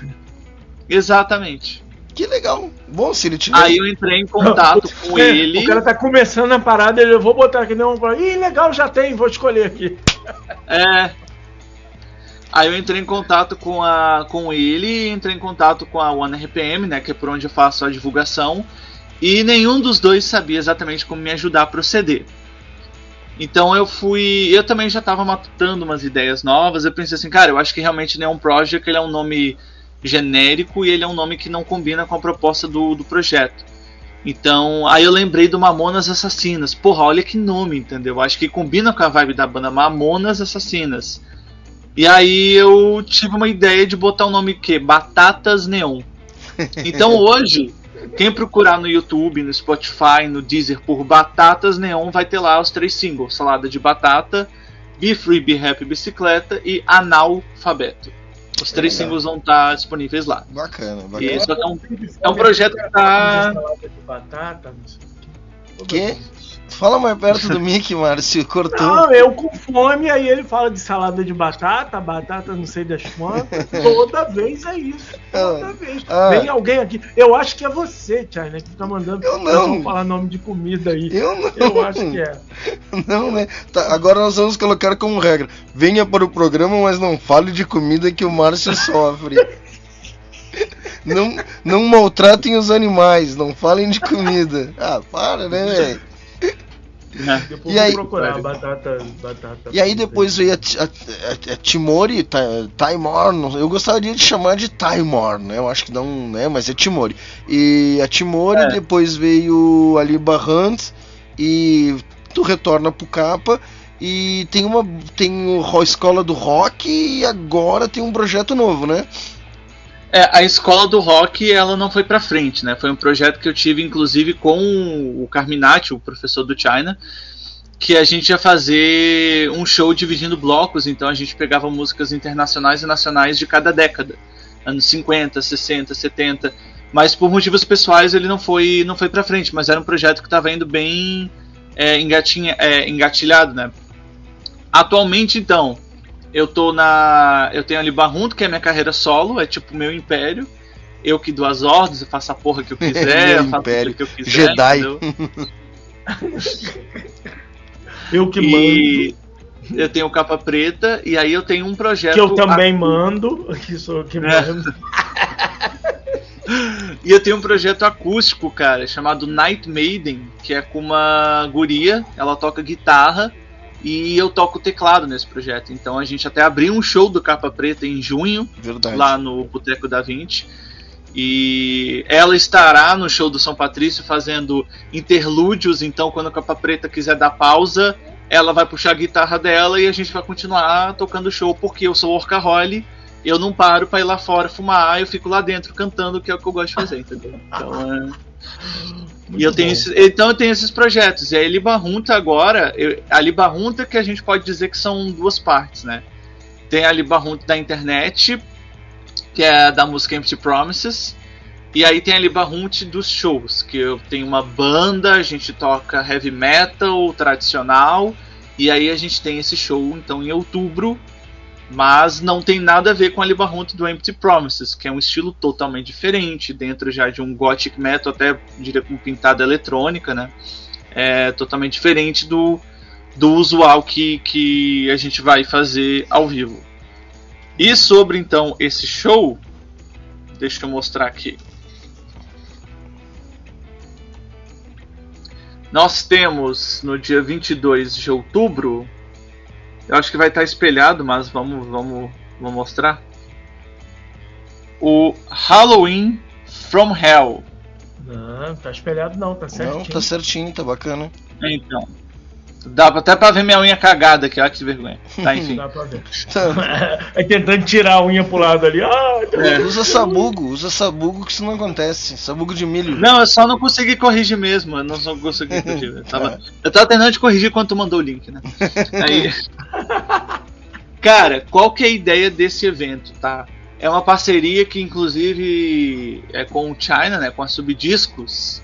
Exatamente. Que legal. Bom, se ele tiver. Aí eu entrei em contato com é, ele. O cara tá começando a parada, ele, eu vou botar aqui não. Ih, legal, já tem, vou escolher aqui. É. Aí eu entrei em contato com, a, com ele, entrei em contato com a One RPM, né, que é por onde eu faço a divulgação, e nenhum dos dois sabia exatamente como me ajudar a proceder. Então eu fui, eu também já estava matutando umas ideias novas, eu pensei assim, cara, eu acho que realmente Neon Project ele é um nome genérico e ele é um nome que não combina com a proposta do, do projeto. Então, aí eu lembrei do Mamonas Assassinas. Porra, olha que nome, entendeu? Acho que combina com a vibe da banda Mamonas Assassinas. E aí eu tive uma ideia de botar o nome que Batatas Neon. Então hoje, quem procurar no YouTube, no Spotify, no Deezer por Batatas Neon vai ter lá os três singles: Salada de Batata, Be Free, Be Happy Bicicleta e Analfabeto. Os três é singles vão estar tá disponíveis lá. Bacana, bacana. E isso é um, é um projeto que tá. Que? Fala mais perto do Mickey, Márcio. Cortou. Não, eu com fome, aí ele fala de salada de batata, batata não sei das quantas. Toda vez é isso. Toda ah, vez. Ah, Vem alguém aqui. Eu acho que é você, Charlie, que tá mandando. Eu não. falar nome de comida aí. Eu não. Eu acho que é. Não, né? Tá, agora nós vamos colocar como regra: venha para o programa, mas não fale de comida que o Márcio sofre. Não, não maltratem os animais, não falem de comida. Ah, para, né, velho? e aí, procurar batata, batata. E aí depois veio a, a, a, a Timori, Taimor, eu gostaria de chamar de Taimor, né? Eu acho que não, né? Mas é Timori. E a Timori, é. depois veio a Liba Hunt e tu retorna pro capa e tem uma tem a escola do rock e agora tem um projeto novo, né? É, a escola do rock ela não foi para frente, né? Foi um projeto que eu tive inclusive com o Carminati, o professor do China, que a gente ia fazer um show dividindo blocos, então a gente pegava músicas internacionais e nacionais de cada década, anos 50, 60, 70, mas por motivos pessoais ele não foi não foi para frente, mas era um projeto que estava indo bem é, engatinha, é, engatilhado, né? Atualmente então, eu tô na. Eu tenho ali Barrunto, que é minha carreira solo, é tipo meu império. Eu que dou as ordens, eu faço a porra que eu quiser, eu faço império. o que eu quiser. Jedi. Eu que E eu tenho capa preta, e aí eu tenho um projeto. Que eu também acu- mando. Que sou eu que É. mando. E eu tenho um projeto acústico, cara, chamado Night Maiden, que é com uma guria, ela toca guitarra e eu toco teclado nesse projeto. Então a gente até abriu um show do Capa Preta em junho, Verdade. lá no Boteco da 20. E ela estará no show do São Patrício fazendo interlúdios, então quando a Capa Preta quiser dar pausa, ela vai puxar a guitarra dela e a gente vai continuar tocando o show, porque eu sou workaholic, eu não paro pra ir lá fora fumar, eu fico lá dentro cantando, que é o que eu gosto de fazer, entendeu? Então, é... E eu tenho esses, então eu tenho esses projetos. E a Libarrunta agora, eu, a Libarrunta que a gente pode dizer que são duas partes, né? Tem a Libarrunta da internet, que é da música Empty Promises. E aí tem a Libarrunte dos shows, que eu tenho uma banda, a gente toca heavy metal tradicional. E aí a gente tem esse show então em outubro, mas não tem nada a ver com a Libarrunte do Empty Promises, que é um estilo totalmente diferente, dentro já de um gothic metal, até diria com pintada eletrônica, né? É totalmente diferente do, do usual que, que a gente vai fazer ao vivo. E sobre então esse show, deixa eu mostrar aqui. Nós temos no dia 22 de outubro, eu acho que vai estar espelhado, mas vamos, vamos, vamos mostrar. O Halloween from Hell. Não, tá espelhado não, tá certinho. Não, tá certinho, tá bacana. Então. Dá até pra ver minha unha cagada aqui, olha que vergonha. Tá, enfim. Dá pra ver. Aí tentando tirar a unha pro lado ali. Ah, É. Usa sabugo, usa sabugo que isso não acontece. Sabugo de milho. Não, eu só não consegui corrigir mesmo. Eu não só consegui corrigir. Eu tava, eu tava tentando te corrigir quando tu mandou o link, né? Aí. Cara, qual que é a ideia desse evento, tá? É uma parceria que inclusive é com o China, né? Com a Subdiscos.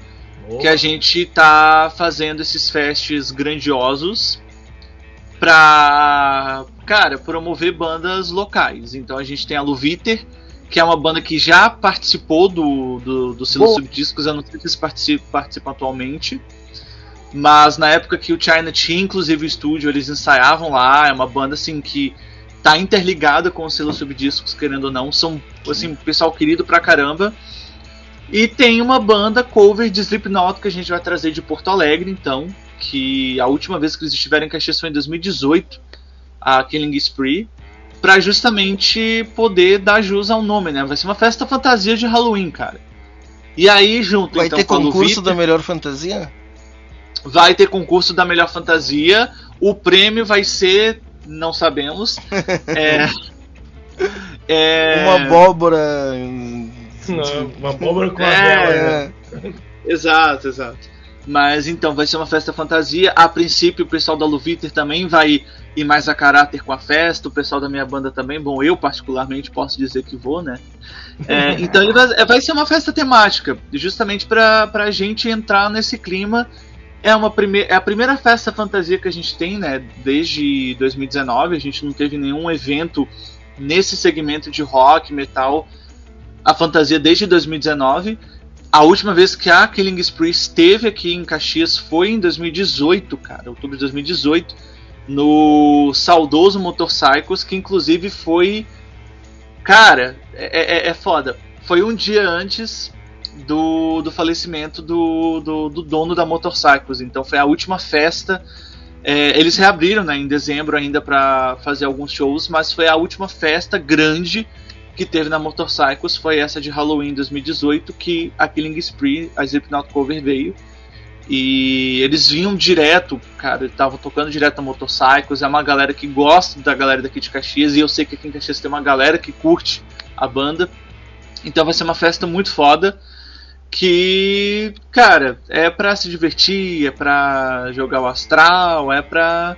Que a gente tá fazendo esses festes grandiosos pra, cara, promover bandas locais. Então a gente tem a Luviter, que é uma banda que já participou do, do, do Boa. Subdiscos, eu não sei se eles participam, participam atualmente. Mas na época que o China tinha inclusive o estúdio, eles ensaiavam lá, é uma banda assim que tá interligada com o selo Subdiscos, querendo ou não, são assim, pessoal querido pra caramba. E tem uma banda cover de Slipknot que a gente vai trazer de Porto Alegre, então, que a última vez que eles estiveram em Caxias foi em 2018, a Killing Spree, pra justamente poder dar jus ao nome, né? Vai ser uma festa fantasia de Halloween, cara. E aí, junto Vai então, ter com concurso da melhor fantasia? vai ter concurso da melhor fantasia. O prêmio vai ser, não sabemos. é, é, Uma abóbora. Não, uma abóbora com a É, vela. né? Exato, exato. Mas então vai ser uma festa fantasia. A princípio, o pessoal da Luviter também vai ir mais a caráter com a festa. O pessoal da minha banda também. Bom, eu particularmente posso dizer que vou, né? É, então ele vai, vai ser uma festa temática, justamente para a gente entrar nesse clima. É, uma prime é a primeira festa fantasia que a gente tem, né? Desde 2019. A gente não teve nenhum evento nesse segmento de rock, metal, a fantasia desde 2019. A última vez que a Killing Spree esteve aqui em Caxias foi em 2018, cara, outubro de 2018, no saudoso Motorcycles, que inclusive foi. Cara, é, é, é foda. Foi um dia antes do, do falecimento do, do, do dono da Motorcycles, então foi a última festa. É, eles reabriram né, em dezembro ainda para fazer alguns shows, mas foi a última festa grande que teve na Motorcycles foi essa de Halloween 2018 que a Killing Spree, a Slipknot cover veio. E eles vinham direto, cara, estavam tocando direto na Motorcycles, é uma galera que gosta da galera daqui de Caxias, e eu sei que aqui em Caxias tem uma galera que curte a banda. Então vai ser uma festa muito foda que, cara, é pra se divertir, é pra jogar o astral, é pra,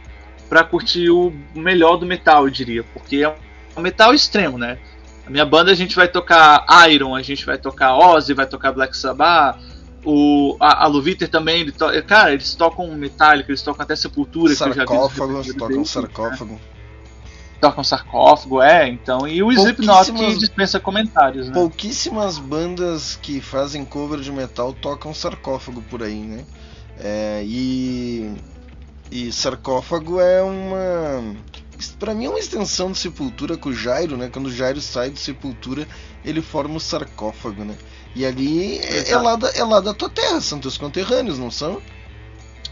pra curtir o melhor do metal, eu diria. Porque é um metal extremo, né? A minha banda a gente vai tocar Iron, a gente vai tocar Ozzy, vai tocar Black Sabbath, o, a, a Luviter também, ele to, cara, eles tocam Metallica, eles tocam até Sepultura, sarcófago, que tocam sarcófago. Tocam sarcófago, é, então. E o Slipknot que dispensa comentários, né? Pouquíssimas bandas que fazem cover de metal tocam sarcófago por aí, né? É, e. E sarcófago é uma. Pra mim é uma extensão de Sepultura com o Jairo, né? Quando o Jairo sai de Sepultura, ele forma o sarcófago, né? E ali é, é, lá da, é lá da tua terra, são teus conterrâneos, não são?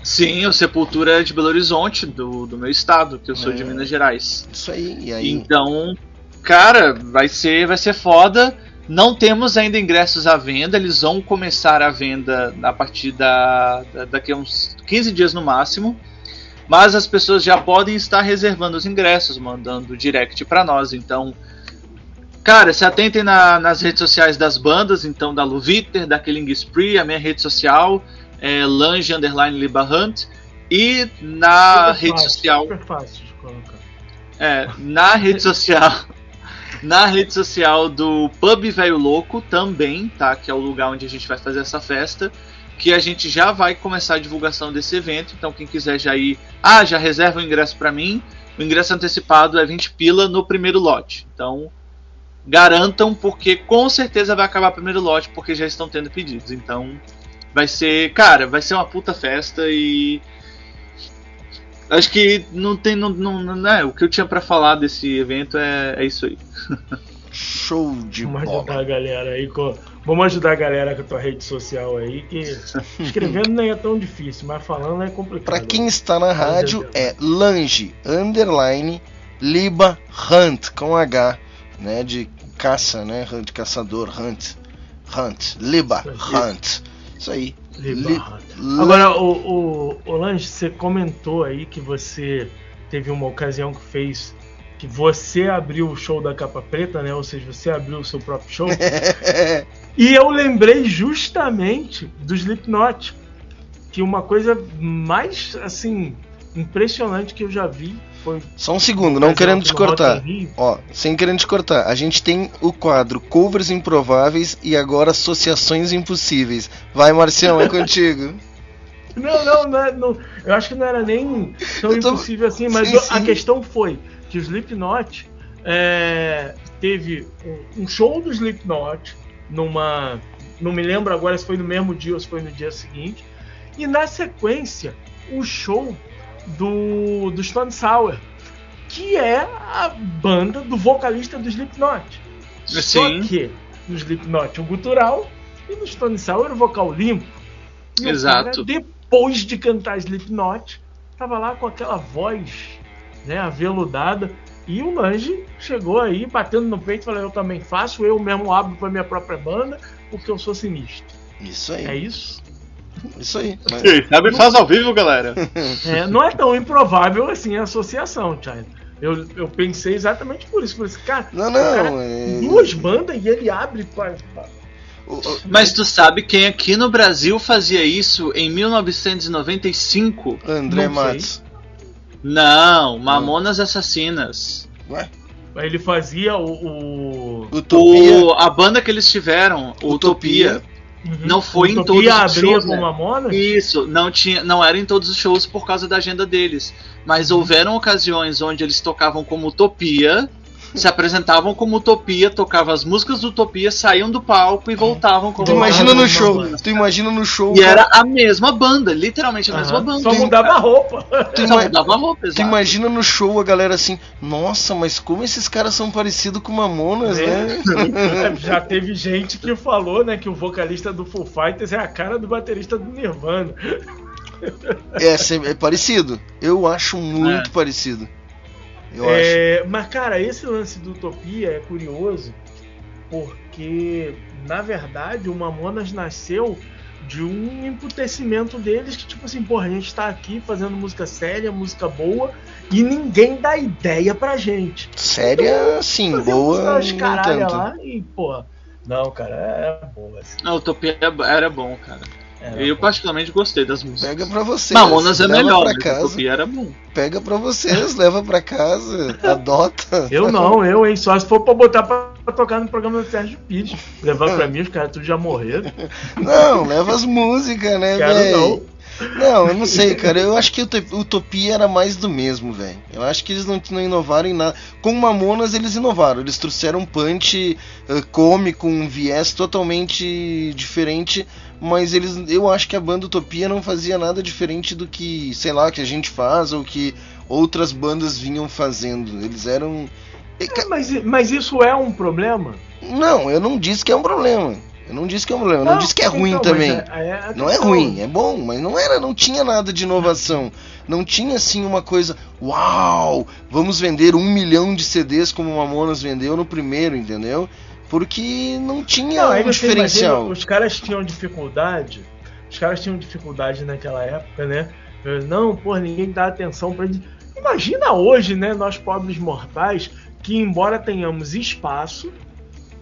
Sim, o Sepultura é de Belo Horizonte, do, do meu estado, que eu sou é, de Minas Gerais. Isso aí, e aí? Então, cara, vai ser, vai ser foda. Não temos ainda ingressos à venda, eles vão começar a venda a partir da, da, daqui a uns 15 dias no máximo. Mas as pessoas já podem estar reservando os ingressos, mandando direct para nós. Então, Cara, se atentem na, nas redes sociais das bandas, então da Luviter, da Killing Spree, a minha rede social é Lange Underline Liba Hunt. E na super rede fácil, social. Super fácil de colocar. É, na rede social. Na rede social do Pub Velho Louco também, tá? Que é o lugar onde a gente vai fazer essa festa. Que a gente já vai começar a divulgação desse evento. Então, quem quiser já ir. Ah, já reserva o ingresso para mim. O ingresso antecipado é 20 pila no primeiro lote. Então, garantam, porque com certeza vai acabar o primeiro lote, porque já estão tendo pedidos. Então, vai ser, cara, vai ser uma puta festa e. Acho que não tem. Não, não, não é, o que eu tinha para falar desse evento é, é isso aí. Show de Vamos bola. ajudar a galera aí com. Vamos ajudar a galera com a tua rede social aí, que escrevendo nem é tão difícil, mas falando é complicado. Pra quem está na rádio é Lange Underline Liba Hunt com H né, de caça, né, de caçador, hunt, hunt, liba, hunt, isso aí. Liba, Li, hunt. Agora, o, o, o Lange, você comentou aí que você teve uma ocasião que fez que você abriu o show da capa preta, né? Ou seja, você abriu o seu próprio show. e eu lembrei justamente do Slipknot, que uma coisa mais assim impressionante que eu já vi foi. Só um segundo, não querendo te cortar. Ó, sem querendo te cortar. A gente tem o quadro Covers Improváveis e agora Associações Impossíveis. Vai, Marcião, é contigo. Não, não, não, é, não, eu acho que não era nem tão tô... impossível assim, mas sim, sim. a questão foi que o Slipknot é, teve um show do Slipknot numa. Não me lembro agora se foi no mesmo dia ou se foi no dia seguinte. E na sequência, o show do, do Stone Sour, que é a banda do vocalista do Slipknot. Sim. Só que no Slipknot o gutural e no Stone Sour o vocal limpo. E Exato. O cara, depois de cantar Slipknot, tava lá com aquela voz né, aveludada. E o Lange chegou aí batendo no peito e falou: Eu também faço, eu mesmo abro para minha própria banda, porque eu sou sinistro. Isso aí. É isso? Isso aí. Mas... Quem sabe faz ao vivo, galera. É, não é tão improvável assim a associação, China. Eu, eu pensei exatamente por isso. Falei assim, cara, não, não, cara, é... duas bandas e ele abre pra, pra... Mas tu sabe quem aqui no Brasil fazia isso em 1995? André Matos. Não, Mamonas Assassinas. Ué? Ele fazia o. o... Utopia. O, a banda que eles tiveram, Utopia. Utopia. Uhum. Não foi em todos os shows. Com Mamonas? Isso, não tinha, não era em todos os shows por causa da agenda deles. Mas houveram ocasiões onde eles tocavam como Utopia se apresentavam como Utopia, tocavam as músicas do Utopia, saíam do palco e voltavam como Tu imagina no show, tu imagina no show. E era a mesma banda, literalmente a mesma banda. Só mudava a roupa. Tu Só mudava a roupa, exato. Tu imagina no show a galera assim, nossa, mas como esses caras são parecidos com Mamonas, É. né? Já teve gente que falou, né, que o vocalista do Foo Fighters é a cara do baterista do Nirvana. É, é parecido. Eu acho muito É. parecido. Eu acho. É, mas, cara, esse lance do Utopia é curioso porque, na verdade, o Mamonas nasceu de um emputecimento deles que, tipo assim, porra, a gente tá aqui fazendo música séria, música boa e ninguém dá ideia pra gente. Séria, sim, Fazemos boa. as não caralho tanto. lá e, porra, Não, cara, é boa. Assim. A Utopia era bom, cara. Era eu bom. particularmente gostei das músicas. Pega pra vocês. Mamonas é leva melhor, pra mas casa. Utopia era bom. Pega pra vocês, leva pra casa, adota. Eu não, eu, hein? Só se for pra botar pra, pra tocar no programa do Sérgio Pires. Levar pra mim, os caras tudo já morreram. Não, leva as músicas, né, velho? não. Não, eu não sei, cara. Eu acho que Utop- Utopia era mais do mesmo, velho. Eu acho que eles não, não inovaram em nada. Com Mamonas eles inovaram. Eles trouxeram um punch eh, cômico, um viés totalmente diferente. Mas eles, eu acho que a banda Utopia não fazia nada diferente do que, sei lá, que a gente faz ou que outras bandas vinham fazendo. Eles eram. É, mas, mas isso é um problema? Não, eu não disse que é um problema. Eu não disse que é um problema. Eu não, Não, disse que é então, ruim mas também. é- é não é ruim, é bom, mas não era, não tinha nada de inovação. Não tinha assim uma coisa, uau, vamos vender um milhão de CDs como o Mamonas vendeu no primeiro, entendeu? Porque não tinha Não, um você diferencial. imagina, os caras tinham dificuldade. Os caras tinham dificuldade naquela época, né? Não, pô, ninguém dá atenção pra gente. Imagina hoje, né, nós pobres mortais, que embora tenhamos espaço,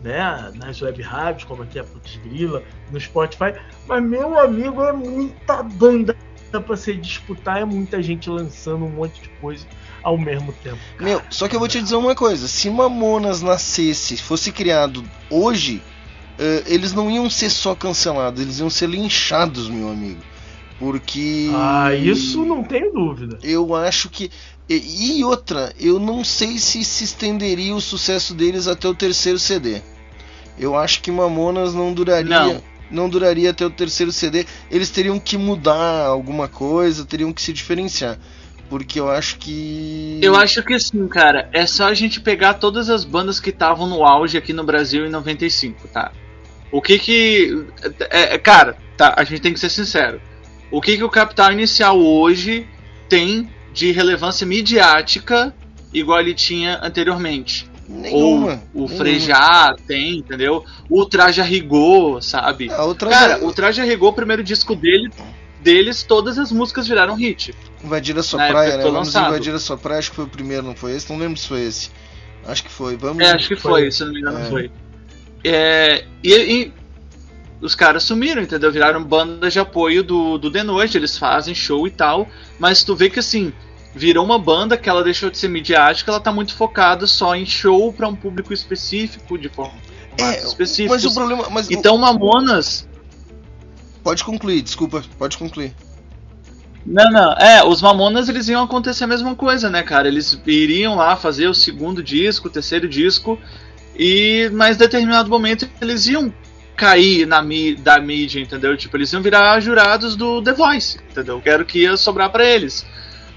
né, nas web rádios, como aqui a Putz Grila, no Spotify, mas meu amigo, é muita banda pra se disputar, é muita gente lançando um monte de coisa ao mesmo tempo. Meu, só que eu vou te dizer uma coisa: se Mamonas nascesse, fosse criado hoje, eh, eles não iam ser só cancelados, eles iam ser linchados, meu amigo. Porque. Ah, isso não tenho dúvida. Eu acho que. E, e outra, eu não sei se se estenderia o sucesso deles até o terceiro CD. Eu acho que Mamonas não duraria. Não. não duraria até o terceiro CD. Eles teriam que mudar alguma coisa, teriam que se diferenciar. Porque eu acho que. Eu acho que sim, cara. É só a gente pegar todas as bandas que estavam no auge aqui no Brasil em 95, tá? O que que. É, é, cara, tá, a gente tem que ser sincero. O que que o Capital Inicial hoje tem de relevância midiática igual ele tinha anteriormente? Nenhuma, Ou o nenhuma. Frejá tem, entendeu? O Traje a Rigor, sabe? Ah, o Cara, o Traje a Rigor, o primeiro disco dele, deles, todas as músicas viraram hit. Invadir a sua Na praia, né? foi Vamos lançado. invadir a sua praia, acho que foi o primeiro, não foi esse? Não lembro se foi esse. Acho que foi. Vamos. É, acho que foi, se não me engano É. foi. É, e, e os caras sumiram, entendeu? Viraram banda de apoio do, do The Noite, eles fazem show e tal, mas tu vê que assim, virou uma banda que ela deixou de ser midiática, ela tá muito focada só em show pra um público específico, de forma específica. É, mas o problema- mas o- então Mamonas. Pode concluir, desculpa, pode concluir. Não, não. É, os Mamonas eles iam acontecer a mesma coisa, né, cara? Eles iriam lá fazer o segundo disco, o terceiro disco, e mas em determinado momento eles iam cair na da mídia, entendeu? Tipo, eles iam virar jurados do The Voice, entendeu? Que era o que ia sobrar pra eles.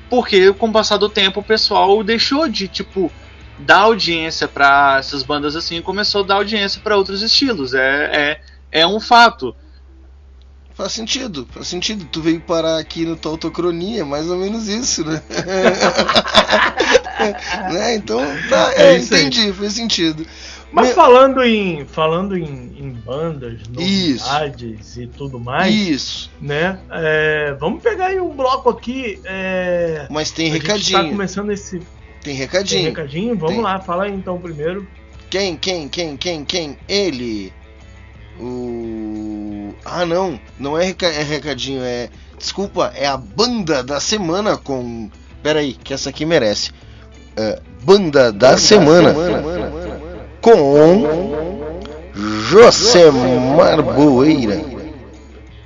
Porque com o passar do tempo o pessoal deixou de, tipo, dar audiência pra essas bandas assim e começou a dar audiência pra outros estilos. É, é, é um fato. Faz sentido, faz sentido. Tu veio parar aqui no tua autocronia, mais ou menos isso, né? né? Então, tá, é, É isso aí. entendi, faz sentido. Mas Meu- falando em falando em, em bandas, Isso. novidades e tudo mais, Isso. né? é, vamos pegar aí um bloco aqui. é, Mas tem a gente recadinho. Tá começando esse Tem recadinho. tem recadinho. Vamos Tem. lá, fala aí então primeiro. Quem, quem, quem, quem, quem? Ele. O. Ah, não. Não é, é recadinho, é. Desculpa, é a banda da semana com. Pera aí, que essa aqui merece. É, banda da semana. Com. Josemar Boeira.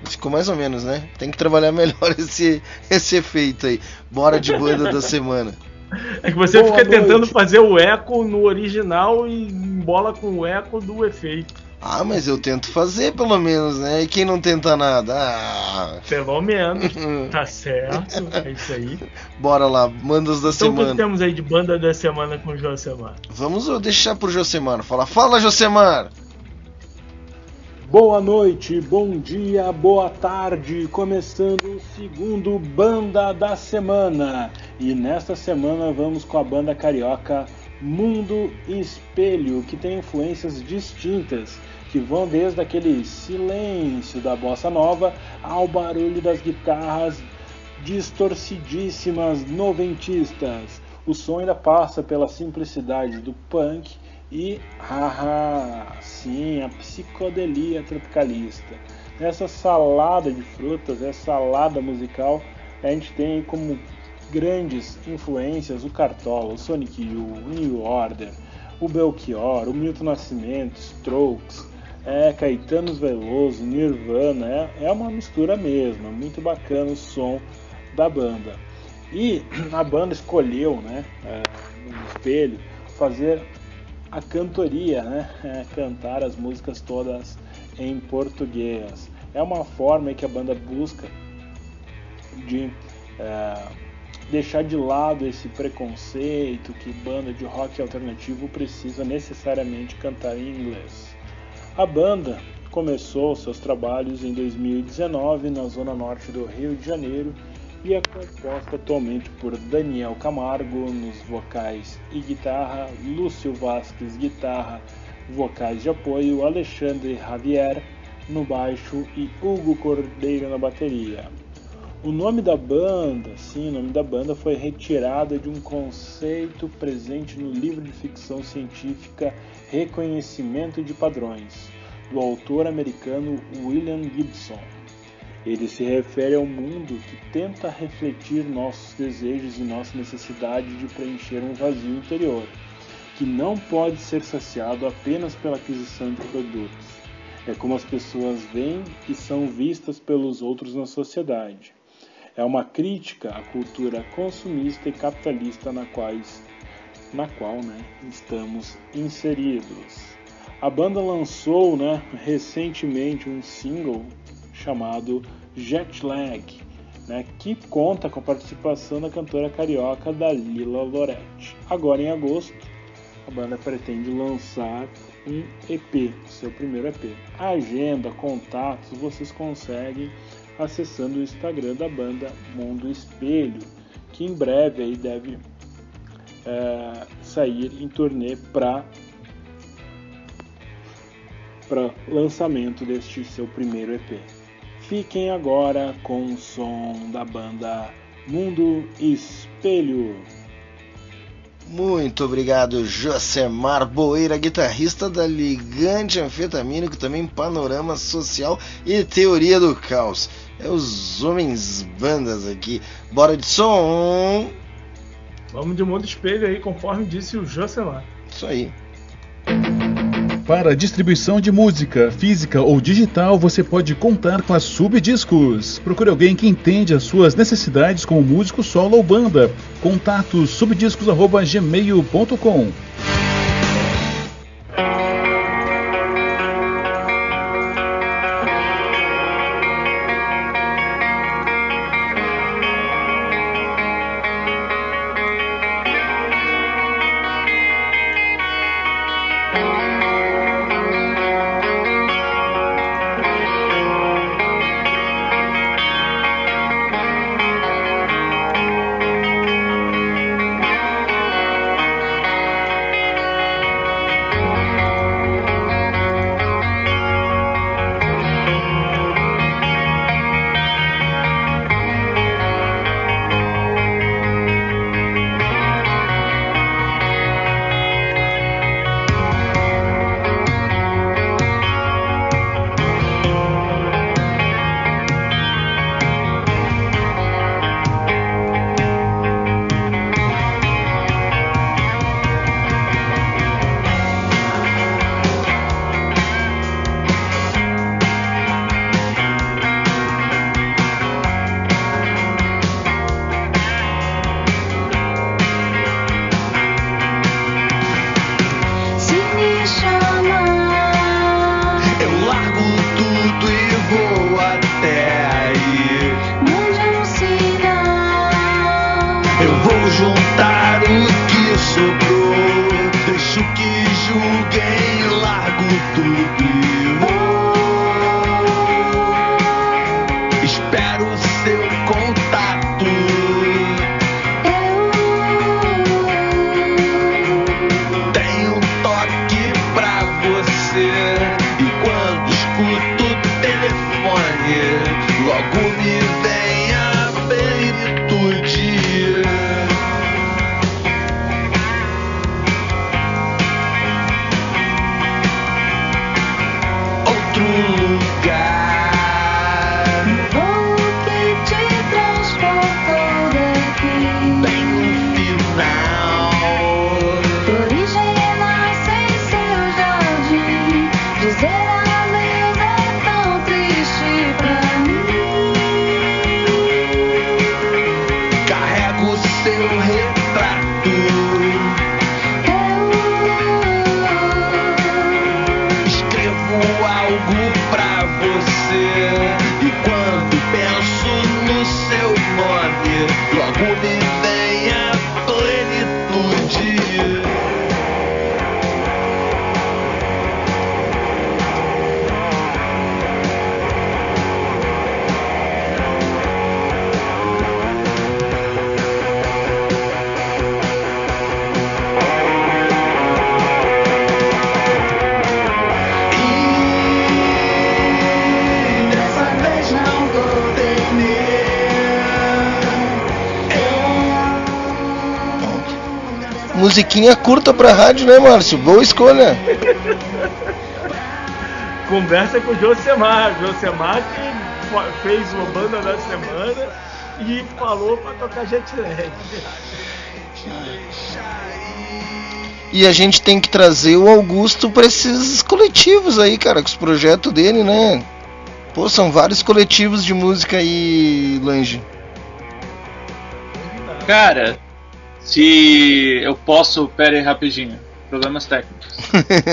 Ficou mais ou menos, né? Tem que trabalhar melhor esse, esse efeito aí. Bora de banda da semana. É que você Boa fica tentando noite. fazer o eco no original e embola com o eco do efeito. Ah, mas eu tento fazer pelo menos, né? E quem não tenta nada? Ah. Pelo menos. tá certo. É isso aí. Bora lá, mandas da Então o que semana. temos aí de banda da semana com o Josemar? Vamos deixar pro Josemar falar. Fala, Josemar! Boa noite, bom dia, boa tarde, começando o segundo Banda da Semana. E nesta semana vamos com a banda carioca Mundo Espelho, que tem influências distintas, que vão desde aquele silêncio da bossa nova ao barulho das guitarras distorcidíssimas noventistas. O som ainda passa pela simplicidade do punk E, haha, sim, a psicodelia tropicalista. Nessa salada de frutas, essa salada musical, a gente tem como grandes influências o Cartola, o Sonic Youth, o New Order, o Belchior, o Milton Nascimento, Strokes, é, Caetano Veloso, Nirvana, é, é uma mistura mesmo, é muito bacana o som da banda. E a banda escolheu, né, é, no espelho, fazer a cantoria, né, é, cantar as músicas todas em português. É uma forma que a banda busca de é, deixar de lado esse preconceito que banda de rock alternativo precisa necessariamente cantar em inglês. A banda começou seus trabalhos em 2019 na zona norte do Rio de Janeiro e é composta atualmente por Daniel Camargo nos vocais e guitarra, Lúcio Vasques guitarra, vocais de apoio, Alexandre Javier no baixo e Hugo Cordeiro na bateria. O nome da banda, sim, o nome da banda foi retirado de um conceito presente no livro de ficção científica Reconhecimento de Padrões, do autor americano William Gibson. Ele se refere ao mundo que tenta refletir nossos desejos e nossa necessidade de preencher um vazio interior, que não pode ser saciado apenas pela aquisição de produtos. É como as pessoas veem e são vistas pelos outros na sociedade é uma crítica à cultura consumista e capitalista na, quais, na qual né, estamos inseridos. A banda lançou né, recentemente um single chamado Jetlag, né, que conta com a participação da cantora carioca Dalila Loretti. Agora em agosto, a banda pretende lançar um EP, seu primeiro EP. Agenda, contatos, vocês conseguem acessando o Instagram da banda Mundo Espelho, que em breve aí deve é, sair em turnê para lançamento deste seu primeiro EP. Fiquem agora com o som da banda Mundo Espelho. Muito obrigado, Josemar Boeira, guitarrista da Ligante Anfetamínico, também Panorama Social e Teoria do Caos. É os homens bandas aqui. Bora de som! Vamos de mundo espelho aí, conforme disse o Josemar. Isso aí. Para distribuição de música, física ou digital, você pode contar com a Subdiscos. Procure alguém que entende as suas necessidades como músico solo ou banda. Contato subdiscos@gmail.com. pra você. Musiquinha curta pra rádio, né, Márcio? Boa escolha. Conversa com o Josemar. Josemar que fez uma banda da semana e falou pra tocar jet lag. E a gente tem que trazer o Augusto pra esses coletivos aí, cara, com os projetos dele, né? Pô, são vários coletivos de música aí, Lange. Cara, se eu posso. Pera aí rapidinho. Problemas técnicos.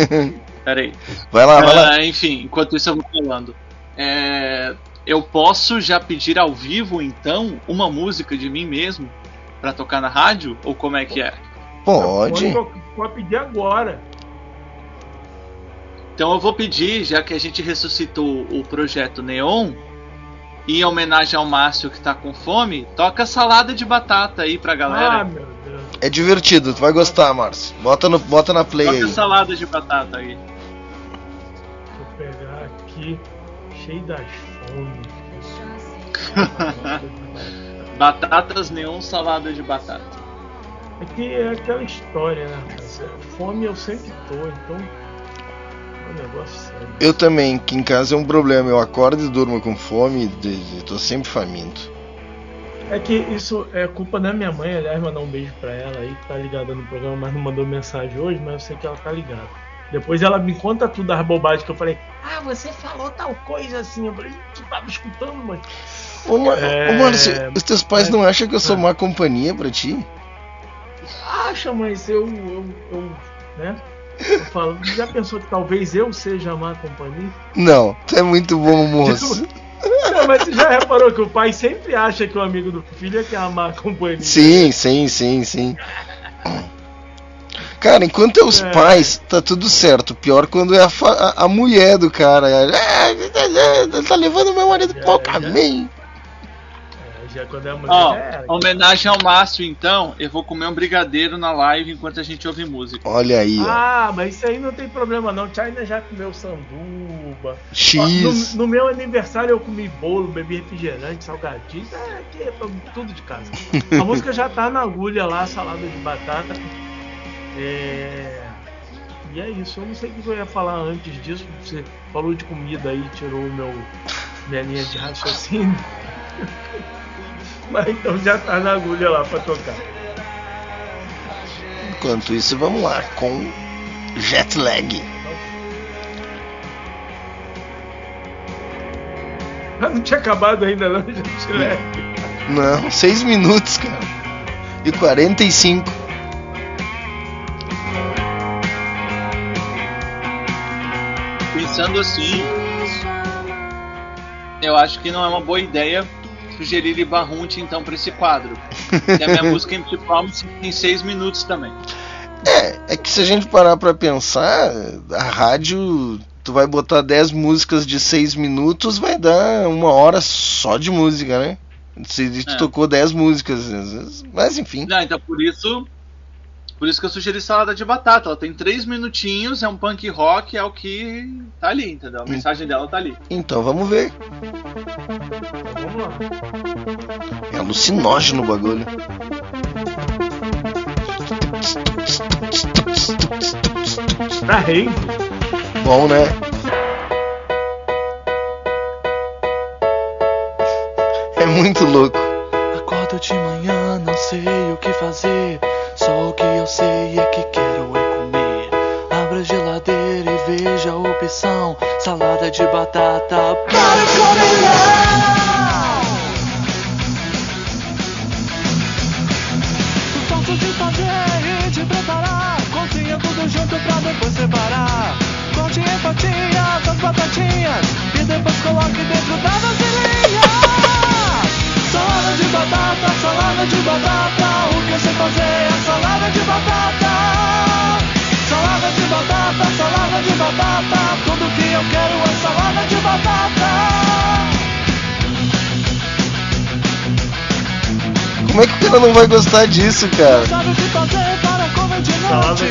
Pera aí. Vai lá, vai lá. Ah, Enfim, enquanto isso eu vou falando. É, eu posso já pedir ao vivo, então, uma música de mim mesmo pra tocar na rádio? Ou como é que é? Pode. Pode, pode pedir agora. Então eu vou pedir, já que a gente ressuscitou o projeto Neon, e em homenagem ao Márcio que tá com fome, toca salada de batata aí pra galera. Ah, meu. É divertido, tu vai gostar, Márcio. Bota, no, bota na play toca aí. salada de batata aí. Deixa eu pegar aqui, cheio das fomes. Batatas Neon, salada de batata. É que é aquela história, né? rapaz? Fome eu sempre tô, então. É um negócio sério. Eu também, que em casa é um problema. Eu acordo e durmo com fome e tô sempre faminto. É que isso é culpa da minha mãe, aliás, mandar um beijo pra ela aí, que tá ligada no programa, mas não mandou mensagem hoje, mas eu sei que ela tá ligada. Depois ela me conta tudo das bobagens que eu falei. Ah, você falou tal coisa assim. Eu falei, tu tava escutando, mãe. Ô, É, ô, Márcio, os teus pais é- não acham que eu sou má companhia pra ti? Acha, mas eu, eu, eu né? Eu falo, já pensou que talvez eu seja a má companhia? Não, tu é muito bom moço. Não, mas você já reparou que o pai sempre acha que o amigo do filho é que é a má companhia? Sim, sim, sim, sim. Cara, enquanto é os É. pais, tá tudo certo. Pior quando é a, a- a mulher do cara. É, tá levando meu marido pro mau caminho. É, já quando é a mulher. Ó, era. homenagem ao Márcio, então, eu vou comer um brigadeiro na live enquanto a gente ouve música. Olha aí, ó. Ah, mas isso aí não tem problema não. China já comeu sanduba. X. Ó, No, no meu aniversário eu comi bolo, bebi refrigerante, salgadinho. É, aqui é tudo de casa. A música já tá na agulha lá, salada de batata. É... E é isso. Eu não sei o que eu ia falar antes disso. Você falou de comida aí, tirou o meu minha linha de raciocínio. Mas então já tá na agulha lá pra tocar. Enquanto isso, vamos lá com jet lag. Ah, não tinha acabado ainda não, gente. Né? Não, 6 minutos, cara. E 45. Pensando assim, eu acho que não é uma boa ideia sugerir Ibarrunte então pra esse quadro. E a minha música Empty Promise tem seis minutos também. É, é que se a gente parar pra pensar, a rádio, tu vai botar 10 músicas de 6 minutos, vai dar uma hora só de música, né? Se tu É. tocou 10 músicas, mas enfim. Não, então por isso. Por isso que eu sugeri salada de batata. Ela tem três minutinhos, é um punk rock, é o que tá ali, entendeu? A mensagem dela tá ali. Então vamos ver. É alucinógeno o bagulho. Pra rave. Bom, né? É muito louco. Acordo de manhã, não sei o que fazer. Só o que eu sei é que quero é comer. Abra a geladeira e veja a opção: salada de batata para Fácil Batatinhas, suas batatinhas. E depois coloque dentro da vasilhinha. Salada de batata, salada de batata. O que eu sei fazer é salada de batata. Salada de batata, salada de batata. Tudo que eu quero é salada de batata. Como é que o cara não vai gostar disso, cara? Salada de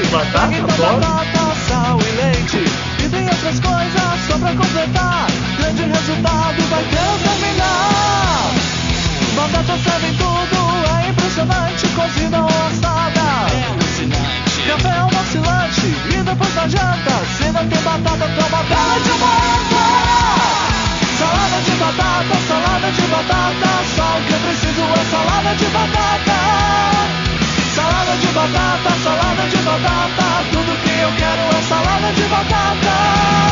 batata, pode? Batata, sal e leite. Outras coisas só pra completar. Grande resultado vai terminar. Batata serve em tudo, é impressionante. Cozida ou assada. É alucinante. Café é um oscilante. E depois da janta, se não tem batata, toma bela de manta. Salada de batata, salada de batata. Só o que eu preciso é salada de batata. Salada de batata, salada de batata. Tudo que eu quero é salada de batata.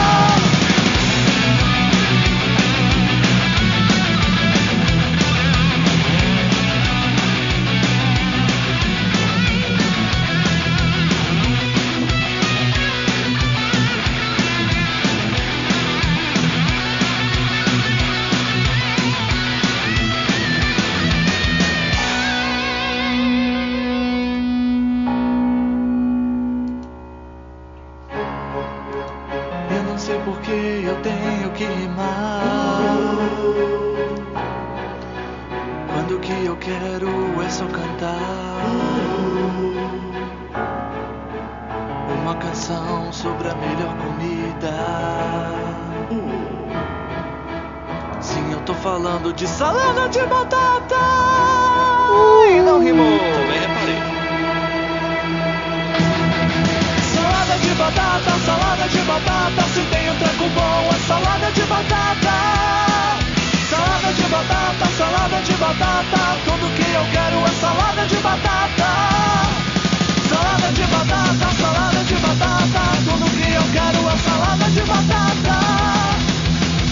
É só cantar. Uma canção sobre a melhor comida. Sim, eu tô falando de salada de batata. E não rimou. Também reparei. Salada de batata, salada de batata. Se tem um treco bom, é salada de batata. Salada de batata, salada de batata. Tudo que eu quero é salada de batata. Salada de batata, salada de batata. Tudo que eu quero é salada de batata.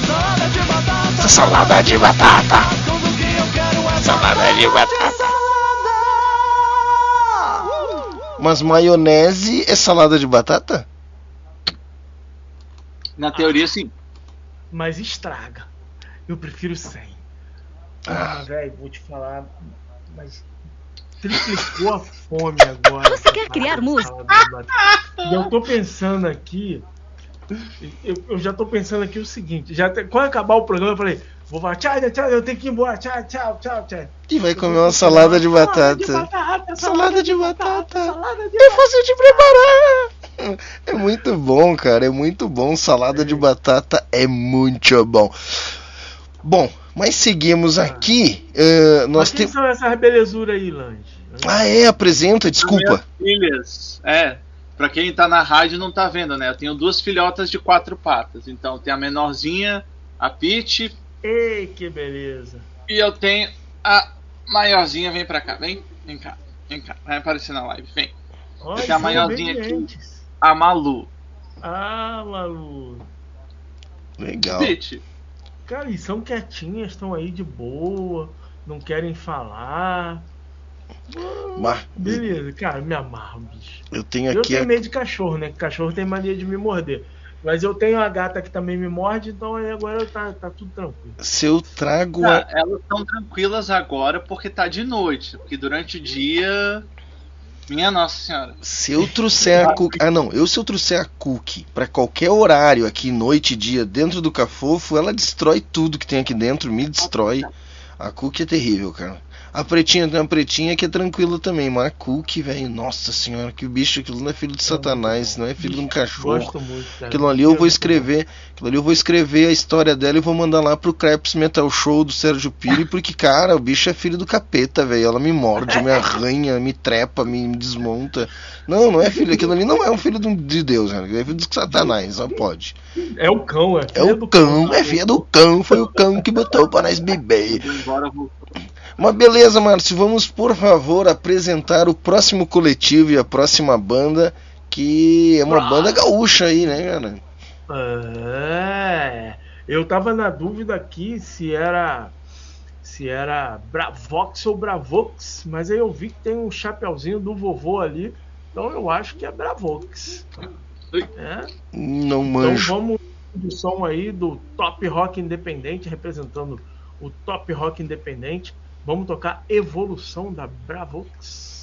Salada de batata. Salada de batata. Tudo que eu quero é Salada de batata. Mas maionese é salada de batata? Na teoria, sim. Mas estraga. Eu prefiro sem. Ah, velho, vou te falar. Mas triplicou a fome agora. Você quer criar música? E eu tô pensando aqui. Eu, eu já tô pensando aqui o seguinte: já te- quando acabar o programa, eu falei, vou falar, tchau, tchau, eu tenho que ir embora, tchau, tchau, tchau, tchau. E vai comer uma salada de batata. batata, Salada de batata. salada de É fácil de preparar. É muito bom, cara. É muito bom. Salada de batata é muito bom. Bom, mas seguimos aqui. eh, Mas nós quem temos. são essas belezuras aí, Lange? Ah, é, apresenta, desculpa. Filhas, é. Pra quem tá na rádio e não tá vendo, né? Eu tenho duas filhotas de quatro patas. Então tem a menorzinha, a Peach, Ei, que beleza. e eu tenho a maiorzinha. Vem pra cá, vem, vem cá, vem cá. Vai aparecer na live, vem. Olha, Tem a maiorzinha aqui, a Malu. Ah, Malu. Legal. Peach, Cara, e são quietinhas, estão aí de boa, não querem falar. Mas Beleza, cara, me amarro, bicho. eu tenho Eu aqui. tenho a- medo de cachorro, né? Que cachorro tem mania de me morder. Mas eu tenho a gata que também me morde, então aí agora tá, tá tudo tranquilo. Se eu trago tá, a. elas estão tranquilas agora porque tá de noite. Porque durante o dia. Minha Nossa Senhora. Se eu trouxer a cookie. Ah, não. Eu, se eu trouxer a cookie pra qualquer horário aqui, noite e dia, dentro do cafofo, ela destrói tudo que tem aqui dentro, me destrói. A cookie é terrível, cara. A pretinha tem uma pretinha que é tranquila também, mas a cookie, velho, nossa senhora, que bicho, aquilo não é filho de satanás, não é filho de um cachorro. Gosto muito, cara. Aquilo ali eu vou escrever, aquilo ali eu vou escrever a história dela e vou mandar lá pro Craps Metal Show do Sérgio Piri, porque, cara, o bicho é filho do capeta, velho. Ela me morde, me arranha, me trepa, me desmonta. Não, não é filho, aquilo ali não é um filho de de Deus, cara. É filho de Satanás, só pode. É o cão, é. É o cão, é filha do cão, foi o cão que botou pra nós beber. Vou. Mas beleza, Márcio, vamos por favor apresentar o próximo coletivo e a próxima banda, que é uma banda gaúcha aí, né, cara? É. Eu tava na dúvida aqui se era se era Bravox ou Bravox, mas aí eu vi que tem um chapeuzinho do vovô ali, então eu acho que é Bravox. É. Não Então manjo. vamos de som aí do Top Rock Independente, representando o Top Rock Independente. Vamos tocar Evolução da Bravox.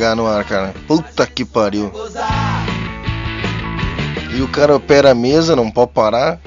jogar no ar, cara. Puta que pariu. E o cara opera a mesa, não pode parar.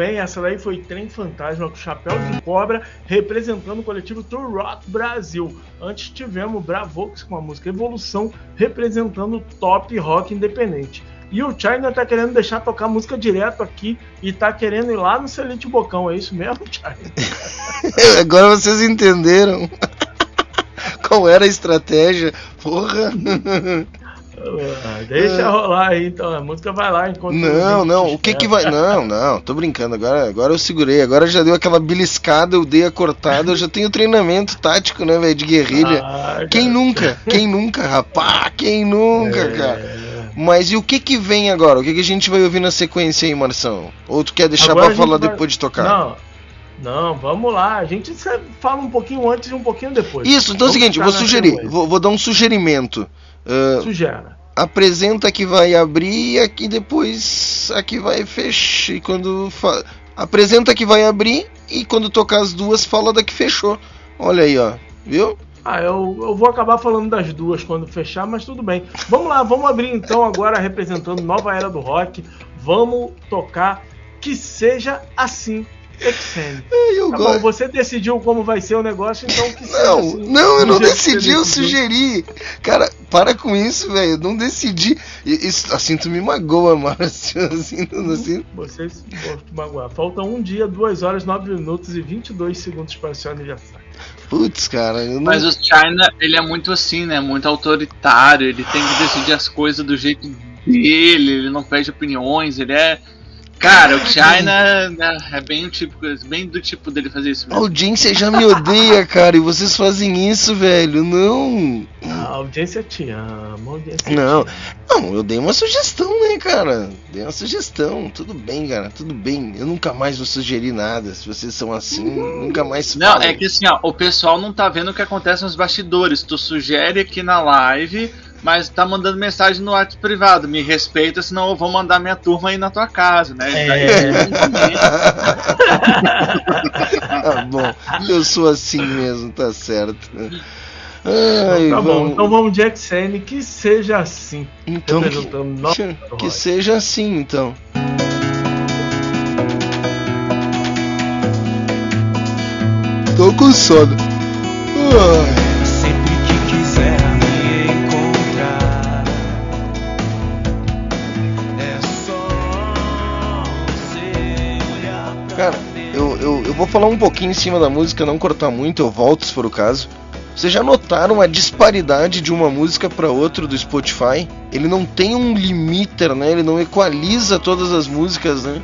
Bem. Essa daí foi Trem Fantasma com Chapéu de Cobra, representando o coletivo Tour Rock Brasil. Antes tivemos Bravox com a música Evolução, representando o Top Rock Independente. E o China tá querendo deixar tocar música direto aqui e tá querendo ir lá no Celite Bocão. É isso mesmo, China? Agora vocês entenderam qual era a estratégia. Porra! Ah, deixa rolar aí, então. A música vai lá enquanto. Não, não. O que que vai. Não, não. Tô brincando. Agora, agora eu segurei. Agora já deu aquela beliscada, eu dei a cortada. Eu já tenho treinamento tático, né, velho? De guerrilha. Ah, quem cara. nunca? Quem nunca, rapá? Quem nunca, é... cara? Mas e o que que vem agora? O que que a gente vai ouvir na sequência aí, Marção? Ou tu quer deixar agora pra falar vai... depois de tocar? Não. Não, vamos lá. A gente fala um pouquinho antes e um pouquinho depois. Isso, então vamos é o seguinte, vou sugerir, vou, vou, dar um sugerimento. Uh, Sugera. Apresenta que vai abrir e aqui depois aqui vai fechar. E quando fa... apresenta que vai abrir e quando tocar as duas fala da que fechou. Olha aí, ó. Viu? Ah, eu, eu vou acabar falando das duas quando fechar, mas tudo bem. Vamos lá, vamos abrir então agora representando Nova Era do Rock. Vamos tocar Que Seja Assim Exene. Eu tá bom, você decidiu como vai ser o negócio, então que Não, assim, não, eu não decidi, eu sugeri. Cara, para com isso, velho. Eu não decidi. Isso, assim, tu me magoa, Márcio. Assim, assim. Você se magoar. Falta um dia, duas horas, nove minutos e 22 segundos para o seu aniversário. Putz, cara. Não... Mas o China, ele é muito assim, né? Muito autoritário. Ele tem que decidir as coisas do jeito dele. Ele não pede opiniões. Ele é Cara, o China né, é bem, tipo, bem do tipo dele fazer isso. Mesmo. A audiência já me odeia, cara, e vocês fazem isso, velho. Não. A audiência te ama, audiência Não, não, eu dei uma sugestão, né, cara? Dei uma sugestão. Tudo bem, cara, tudo bem. Eu nunca mais vou sugerir nada. Se vocês são assim, nunca mais Não, é que assim, ó, o pessoal não tá vendo o que acontece nos bastidores. Tu sugere aqui na live mas tá mandando mensagem no WhatsApp privado. Me respeita, senão eu vou mandar minha turma aí na tua casa, né? É. tá bom, eu sou assim mesmo, tá certo. Ai, então, tá vamos... bom, então vamos de que seja assim. Então, que, que seja assim, então. Tô com sono. Ai. Vou falar um pouquinho em cima da música, não cortar muito, eu volto se for o caso. Vocês já notaram a disparidade de uma música para outra do Spotify? Ele não tem um limiter, né? Ele não equaliza todas as músicas, né?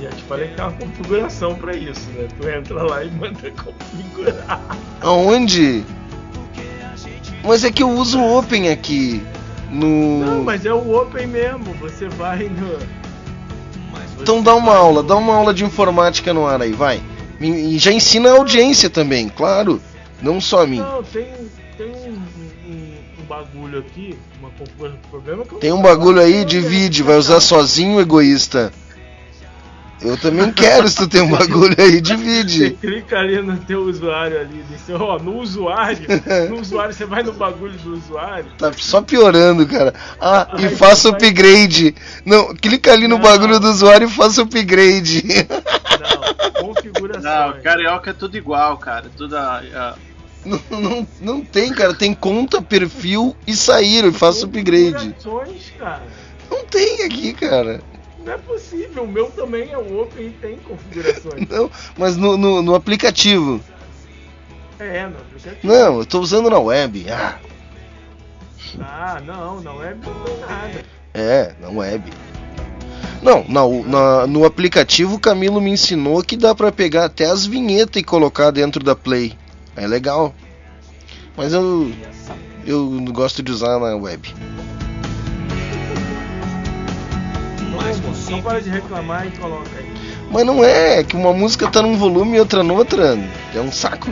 Já te falei que é uma configuração para isso, né? Tu entra lá e manda configurar. Aonde? Mas é que eu uso o Open aqui. No... Não, mas é o Open mesmo. Você vai no então dá uma aula, dá uma aula de informática no ar aí, vai. E já ensina a audiência também, claro. Não só a mim. Não, tem, tem um, um, um bagulho aqui, uma problema que Tem um bagulho aí, divide, vai usar sozinho egoísta. Eu também quero se tu tem um bagulho aí, divide. Você clica ali no teu usuário ali, disse, ó, no usuário, no usuário, você vai no bagulho do usuário. Tá só piorando, cara. Ah, e faça o upgrade. Não, clica ali no não. bagulho do usuário e faça o upgrade. Não, configuração. Não, carioca é tudo igual, cara. Tudo a, a... Não, não, não tem, cara. Tem conta, perfil e sair e faça o upgrade. Cara. Não tem aqui, cara. Não é possível, o meu também é o Open e tem configurações. Não, mas no, no, no aplicativo. É, no aplicativo. Não, eu tô usando na web. Ah, ah não, na web não tem nada. É, na web. Não, na, na, no aplicativo o Camilo me ensinou que dá para pegar até as vinhetas e colocar dentro da Play. É legal. Mas eu eu gosto de usar na web. Só para de reclamar e coloca aí. Mas não é, é que uma música tá num volume e outra noutra. É um saco.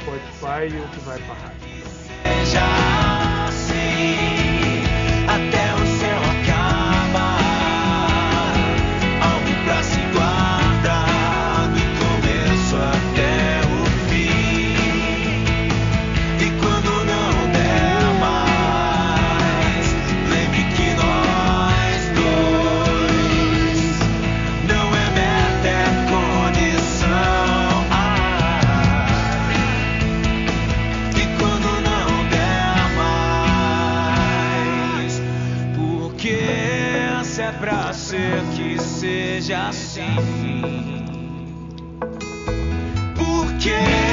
Spotify e o que vai pra rádio. Assim. Porque se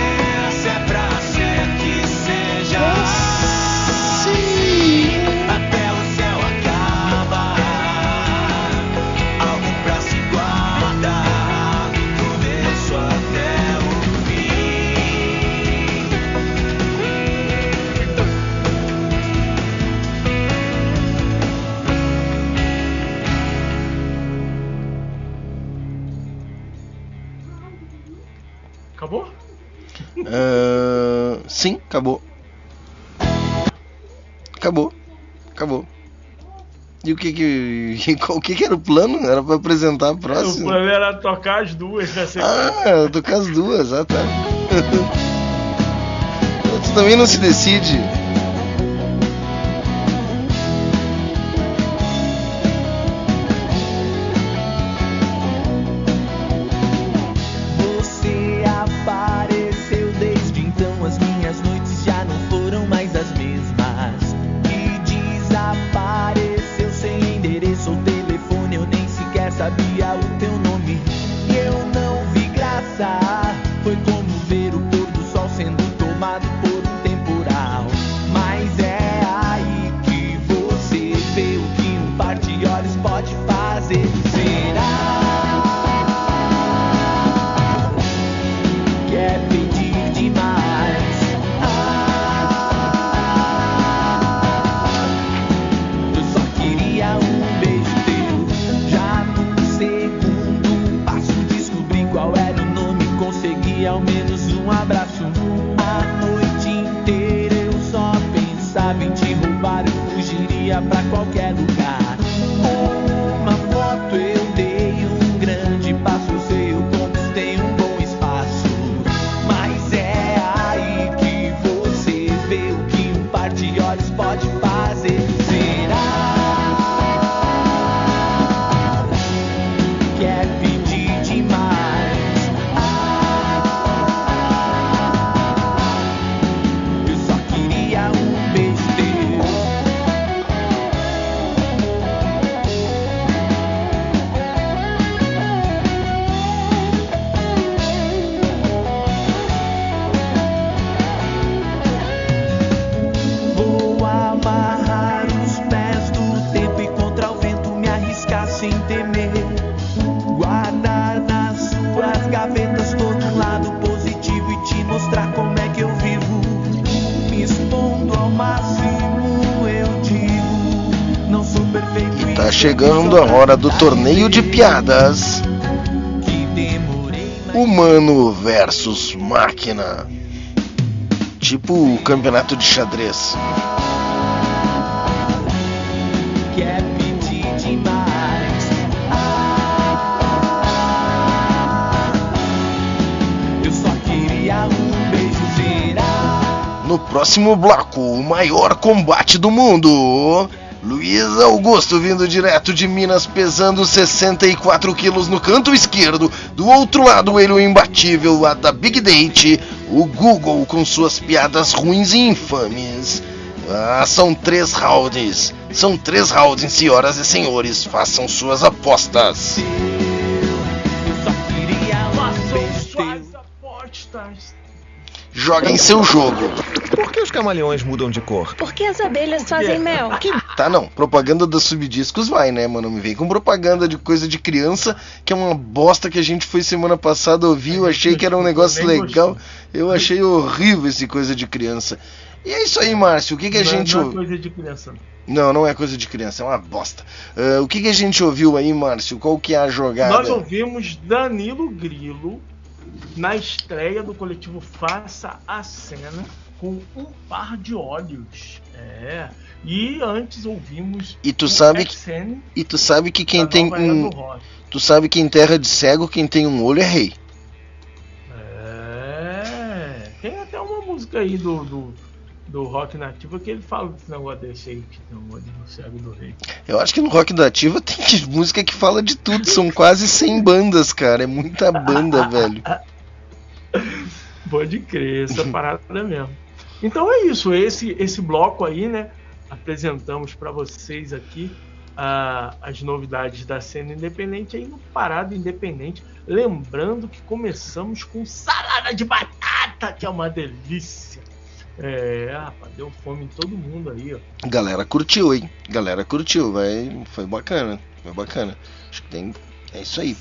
Ah, sim, acabou. Acabou. Acabou. E o que que. O que que era o plano? Era pra apresentar a O próxima? plano era tocar as duas na sequência. Ah, com as duas, ah tá. tu também não se decide. Hora do torneio de piadas. Humano versus máquina. Tipo o campeonato de xadrez. No próximo bloco, o maior combate do mundo. Luiz Augusto vindo direto de Minas, pesando 64 quilos no canto esquerdo. Do outro lado, ele o imbatível, a da Big Date, o Google com suas piadas ruins e infames. Ah, são três rounds. São três rounds, senhoras e senhores. Façam suas apostas. Suas apostas. Joguem seu jogo. Por que os camaleões mudam de cor? Porque as abelhas fazem mel. Tá, não. Propaganda da Subdiscos vai, né, mano? Me vem com propaganda de coisa de criança, que é uma bosta que a gente foi semana passada ouvir. Eu achei que era um negócio legal. Eu achei horrível esse coisa de criança. E é isso aí, Márcio. O que, que a Não- gente não é coisa de criança. Não, não é coisa de criança, é uma bosta. Ah, o que, que a gente ouviu aí, Márcio? Qual que é a jogada? Nós ouvimos Danilo Grilo na estreia do coletivo Faça a Cena com um par de olhos. É. E antes ouvimos E tu sabe que- E tu sabe que quem tem um. Tu sabe que em terra de cego, quem tem um olho é rei. É. Tem até uma música aí do, do, do rock nativo que ele fala desse negócio desse aí que tem um olho no cego do rei. Eu acho que no Rock da Ativa tem que- música que fala de tudo. São quase 100 bandas, cara. É muita banda, velho. Pode crer, essa parada mesmo. Então é isso, esse esse bloco aí, né? Apresentamos para vocês aqui ah, as novidades da cena independente aí no Parado Independente. Lembrando que começamos com salada de batata, que é uma delícia. É, rapaz, deu fome em todo mundo aí, ó. Galera curtiu, hein? Galera curtiu, vai, foi bacana, foi bacana. Acho que tem, é isso aí.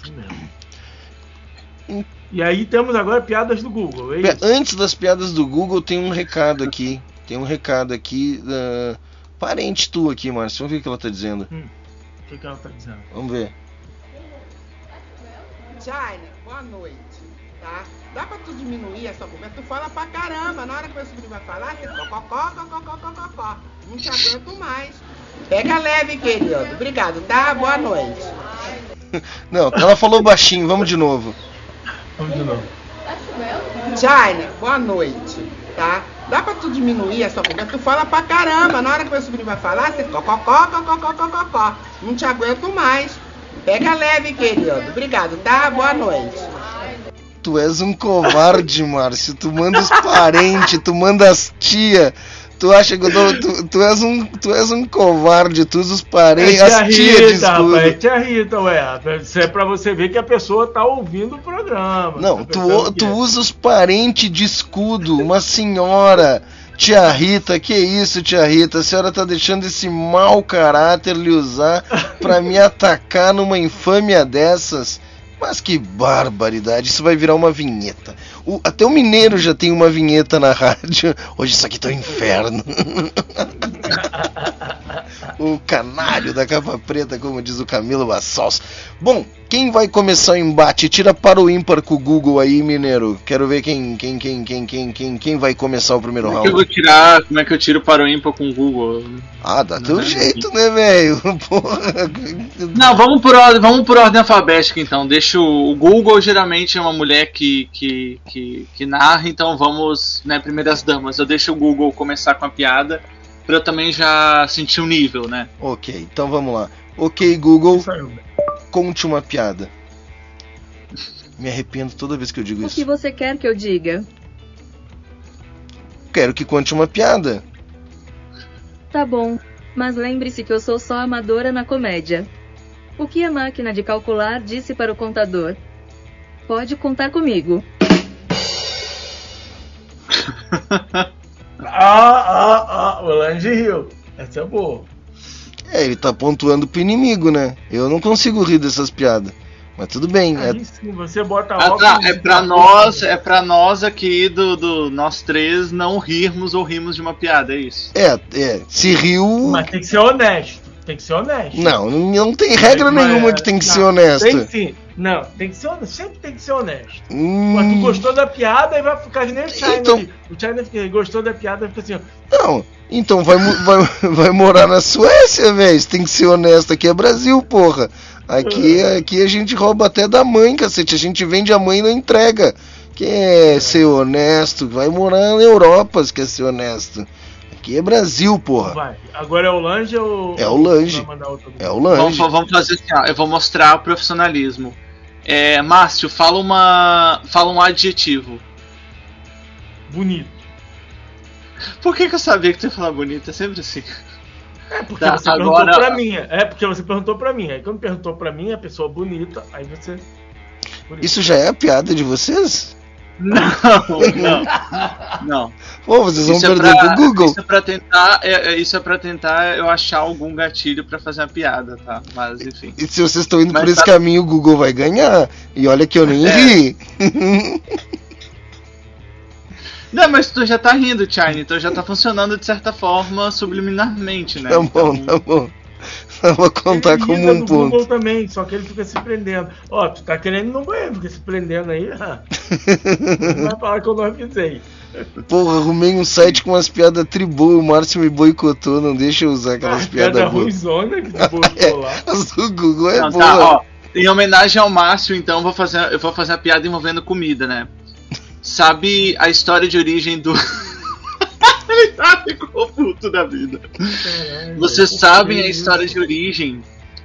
E aí temos agora piadas do Google. É Antes das piadas do Google, tem um recado aqui. Tem um recado aqui da parente tua aqui, Márcio. Vamos ver o que ela tá dizendo. Hum, o que, que ela tá dizendo? Vamos ver. Jaine, boa noite, tá? Dá pra tu diminuir essa conversa? Tu fala pra caramba. Na hora que meu sobrinho vai falar, você cococó, cococó, cococó. Não te aguento mais. Pega leve, querido. Obrigado, tá? Boa noite. Não, ela falou baixinho, vamos de novo. Vamos de novo. Jaine, boa noite, tá? Dá pra tu diminuir essa conversa? Tu fala pra caramba. Na hora que meu sobrinho vai falar, você cococó, cococó, cococó. Não te aguento mais. Pega leve, querido. Obrigado, tá? Boa noite. Tu és um covarde, Márcio. Tu manda os parentes, tu manda as tia. Tu acha que eu dou. Tu, tu és um, tu és um covarde, tu parentes, É as tia tia de Rita, rapaz, é tia Rita, ué. Isso é pra você ver que a pessoa tá ouvindo o programa. Não, Tá tu, tu é. usa os parentes de escudo, uma senhora. Tia Rita, que isso, tia Rita? A senhora tá deixando esse mau caráter lhe usar pra me atacar numa infâmia dessas? Mas que barbaridade, isso vai virar uma vinheta. O- até o Mineiro já tem uma vinheta na rádio. Hoje isso aqui tá um inferno. o canário da capa preta, como diz o Camilo Bassals. Bom, quem vai começar o embate? Tira para o ímpar com o Google aí, Mineiro. Quero ver quem quem quem quem quem quem, quem vai começar o primeiro Como é que eu vou round. tirar. Como é que eu tiro para o ímpar com o Google? Ah, dá teu jeito, né, velho? Não, vamos por ordem, vamos por ordem alfabética então. Deixa o, o Google geralmente é uma mulher que, que, que, que narra, então vamos, né, primeiras damas. Eu deixo o Google começar com a piada pra eu também já sentir o nível, né? Ok, então vamos lá. Ok, Google, conte uma piada. Me arrependo toda vez que eu digo O isso. que você quer que eu diga? Quero que conte uma piada. Tá bom, mas lembre-se que eu sou só amadora na comédia. O que a máquina de calcular disse para o contador? Pode contar comigo. Ah, ah, ah, o Lange riu. Essa é boa. É, ele tá pontuando pro inimigo, né? Eu não consigo rir dessas piadas. Mas tudo bem. é- Aí sim, você bota Ah, óculos tá, é e pra tá nós, é pra nós aqui do, do nós três não rirmos ou rirmos de uma piada, é isso. É, é. Se riu. Mas tem que ser honesto. Tem que ser honesto. Não, não, não tem regra Mas- nenhuma que tem que não, ser honesto. Tem sim. Não, tem que ser honesto. Sempre tem que ser honesto. Hum. Mas tu gostou da piada e vai ficar que nem o China. Então- ali. O China gostou da piada e fica assim, ó. Não, então vai, vai, vai morar na Suécia, velho. Você tem que ser honesto. Aqui é Brasil, porra. Aqui, aqui a gente rouba até da mãe, cacete. A gente vende a mãe e não entrega. Quer ser honesto? Vai morar na Europa se quer ser honesto. Aqui é Brasil, porra. Vai. Agora é o Lange ou. É o Lange. É o Vamos, Lange. vamos fazer assim, ó, eu vou mostrar o profissionalismo. É, Márcio, fala uma. fala um adjetivo. Bonito. Por que, que eu sabia que tu ia falar bonito? É sempre assim. É porque Tá, você agora- perguntou pra mim. É porque você perguntou pra mim. Aí quando perguntou pra mim, a pessoa bonita, aí você. Por Isso já é a piada de vocês? Não, não. Não. Pô, vocês vão Isso é perder pra- pro Google. Isso é pra tentar. é- é- isso é pra tentar eu achar algum gatilho pra fazer uma piada, tá? Mas enfim. E se vocês estão indo Mas por esse tá- caminho, o Google vai ganhar. E olha que eu nem É. ri. Não, mas tu já tá rindo, Chine, então já tá funcionando de certa forma subliminarmente, né? tá bom, tá bom. Eu vou contar Ele como um do ponto. Google também, só que ele fica se prendendo. Ó, tu tá querendo no banheiro, fica se prendendo aí. ah. Não vai falar que eu não avisei. Porra, arrumei um site com umas piadas tribô, o Márcio me boicou, não deixa eu usar aquelas Ah, piada piadas boas. ruimzona que tu botou lá. As do Google é Não, boa. tá, ó. Em homenagem ao Márcio, então, vou fazer, eu vou fazer uma piada envolvendo comida, né? Sabe a história de origem do. Ele tá ficou puto da vida. Vocês sabem a história de origem.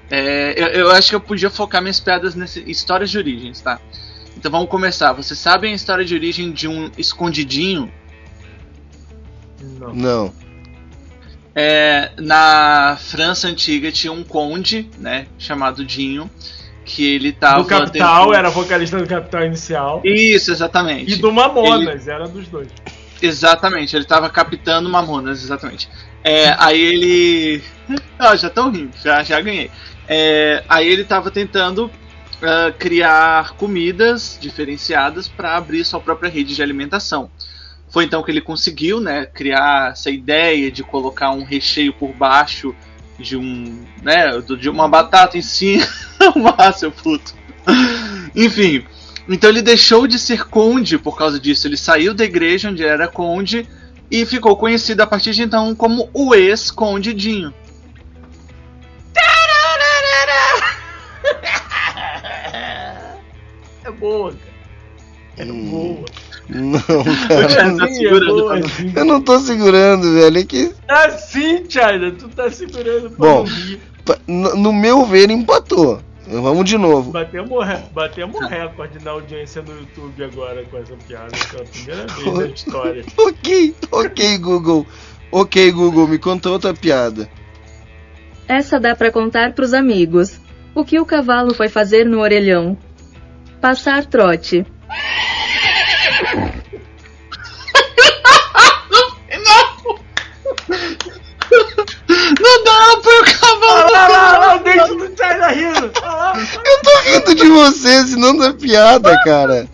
É, eu, eu acho que eu podia focar minhas piadas nessas histórias de origens, tá? Então vamos começar. Vocês sabem a história de origem de um escondidinho? Não. Não. É, na França antiga tinha um conde, né, chamado Dinho, que ele tava. Do Capital, era vocalista do Capital Inicial. Isso, exatamente. E do Mamonas, era dos dois. Exatamente, ele tava captando Mamonas, exatamente. É, aí ele. Ah, já estão rindo, já, já ganhei. É, aí ele tava tentando ah, criar comidas diferenciadas para abrir sua própria rede de alimentação. Foi então que ele conseguiu, né, criar essa ideia de colocar um recheio por baixo de um, né, de uma batata em cima, seu puto. Enfim, então ele deixou de ser conde por causa disso. Ele saiu da igreja onde era conde e ficou conhecido a partir de então como o ex-conde Dinho. É boa, cara. É boa. Não, cara. tá segurando pra não Eu não tô segurando, velho. É que, Ah, sim, China, tu tá segurando pra bom, não no meu ver, empatou. Vamos de novo. Batemos, batemos recorde na audiência no YouTube agora com essa piada, pela primeira vez na história. Ok, ok, Google. Ok, Google, me conta outra piada. Essa dá pra contar pros amigos. O que o cavalo foi fazer no orelhão? Passar trote. Não dá pra o cavalo! O dente do rindo! Eu tô rindo de você, senão da piada, cara.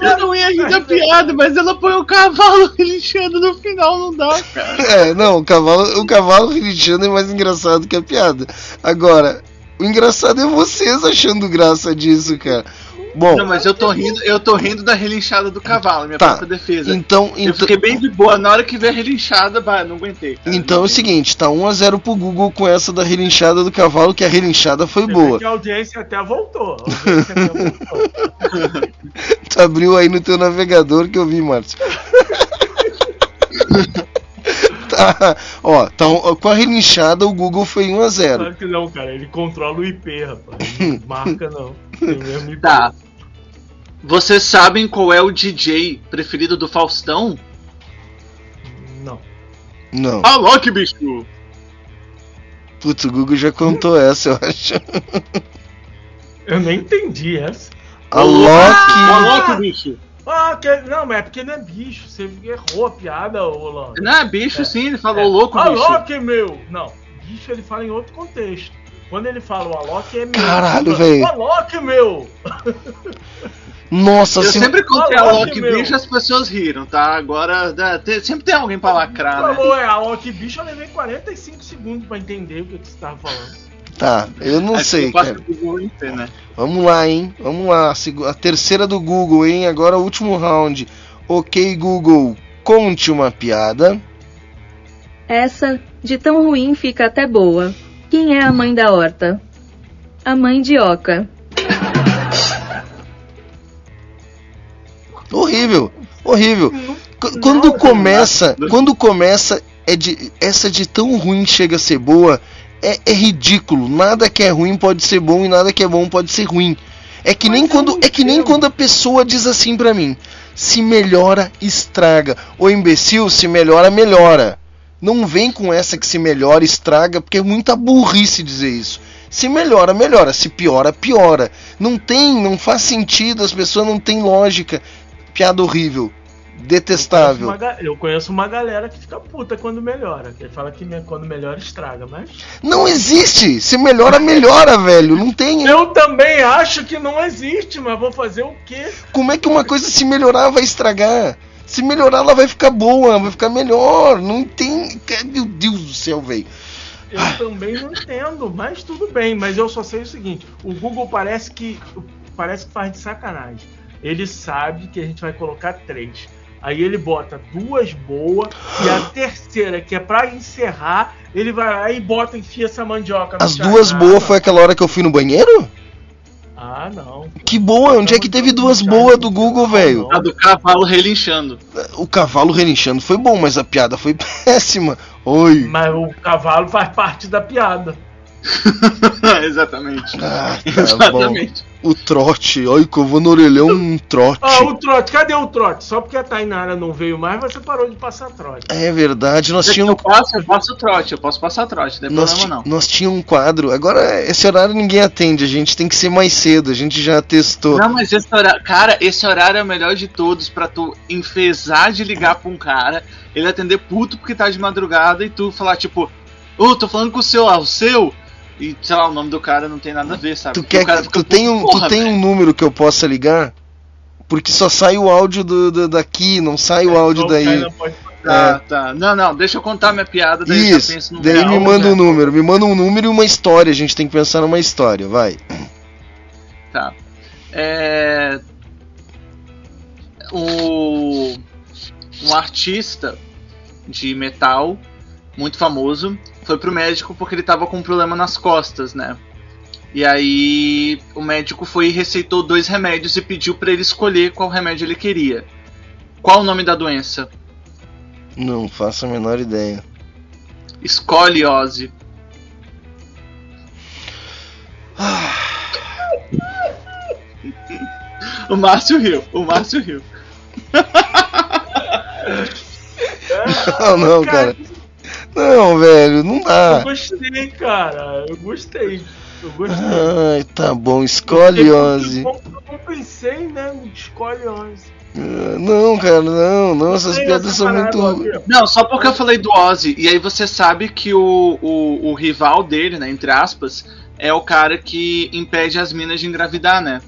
Eu não ia rir da piada, mas ela põe o cavalo relinchando no final, não dá, cara. É, não, o cavalo, o cavalo relinchando é mais engraçado que a piada. Agora, o engraçado é vocês achando graça disso, cara. Bom, Não, mas eu tô rindo, eu tô rindo da relinchada do cavalo, minha Tá. própria defesa. então, Eu então, fiquei bem de boa, na hora que veio a relinchada, bah, não aguentei. cara. então é o seguinte, tá 1x0 pro Google com essa da relinchada do cavalo, que a relinchada foi Você boa. que a audiência até voltou. A audiência até voltou. Tu abriu aí no teu navegador que eu vi, Márcio. tá, ó, tá, um- com a relinchada o Google foi 1x0. Claro que não, cara. Ele controla o IP, rapaz. Não marca, não. IP. Tá. Vocês sabem qual é o DJ preferido do Faustão? Não. Não. Alô, que bicho! Putz, o Google já contou essa, eu acho. Eu nem entendi essa. A Loki. Alô, que bicho! Ah, que... não, mas é porque não é bicho. Você errou a piada, Rolando. Não, é bicho sim, ele falou louco, Ah, bicho. Alok, meu! Não, bicho ele fala em outro contexto. Quando ele fala o Alok é meu. Caralho, O velho. Alok, meu! Nossa, Eu se- sempre contei que meu. bicho as pessoas riram, tá? Agora né, tem- sempre tem alguém pra lacrar, né? Falou, é Alok bicho, eu levei 45 segundos pra entender o que, que você tava falando. Tá, eu não Acho sei, cara. né? Vamos lá, hein? Vamos lá. A terceira do Google, hein? Agora o último round. Ok, Google, conte uma piada. Essa, de tão ruim, fica até boa. Quem é a mãe da horta? A mãe de Oca. Horrível, horrível. Qu- Quando começa, quando começa, é de essa de tão ruim chega a ser boa, é, é ridículo. Nada que é ruim pode ser bom e nada que é bom pode ser ruim. É que nem quando é que nem quando a pessoa diz assim pra mim: se melhora, estraga. Ô imbecil, se melhora, melhora. Não vem com essa que se melhora, estraga, porque é muita burrice dizer isso. Se melhora, melhora. Se piora, piora. Não tem, não faz sentido, as pessoas não têm lógica. Piada horrível. Detestável. Uma ga- eu conheço uma galera que fica puta quando melhora. Que ele fala que quando melhora estraga, mas. Não existe! Se melhora, melhora, velho. Não tem. Eu também acho que não existe, mas vou fazer o quê? Como é que uma coisa se melhorar vai estragar? Se melhorar, ela vai ficar boa, vai ficar melhor. Não tem. Meu Deus do céu, velho. Eu também não entendo, mas tudo bem. Mas eu só sei o seguinte: o Google parece que parece que faz de sacanagem. Ele sabe que a gente vai colocar três. Aí ele bota duas boas e a terceira, que é pra encerrar, ele vai lá e bota, enfia essa mandioca As duas Ah, boas foi aquela hora que eu fui no banheiro? Ah, não. Que boa, onde é que teve duas boas do Google, velho? A do cavalo relinchando. O cavalo relinchando foi bom, mas a piada foi péssima. Oi. Mas o cavalo faz parte da piada. Exatamente. Ah, tá Exatamente. O trote. Ai, que eu vou no orelhão um trote. Ah, o trote, cadê o trote? Só porque a Tainara não veio mais, você parou de passar trote. É verdade, nós Se tínhamos. eu posso, eu posso trote, eu posso passar trote, não tem Nós, problema não. nós tínhamos um quadro. Agora, esse horário ninguém atende. A gente tem que ser mais cedo. A gente já testou. Não, mas esse horário, cara, esse horário é o melhor de todos pra tu enfesar de ligar pra um cara, ele atender puto porque tá de madrugada e tu falar tipo, ô, tô falando com o seu, ah, o seu? E sei lá, o nome do cara não tem nada a ver, sabe? Tu, quer, o cara que- fica tu tem, um, porra, tu tem um número que eu possa ligar? Porque só sai o áudio do, do- daqui, não sai o áudio daí. Tá, tá. Não, não, deixa eu contar minha piada, daí eu já Isso, penso no daí real, me manda né? um número, me manda um número e uma história, a gente tem que pensar numa história, vai. Tá. É. O. Um artista de metal muito famoso foi pro médico porque ele tava com um problema nas costas, né? E aí o médico foi e receitou dois remédios e pediu pra ele escolher qual remédio ele queria. Qual o nome da doença? Não faço a menor ideia. Escoliose. o Márcio riu, o Márcio riu. Não, não, cara. Não, velho, não Eu dá. gostei, cara. Eu gostei. Eu gostei. Ai, tá bom, escoliose. Eu não pensei, né? no Escoliose. Ah, Não, cara, não, não, essas piadas são muito. Não, só porque eu falei do Ozzy, e aí você sabe que o, o, o rival dele, né, entre aspas, é o cara que impede as minas de engravidar, né?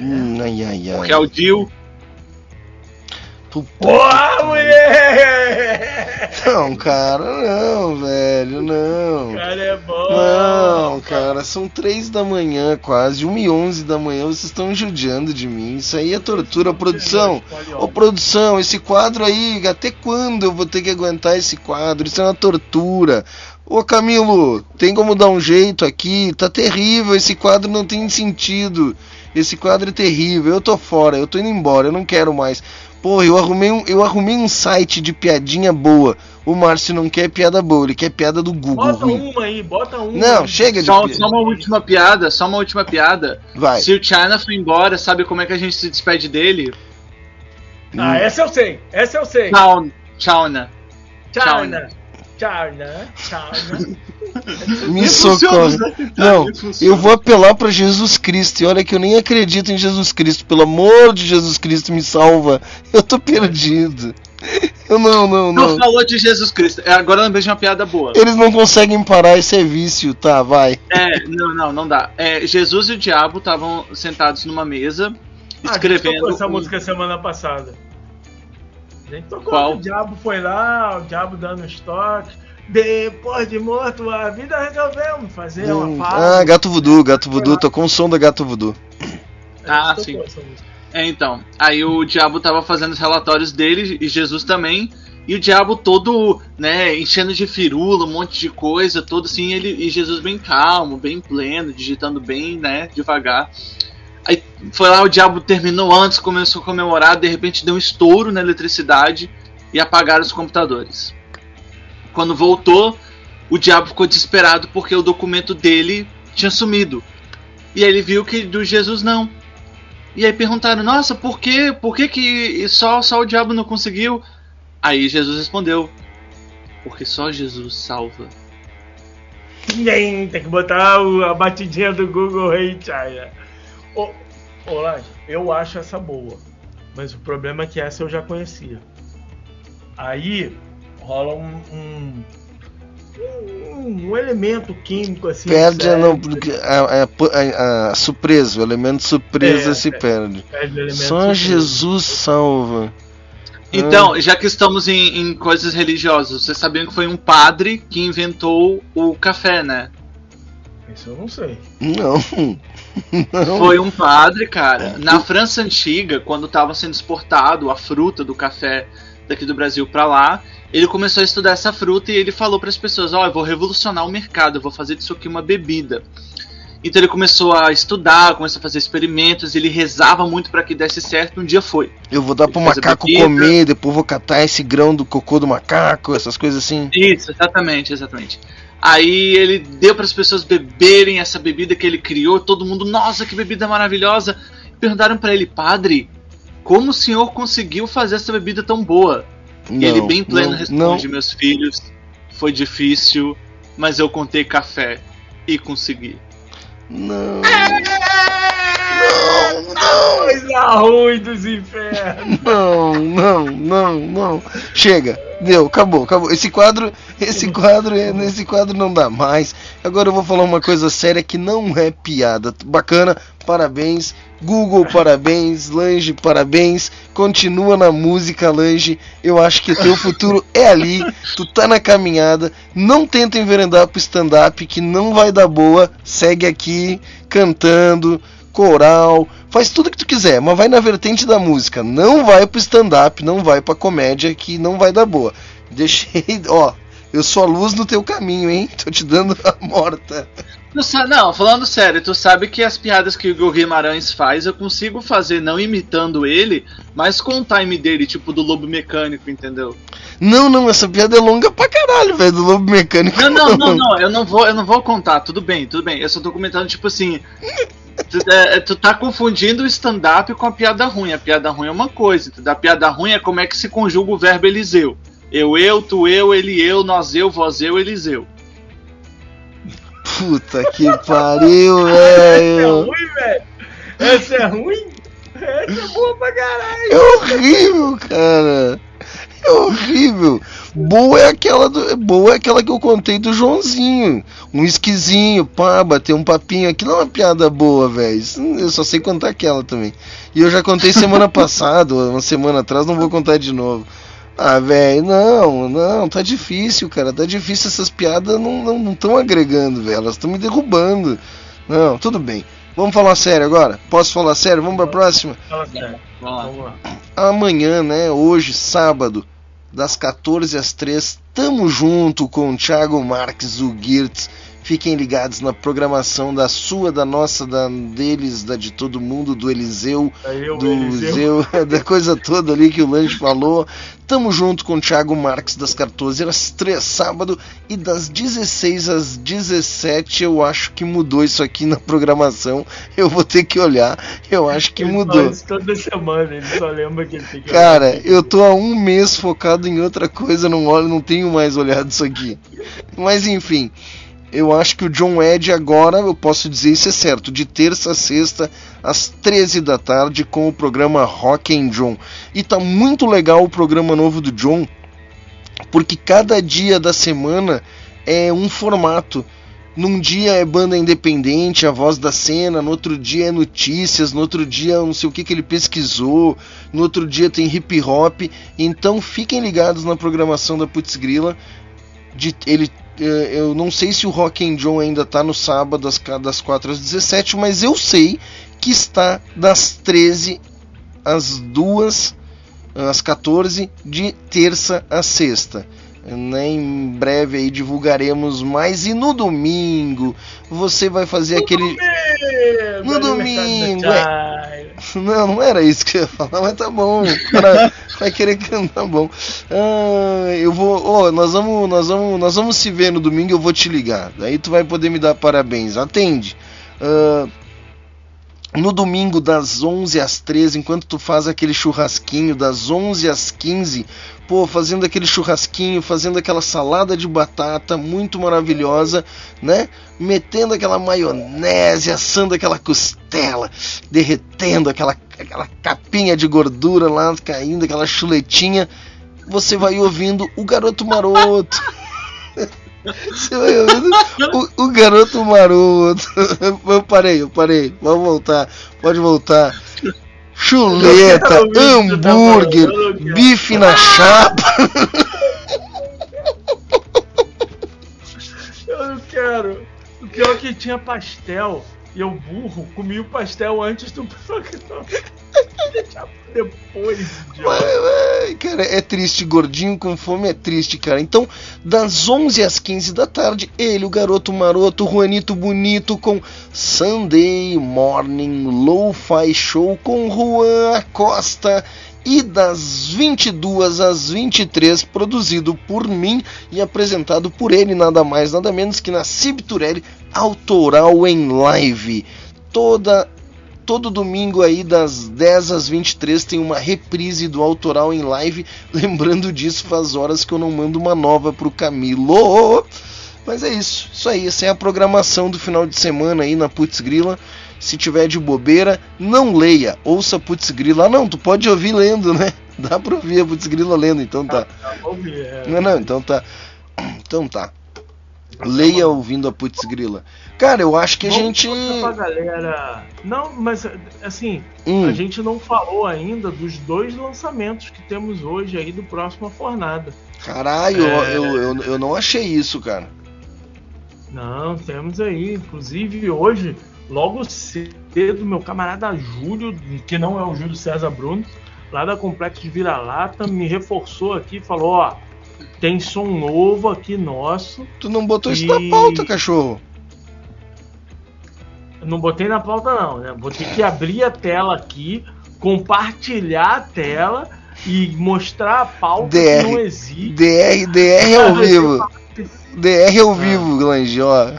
Hum, ai, ai, ai. Que é o Boa, mulher! Não, cara, não, velho, não. Cara, é bom. Não, cara, são três da manhã, quase, 1 e 11 da manhã, vocês estão judiando de mim. Isso aí é tortura. Produção, ô produção, esse quadro aí, até quando eu vou ter que aguentar esse quadro? Isso é uma tortura. Ô Camilo, tem como dar um jeito aqui? Tá terrível, esse quadro não tem sentido. Esse quadro é terrível, eu tô fora, eu tô indo embora, eu não quero mais. Porra, eu arrumei um, eu arrumei um site de piadinha boa. O Márcio não quer piada boa, ele quer piada do Google. Bota ruim. uma aí, bota uma. Não, aí. chega de Só, pi- só uma última piada, só uma última piada. Vai. Se o China for embora, sabe como é que a gente se despede dele? Ah, essa eu sei. Essa eu sei. Tchau, China. Tchau, Tchau? Tchau, né? Me socorre. Não, eu vou apelar pra Jesus Cristo. E olha que eu nem acredito em Jesus Cristo. Pelo amor de Jesus Cristo, me salva. Eu tô perdido. Eu não, não, Não não. falou de Jesus Cristo. É, Agora eu lembrei de uma piada boa. Eles não conseguem parar esse é vício. Tá, vai. É, não, não, não dá. É, Jesus e o diabo estavam sentados numa mesa, Ah, a gente escrevendo. tocou essa música semana passada. Gente tocou Qual? o diabo foi lá, o diabo dando os toques. Depois de morto, a vida resolvemos fazer Hum, uma ah, pausa. gato voodoo, gato voodoo. Tô com o som da gato voodoo. Ah, tocou sim. É, então. Aí o diabo tava fazendo os relatórios dele e Jesus também. E o diabo todo, né, enchendo de firula, um monte de coisa, todo assim, ele, e Jesus bem calmo, bem pleno, digitando bem, né, devagar. Aí foi lá, o diabo terminou antes, começou a comemorar, de repente deu um estouro na eletricidade e apagaram os computadores. Quando voltou, o diabo ficou desesperado porque o documento dele tinha sumido. E aí ele viu que do Jesus não. E aí perguntaram, nossa, por quê? Por que, que só, só o diabo não conseguiu? Aí Jesus respondeu, porque só Jesus salva. Tem, que botar a batidinha do Google China. Ô, Laje, eu acho essa boa. Mas o problema é que essa eu já conhecia. Aí rola um. um, um- elemento químico assim. Perde a, não, porque a, a, a- a surpresa, o elemento surpresa É, se é. perde. Perde Só surpresa. Jesus salva. Então, já que estamos em, em coisas religiosas, vocês sabiam que foi um padre que inventou o café, né? Isso eu não sei. Não. não. Foi um padre, cara. Na França antiga, quando estava sendo exportado a fruta do café daqui do Brasil para lá, ele começou a estudar essa fruta e ele falou para as pessoas: Ó, eu vou revolucionar o mercado, eu vou fazer disso aqui uma bebida. Então ele começou a estudar, começou a fazer experimentos, ele rezava muito para que desse certo. Um dia foi. Eu vou dar pro Ele macaco comer, depois vou catar esse grão do cocô do macaco, essas coisas assim. Isso, exatamente, exatamente. Aí ele deu para as pessoas beberem essa bebida que ele criou. Todo mundo, nossa, que bebida maravilhosa. Perguntaram para ele, padre, como o senhor conseguiu fazer essa bebida tão boa? Não, e ele, bem pleno, não, responde: não. Meus filhos, foi difícil, mas eu contei café e consegui. Não. Coisa ruim dos infernos. Não, não, não, não. Chega, deu, acabou, acabou. Esse quadro, esse quadro, nesse quadro não dá mais. Agora eu vou falar uma coisa séria que não é piada. Bacana, parabéns. Google, parabéns. Lange, parabéns. Continua na música, Lange. Eu acho que teu futuro é ali. Tu tá na caminhada. Não tenta enveredar pro stand-up, que não vai dar boa. Segue aqui, cantando, coral. Faz tudo que tu quiser, mas vai na vertente da música. Não vai pro stand-up, não vai pra comédia, que não vai dar boa. Deixei, ó. Eu sou a luz no teu caminho, hein? Tô te dando a morta. Não, falando sério, tu sabe que as piadas que o Guimarães faz eu consigo fazer não imitando ele, mas com o time dele, tipo do Lobo Mecânico, entendeu? Não, não, essa piada é longa pra caralho, velho, do Lobo Mecânico. Não, não, não, não, eu não vou, eu não vou contar, tudo bem, tudo bem. Eu só tô comentando, tipo assim. Tu, é, tu tá confundindo o stand-up com a piada ruim. A piada ruim é uma coisa, entendeu? A piada ruim é como é que se conjuga o verbo Eliseu. Eu, eu, tu, eu, ele, eu, nós, eu, vós, eu, Eliseu. Puta que pariu, Essa é velho. ruim, velho. Essa é ruim? Essa é boa pra caralho. É horrível, cara. É horrível. Boa é aquela do, boa é aquela que eu contei do Joãozinho. Um esquisinho, pá, bater um papinho. Aquilo é uma piada boa, velho. Eu só sei contar aquela também. E eu já contei semana passada, uma semana atrás, não vou contar de novo. Ah, velho, não, não, tá difícil, cara. Tá difícil. Essas piadas não estão agregando, velho. Elas estão me derrubando. Não, tudo bem. Vamos falar sério agora? Posso falar sério? Vamos pra próxima? Fala sério. Vamos lá. amanhã, né? Hoje, sábado, das 14 às 3, tamo junto com o Thiago Marques, o Girtz. Fiquem ligados na programação da sua, da nossa, da deles, da de todo mundo, do Eliseu, Aí eu, do Eliseu. Zeu, da coisa toda ali que o Lange falou. Tamo junto com o Thiago Marques das 14 às 3 sábado e das 16 às 17 eu acho que mudou isso aqui na programação. Eu vou ter que olhar. Eu acho que Ele mudou. toda semana, ele só lembra que ele tem que Cara, eu tô há um mês focado em outra coisa, não olho, não tenho mais olhado isso aqui. Mas enfim, eu acho que o John Ed agora, eu posso dizer isso é certo, de terça a sexta, às 13 da tarde, com o programa Rock and John. E tá muito legal o programa novo do John, porque cada dia da semana é um formato. Num dia é banda independente, a voz da cena, no outro dia é notícias, no outro dia não sei o que, que ele pesquisou, no outro dia tem hip hop. Então fiquem ligados na programação da Putz Grila. De, ele, eu não sei se o Rock and John ainda tá no sábado das, das 4 às 17, mas eu sei que está das 13 às 2 às 14 de terça a sexta. Né, Em breve aí divulgaremos mais e no domingo você vai fazer aquele no domingo. é. Não, não era isso que eu ia falar, mas tá bom. O cara vai querer cantar bom. Ah, eu vou, ó, nós vamos, nós vamos, nós vamos se ver no domingo, eu vou te ligar. Daí tu vai poder me dar parabéns. Atende. Ah, no domingo das 11 às 13, enquanto tu faz aquele churrasquinho das 11 às 15, pô, fazendo aquele churrasquinho, fazendo aquela salada de batata muito maravilhosa, né? Metendo aquela maionese, assando aquela costela, derretendo aquela, aquela capinha de gordura lá caindo, aquela chuletinha, você vai ouvindo o garoto maroto. O, o garoto maroto. Eu parei, eu parei. Vamos voltar. Pode voltar. Chuleta, tá hambúrguer, quero. bife na chapa. Eu não quero. O pior é que tinha pastel. E eu, burro, comi o pastel antes do programa. Depois, Ai, cara, é triste, gordinho com fome é triste, cara. Então, das 11 às 15 da tarde, ele, o garoto maroto, Juanito Bonito com Sunday Morning Lo-Fi Show com Juan Acosta. E das 22 às 23, produzido por mim e apresentado por ele, nada mais, nada menos que na Cibturelli Autoral em Live. Toda todo domingo aí das 10 às 23 tem uma reprise do autoral em live. Lembrando disso, faz horas que eu não mando uma nova pro Camilo. Mas é isso, isso aí, essa é a programação do final de semana aí na Putz Grila. Se tiver de bobeira, não leia, ouça Putz Grila. Ah, não, tu pode ouvir lendo, né? Dá pra ouvir a Putz Grila lendo, então tá. Não, não, então tá. Então tá. Leia ouvindo a Putz Grila. Cara, eu acho que a gente. Pra galera. Não, mas assim, Hum. a gente não falou ainda dos dois lançamentos que temos hoje aí do próxima fornada. Caralho, É. eu, eu, eu não achei isso, cara. Não, temos aí, inclusive hoje, logo cedo, meu camarada Júlio, que não é o Júlio César Bruno, lá da Complexo de Vira-Lata, me reforçou aqui e falou: ó, tem som novo aqui nosso. Tu não botou isso E- na pauta, cachorro. Não botei na pauta, não, né? Vou ter que abrir a tela aqui, compartilhar a tela e mostrar a pauta que não DR, existe. DR, DR ao vivo. DR ao vivo, Glange, ó.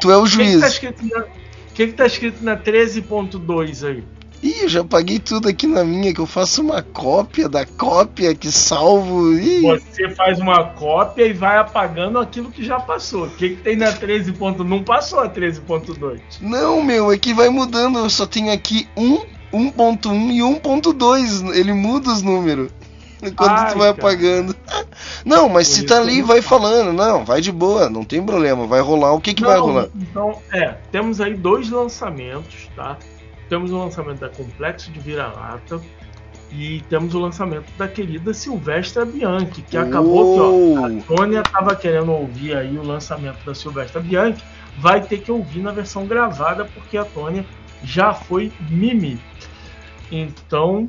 Tu é o O que, que tá juiz. escrito na, o que, que tá escrito na 13.2 aí? Ih, eu já paguei tudo aqui na minha, que eu faço uma cópia da cópia que salvo. Ih, Você faz uma cópia e vai apagando aquilo que já passou. O que, que tem na 13. ponto- Não passou a 13.2. Não, meu, é que vai mudando. Eu só tenho aqui 1, 1.1 e 1.2. Ele muda os números. Quando Ai, tu vai cara. apagando. Não, mas se tá ali, vai falando. Não, vai de boa, não tem problema. Vai rolar. O que que vai Não, rolar? Então, é, temos aí dois lançamentos, tá? Temos o lançamento da Complexo de Vira-Lata e temos o lançamento da querida Silvestra Bianchi, que acabou que ó, a Tônia tava querendo ouvir aí o lançamento da Silvestra Bianchi, vai ter que ouvir na versão gravada porque a Tônia já foi Mimi. Então,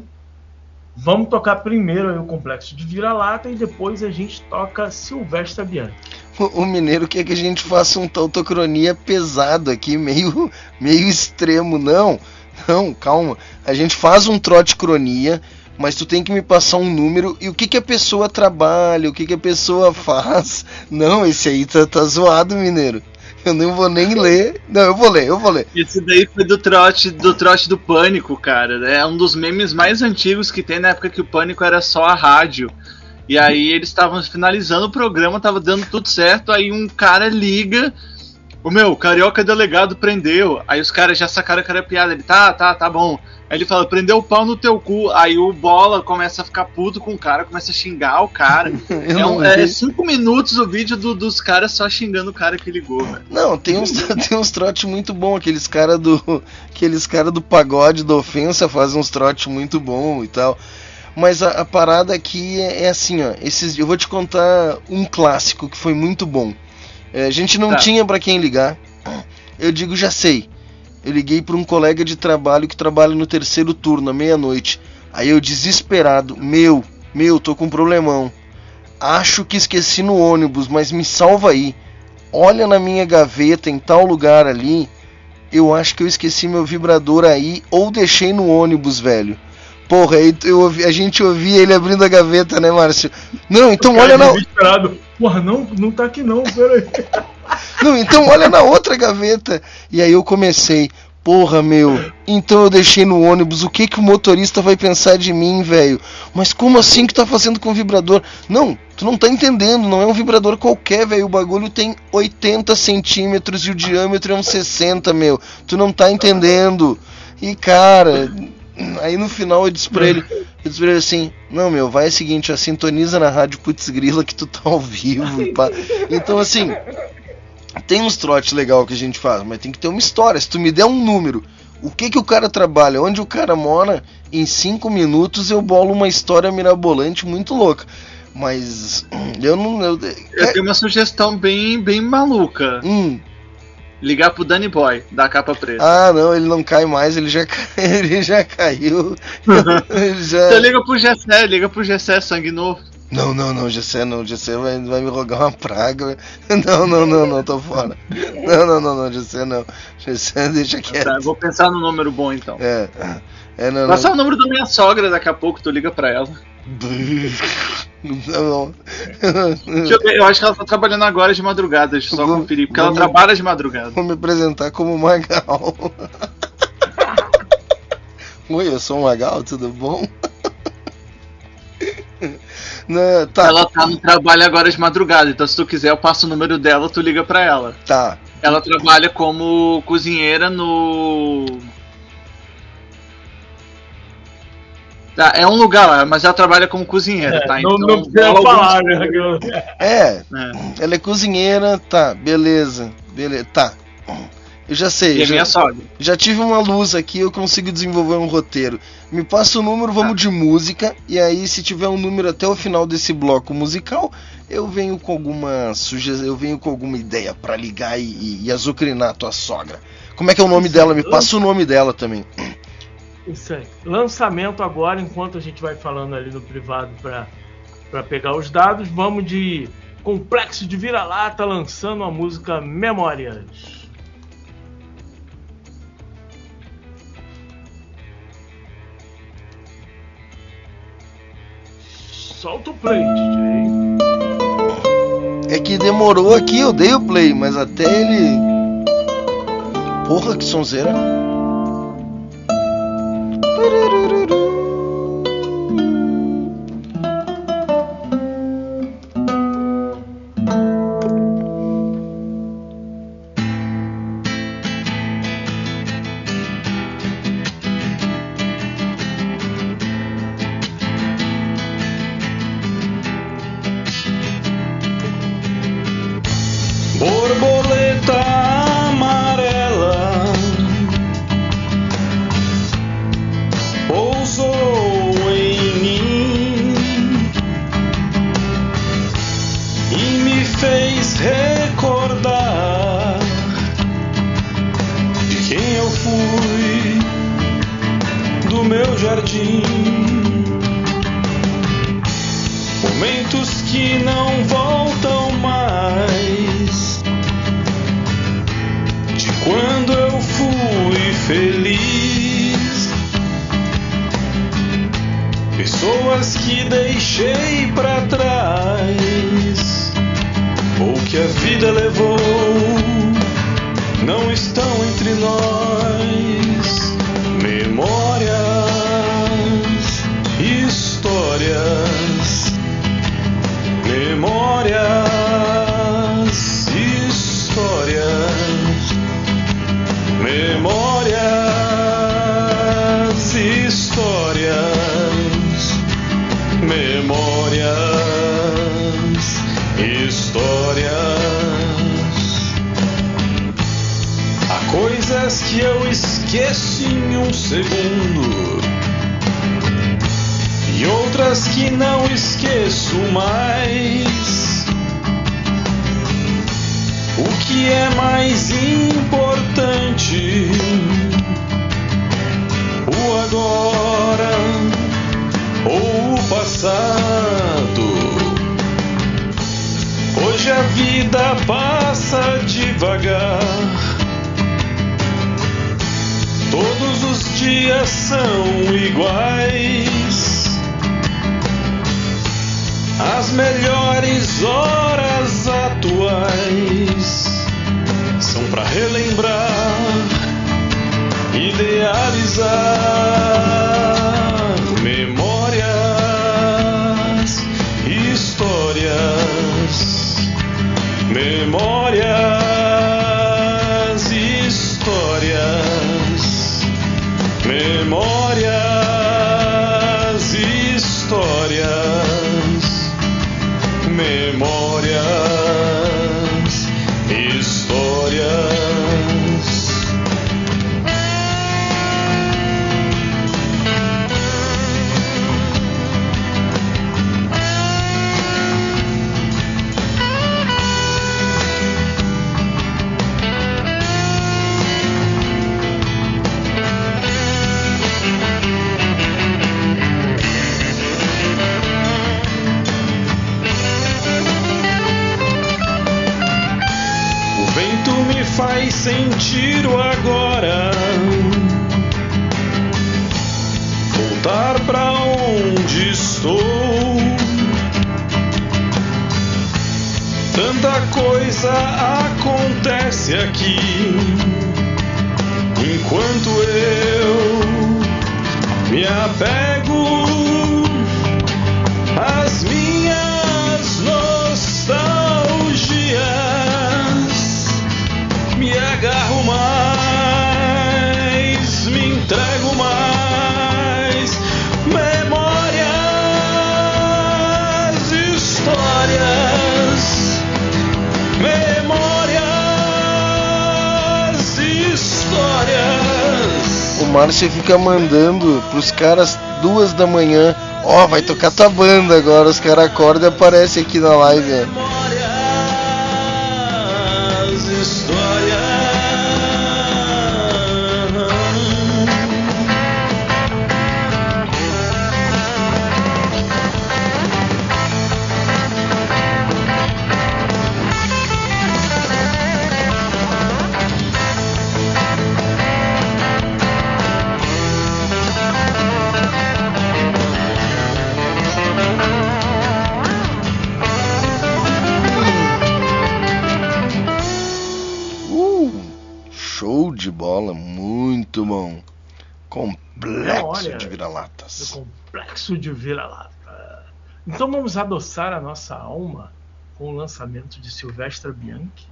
vamos tocar primeiro aí o Complexo de Vira-Lata e depois a gente toca Silvestra Bianchi. O, o mineiro quer que a gente faça um tautocronia pesado aqui, meio, meio extremo. Não, não, calma. A gente faz um trote cronia, mas tu tem que me passar um número e o que, que a pessoa trabalha, o que, que a pessoa faz. Não, esse aí tá, tá zoado, mineiro. Eu não vou nem ler. Não, eu vou ler, eu vou ler. Esse daí foi do trote do trote do Pânico, cara. É um dos memes mais antigos que tem na época que o Pânico era só a rádio. E aí eles estavam finalizando o programa, tava dando tudo certo, aí um cara liga. O meu, carioca delegado prendeu. Aí os caras já sacaram que era piada. Ele, tá, tá, tá bom. Aí ele fala, prendeu o pau no teu cu. Aí o bola começa a ficar puto com o cara, começa a xingar o cara. É, um- é cinco minutos o vídeo do- dos caras só xingando o cara que ligou, velho. Não, tem uns, tem uns trotes muito bons, aqueles cara do. Aqueles cara do pagode da ofensa fazem uns trotes muito bons e tal. Mas a, a parada aqui é, é assim, ó. Esses, eu vou te contar um clássico que foi muito bom. É, a gente não Tá. tinha pra quem ligar. Eu digo, já sei. Eu liguei pra um colega de trabalho que trabalha no terceiro turno, à meia-noite. Aí eu desesperado, meu, meu, tô com um problemão. Acho que esqueci no ônibus, mas me salva aí. Olha na minha gaveta em tal lugar ali. Eu acho que eu esqueci meu vibrador aí ou deixei no ônibus, velho. Porra, aí eu a gente ouvia ele abrindo a gaveta, né, Márcio? Não, então olha na. Porra, não, não tá aqui não, peraí. Não, então olha na outra gaveta. E aí eu comecei. Porra, meu. Então eu deixei no ônibus. O que que o motorista vai pensar de mim, velho? Mas como assim que tá fazendo com vibrador? Não, tu não tá entendendo. Não é um vibrador qualquer, velho. O bagulho tem 80 centímetros e o diâmetro é uns 60, meu. Tu não tá entendendo. E cara, aí no final eu disse pra ele, eu disse pra ele assim, não meu, vai o seguinte, ó, sintoniza na rádio Putz Grila que tu tá ao vivo. pá." Então assim, tem uns trotes legal que a gente faz, mas tem que ter uma história. Se tu me der um número, o que que o cara trabalha, onde o cara mora, em cinco minutos eu bolo uma história mirabolante muito louca. Mas eu não. Eu, Eu tenho uma sugestão bem, bem maluca. Hum. Ligar pro Danny Boy, da capa preta. Ah, não, ele não cai mais, ele já, ele já caiu. Ele já... Você liga pro Gessé, liga pro Gessé, sangue novo. Não, não, não, Gessé não, Gessé vai, vai me rogar uma praga. Não, não, não, não, tô fora. Não, não, não, não, Gessé não. Gessé deixa quieto. Tá, vou pensar no número bom então. É, é, não, Passar não. o número da minha sogra daqui a pouco, tu liga pra ela. Não, não. Eu, acho que ela tá trabalhando agora de madrugada, deixa eu só conferir, porque ela vou- trabalha de madrugada. Vou me apresentar como Magal. Oi, eu sou o Magal, tudo bom? Não, tá. Ela tá no trabalho agora de madrugada, então se tu quiser eu passo o número dela, tu liga pra ela. Tá. Ela trabalha como cozinheira no. Tá, é um lugar lá, mas ela trabalha como cozinheira, É, tá? não- Então, não precisa falar, alguns- né, eu- É, ela é cozinheira, tá, beleza, beleza, tá. Eu já sei. E a já, minha sogra. já tive uma luz aqui, eu consigo desenvolver um roteiro. Me passa o número, vamos de música, e aí se tiver um número até o final desse bloco musical, eu venho com alguma sugestão, eu venho com alguma ideia pra ligar e, e, e azucrinar a tua sogra. Como é que é o nome dela? Me passa o nome dela também. Isso aí. Lançamento agora, enquanto a gente vai falando ali no privado para pegar os dados, vamos de Complexo de Vira-Lata lançando a música Memórias. Solta o play, DJ. É que demorou aqui, eu dei o play, mas até ele. Porra, que sonzeira. Fica mandando pros caras duas da manhã. Ó, vai tocar tua banda agora. Os caras acordam e aparecem aqui na live. ó. Vira-lata. Então vamos adoçar a nossa alma com o lançamento de Silvestre Bianchi.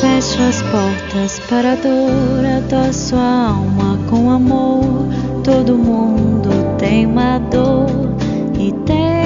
Fecho as portas para a dor, adoço a alma com amor. Todo mundo tem uma dor e tem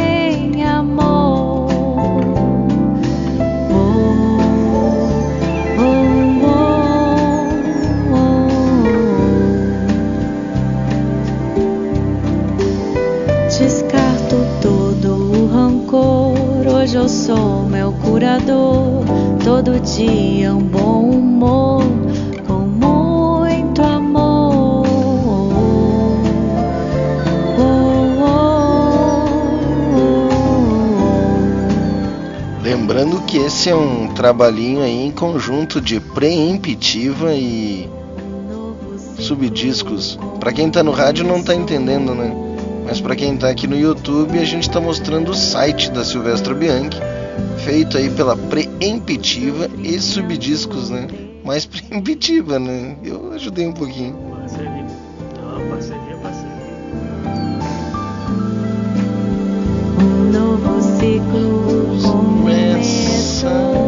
eu sou meu curador. Todo dia um bom humor. Com muito amor. Lembrando que esse é um trabalhinho aí em conjunto de preemptiva e subdiscos. Pra quem tá no rádio não tá entendendo, né? Mas pra quem tá aqui no YouTube, a gente tá mostrando o site da Silvestre Bianchi, feito aí pela preemptiva e subdiscos, né? Mais preemptiva, né? Eu ajudei um pouquinho. Parceria. Parceria, parceria. Um novo ciclo começou.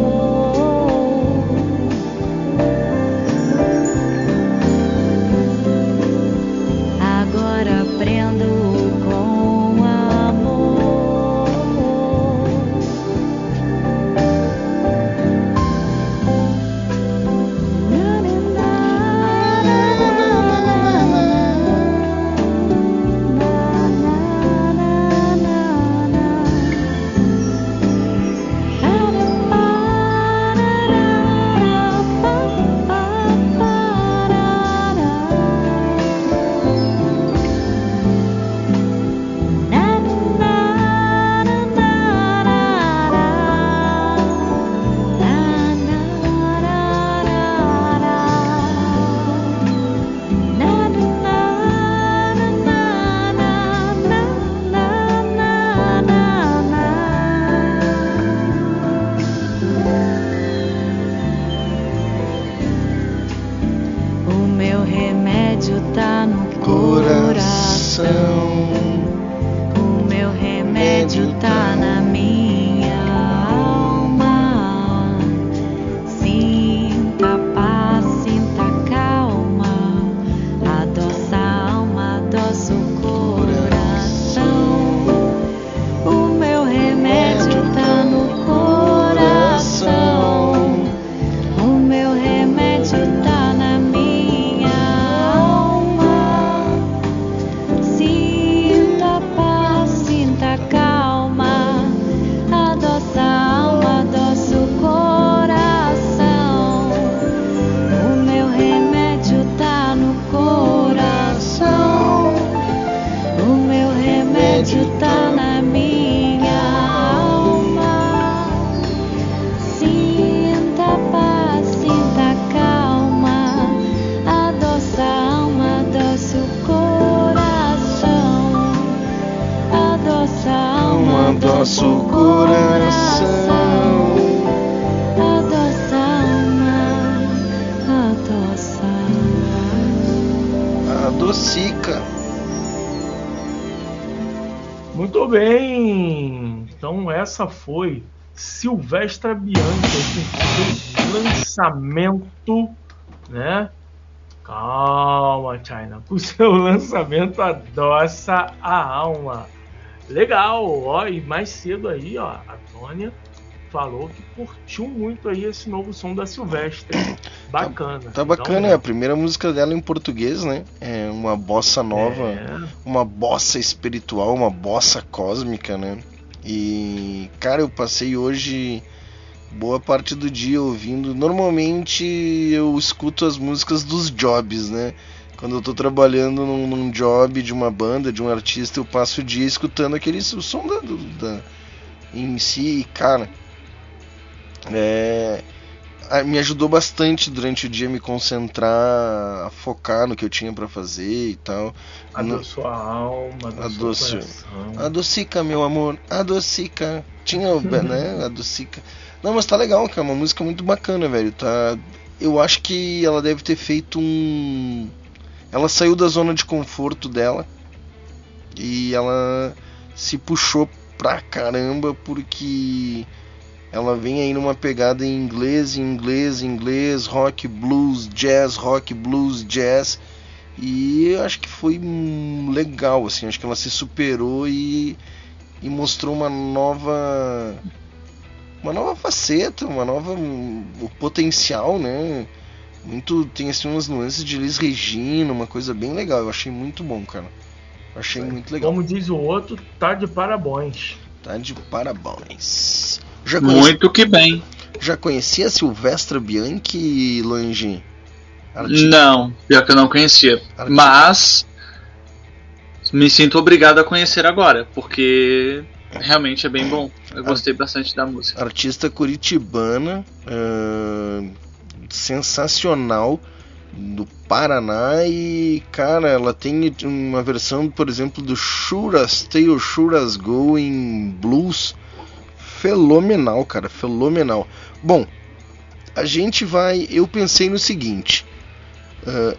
Essa foi Silvestra Bianchi com seu lançamento, né? Calma, China. Com seu lançamento adoça a alma. Legal, ó, e mais cedo aí, ó, a Tônia falou que curtiu muito aí esse novo som da Silvestre. Bacana. Tá, tá bacana, então, é a primeira música dela em português, né? É uma bossa nova, é. uma bossa espiritual, uma bossa cósmica, né? E, cara, eu passei hoje boa parte do dia ouvindo. Normalmente eu escuto as músicas dos jobs, né? Quando eu tô trabalhando num, num job de uma banda, de um artista, eu passo o dia escutando aquele o som da, da em si, cara. É, me ajudou bastante durante o dia a me concentrar, a focar no que eu tinha para fazer e tal. Adoçou a alma, adoçou Adocica, meu amor, adocica. Tinha, né, adocica. Não, mas tá legal, cara, uma música muito bacana, velho. Tá, eu acho que ela deve ter feito um ela saiu da zona de conforto dela e ela se puxou pra caramba porque ela vem aí numa pegada em inglês, inglês, inglês, rock, blues, jazz, rock, blues, jazz. E eu acho que foi legal, assim, acho que ela se superou e, e mostrou uma nova uma nova faceta, uma nova o potencial, né? Muito tem assim umas nuances de Liz Regina, uma coisa bem legal. Eu achei muito bom, cara. Eu achei muito legal. Como diz o outro, tá de parabéns. Tá de parabéns. Já conheci... Muito que bem. Já conhecia Silvestra Bianchi, Lange? Não, pior que eu não conhecia. Mas me sinto obrigado a conhecer agora, porque realmente é bem bom. Eu gostei bastante da música. Artista curitibana, uh, sensacional do Paraná e cara, ela tem uma versão, por exemplo, do Shuras Tale Shuras Go em blues fenomenal, cara, fenomenal. Bom, a gente vai. Eu pensei no seguinte, uh,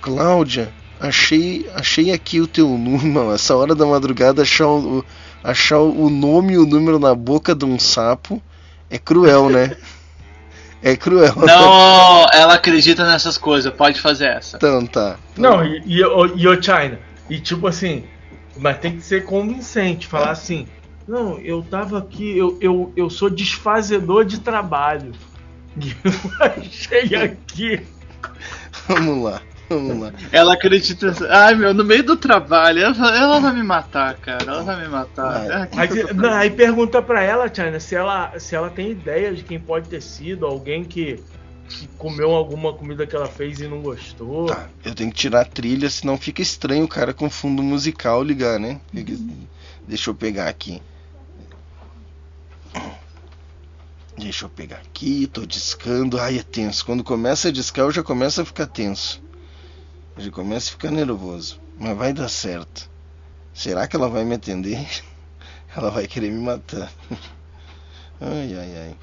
Cláudia, achei, achei aqui o teu número. Essa hora da madrugada achar o, achar o nome e o número na boca de um sapo é cruel, né? É cruel. Não, ela acredita nessas coisas, pode fazer essa. Então tá. Não, e, e, e o China, e tipo assim, mas tem que ser convincente, falar assim, não, eu tava aqui, eu, eu, eu sou desfazedor de trabalho. Eu achei aqui. Vamos lá. Vamos lá. Ela acredita. Ai meu, no meio do trabalho, ela, ela vai me matar, cara. Ela vai me matar. É, aí, não, aí pergunta pra ela, China, se ela, se ela tem ideia de quem pode ter sido, alguém que, que comeu alguma comida que ela fez e não gostou. Tá, eu tenho que tirar a trilha, senão fica estranho o cara com fundo musical ligar, né? Deixa eu pegar aqui. Deixa eu pegar aqui, tô discando. Ai, é tenso. Quando começa a discar, eu já começo a ficar tenso. Já começa a ficar nervoso. Mas vai dar certo. Será que ela vai me atender? Ela vai querer me matar. Ai, ai, ai.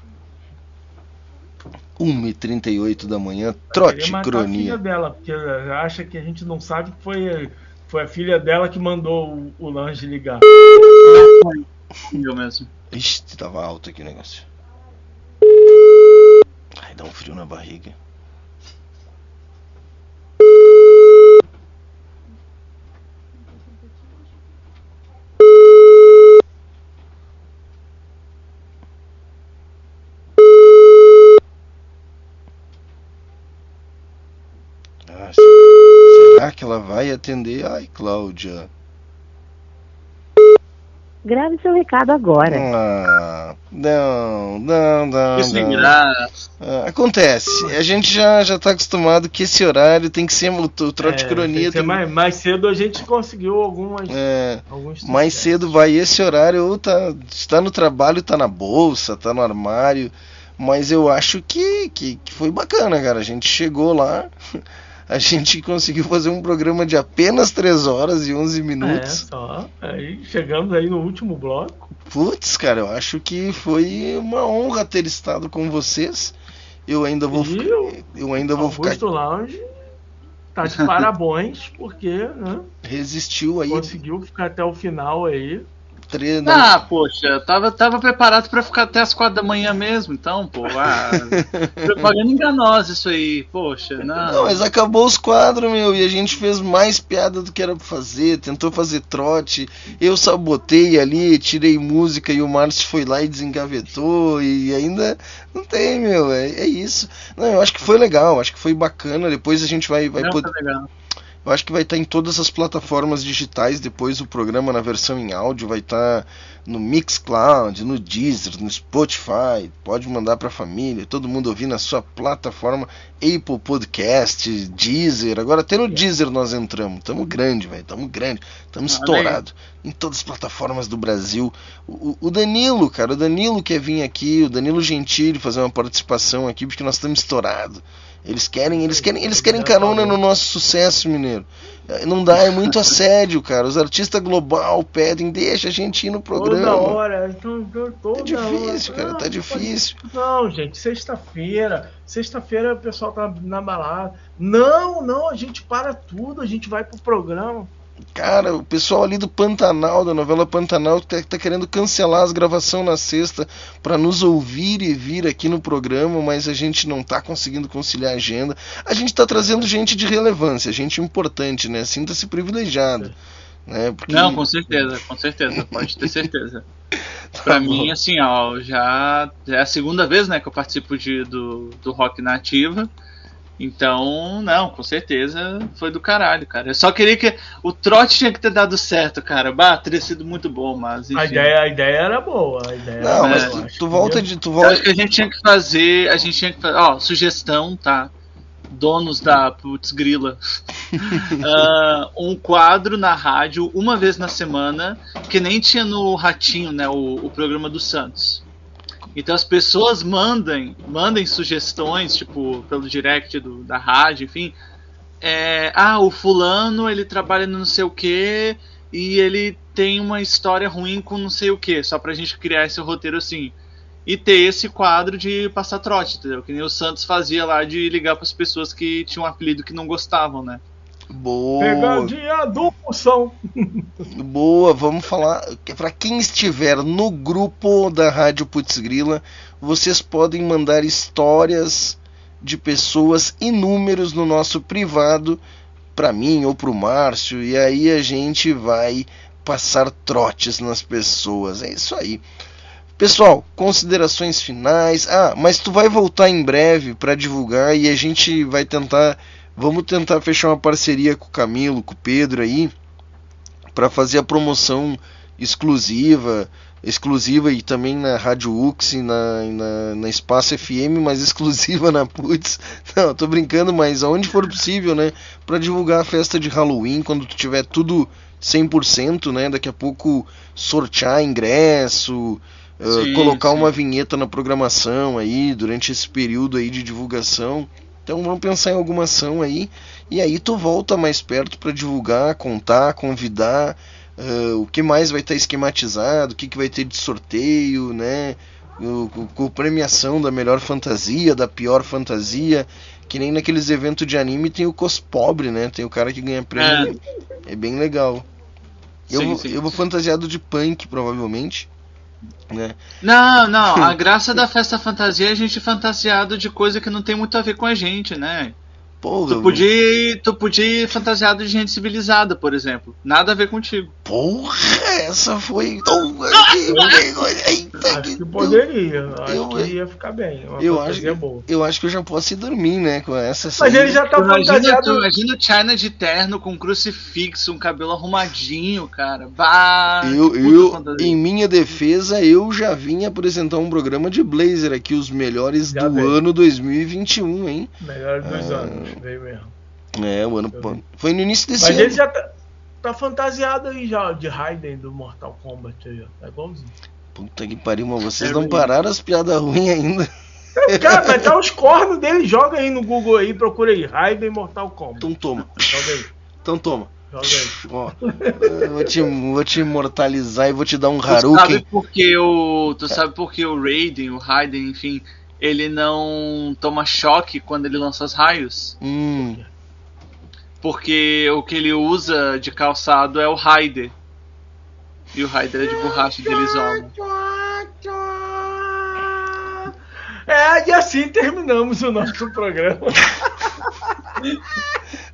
1h38 da manhã, trote cronia. A filha dela, porque acha que a gente não sabe que foi, foi a filha dela que mandou o, o Lange ligar. Eu mesmo. Ixi, tava alto aqui o negócio. Ai, dá um frio na barriga. Será que ela vai atender? Ai, Cláudia. Grave seu recado agora. Ah, não, não, não. Isso não. graça. Ah, acontece. A gente já, já tá acostumado que esse horário tem que ser o, o trote é, cronia. Tem mais, mais cedo a gente conseguiu algumas. É, mais cedo vai esse horário, ou tá, está no trabalho, tá na bolsa, tá no armário. Mas eu acho que, que, que foi bacana, cara. A gente chegou lá. A gente conseguiu fazer um programa de apenas 3 horas e 11 minutos. É, só. Aí chegamos aí no último bloco. Putz, cara, eu acho que foi uma honra ter estado com vocês. Eu ainda vou ficar. Eu ainda vou ficar. Lounge tá de parabéns, porque, né? Resistiu aí. Conseguiu ficar até o final aí. Três. Ah, poxa, tava, tava preparado para ficar até as quatro da manhã mesmo, então, pô. Ah, propaganda enganosa isso aí, poxa, não. Não, mas acabou os quadros, meu, e a gente fez mais piada do que era pra fazer, tentou fazer trote. Eu sabotei ali, tirei música e o Márcio foi lá e desengavetou, e ainda não tem, meu, é, é isso. Não, eu acho que foi legal, acho que foi bacana. Depois a gente vai, vai Não, poder. tá legal. Eu acho que vai estar em todas as plataformas digitais depois o programa na versão em áudio vai estar no Mixcloud, no Deezer, no Spotify. Pode mandar para a família, todo mundo ouvir na sua plataforma Apple Podcast, Deezer. Agora até no Deezer nós entramos. Tamo grande, velho. Tamo grande. Tamo estourado em todas as plataformas do Brasil. O, o- o Danilo, cara, o Danilo quer vir aqui, o Danilo Gentili fazer uma participação aqui porque nós estamos estourados. Eles querem, eles querem, eles querem carona no nosso sucesso, mineiro. Eh, Não dá, é muito assédio, cara. Os artistas global pedem, deixa a gente ir no Toda programa. hora, então, to- toda Tá difícil, hora. cara, tá difícil. Não, gente, sexta-feira. Sexta-feira o pessoal tá na balada. Não, não, a gente para tudo, a gente vai pro programa. Cara, o pessoal ali do Pantanal, da novela Pantanal, tá, tá querendo cancelar as gravações na sexta pra nos ouvir e vir aqui no programa, mas a gente não tá conseguindo conciliar a agenda. A gente tá trazendo gente de relevância, gente importante, né? Sinta-se privilegiado. Né? Porque... Não, com certeza, com certeza, pode ter certeza. Pra mim, assim, ó, já já é a segunda vez, né, que eu participo de, do, do Rock Nativa. Então, não, com certeza foi do caralho, cara. Eu só queria que o trote tinha que ter dado certo, cara. Bah, teria sido muito bom, mas enfim. A ideia, a ideia era boa. A ideia Não, era mas boa, tu, tu volta de. Tu Eu volta... acho que a gente tinha que fazer, a gente tinha que fazer, ó, sugestão, tá? Donos da Putz Grila. Ah, um quadro na rádio uma vez na semana, que nem tinha no Ratinho, né? O, o programa do Santos. Então as pessoas mandem, mandem sugestões, tipo, pelo direct do, da rádio, enfim. É, ah, o fulano ele trabalha no não sei o que e ele tem uma história ruim com não sei o que, só pra gente criar esse roteiro assim. E ter esse quadro de passar trote, entendeu? Que nem o Santos fazia lá de ligar pras pessoas que tinham um apelido que não gostavam, né? Boa. Pegadinha do Moção. Boa, vamos falar. Para quem estiver no grupo da Rádio Putz Grila, vocês podem mandar histórias de pessoas e números no nosso privado para mim ou para o Márcio e aí a gente vai passar trotes nas pessoas. É isso aí. Pessoal, considerações finais. Ah, mas tu vai voltar em breve para divulgar e a gente vai tentar, vamos tentar fechar uma parceria com o Camilo, com o Pedro aí para fazer a promoção exclusiva, exclusiva e também na Rádio Ux e na, na, na Espaço FM, mas exclusiva na Putz. Não, tô brincando, mas aonde for possível, né? Para divulgar a festa de Halloween, quando tu tiver tudo 100%, né? Daqui a pouco sortear ingresso, uh, Sim, colocar sim. uma vinheta na programação aí durante esse período aí de divulgação. Então vamos pensar em alguma ação aí e aí tu volta mais perto para divulgar, contar, convidar uh, o que mais vai estar esquematizado, o que, que vai ter de sorteio, né? Com premiação da melhor fantasia, da pior fantasia, que nem naqueles eventos de anime tem o cospobre, né? Tem o cara que ganha prêmio. É, bem legal. Eu, Sim, sim. eu vou fantasiado de punk, provavelmente. Né? Não, não, a graça da festa fantasia é a gente fantasiado de coisa que não tem muito a ver com a gente, né? Porra, Tu podia, tu podia ir fantasiado de gente civilizada, por exemplo. Nada a ver contigo. Porra, essa foi. Que. Eita, Acho que poderia. Acho Eu- que ia ficar bem. Eu acho, fantasia boa. eu acho que eu já posso ir dormir, né? Com essa Mas ele já tá Imagina, fantasiado. tu, imagina o China de terno com crucifixo, um cabelo arrumadinho, cara. Bah, Eu, eu, em minha defesa, eu já vim apresentar um programa de Blazer aqui, os melhores Já do veio. ano 2021, hein? Melhor dois Ah. anos, veio mesmo. É, o ano foi no início desse Mas ano. ele já tá, tá fantasiado aí já de Raiden do Mortal Kombat aí, ó. É igualzinho. Puta que pariu, mas vocês É não pararam as piadas ruins ainda. Cara, mas tá os cornos dele, joga aí no Google aí, procura aí, Raiden Mortal Kombat. Então toma. Joga aí, Então toma. joga aí. Ó, eu vou te, vou te imortalizar e vou te dar um Tu sabe Haruken. por que o. Tu sabe por que o Raiden, o Raiden, enfim, ele não toma choque quando ele lança os raios? Hum, Porque o que ele usa de calçado é o Raider. E o Raider é de borracha de Elizola. É, e assim terminamos o nosso programa.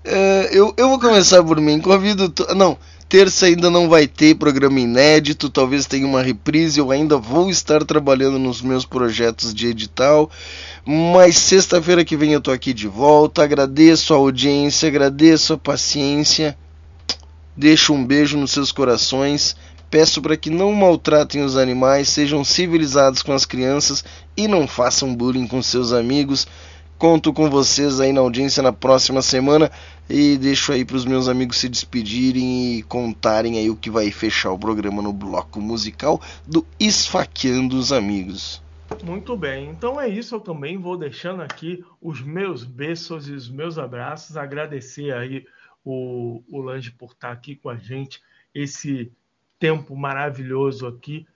É, eu, eu vou começar por mim. Convido. To... Não, terça ainda não vai ter programa inédito. Talvez tenha uma reprise. Eu ainda vou estar trabalhando nos meus projetos de edital. Mas sexta-feira que vem eu tô aqui de volta. Agradeço a audiência, agradeço a paciência. Deixo um beijo nos seus corações. Peço para que não maltratem os animais, sejam civilizados com as crianças e não façam bullying com seus amigos. Conto com vocês aí na audiência na próxima semana e deixo aí para os meus amigos se despedirem e contarem aí o que vai fechar o programa no bloco musical do Esfaqueando os Amigos. Muito bem, então é isso. Eu também vou deixando aqui os meus beijos e os meus abraços. Agradecer aí o, o Lange por estar aqui com a gente esse tempo maravilhoso aqui,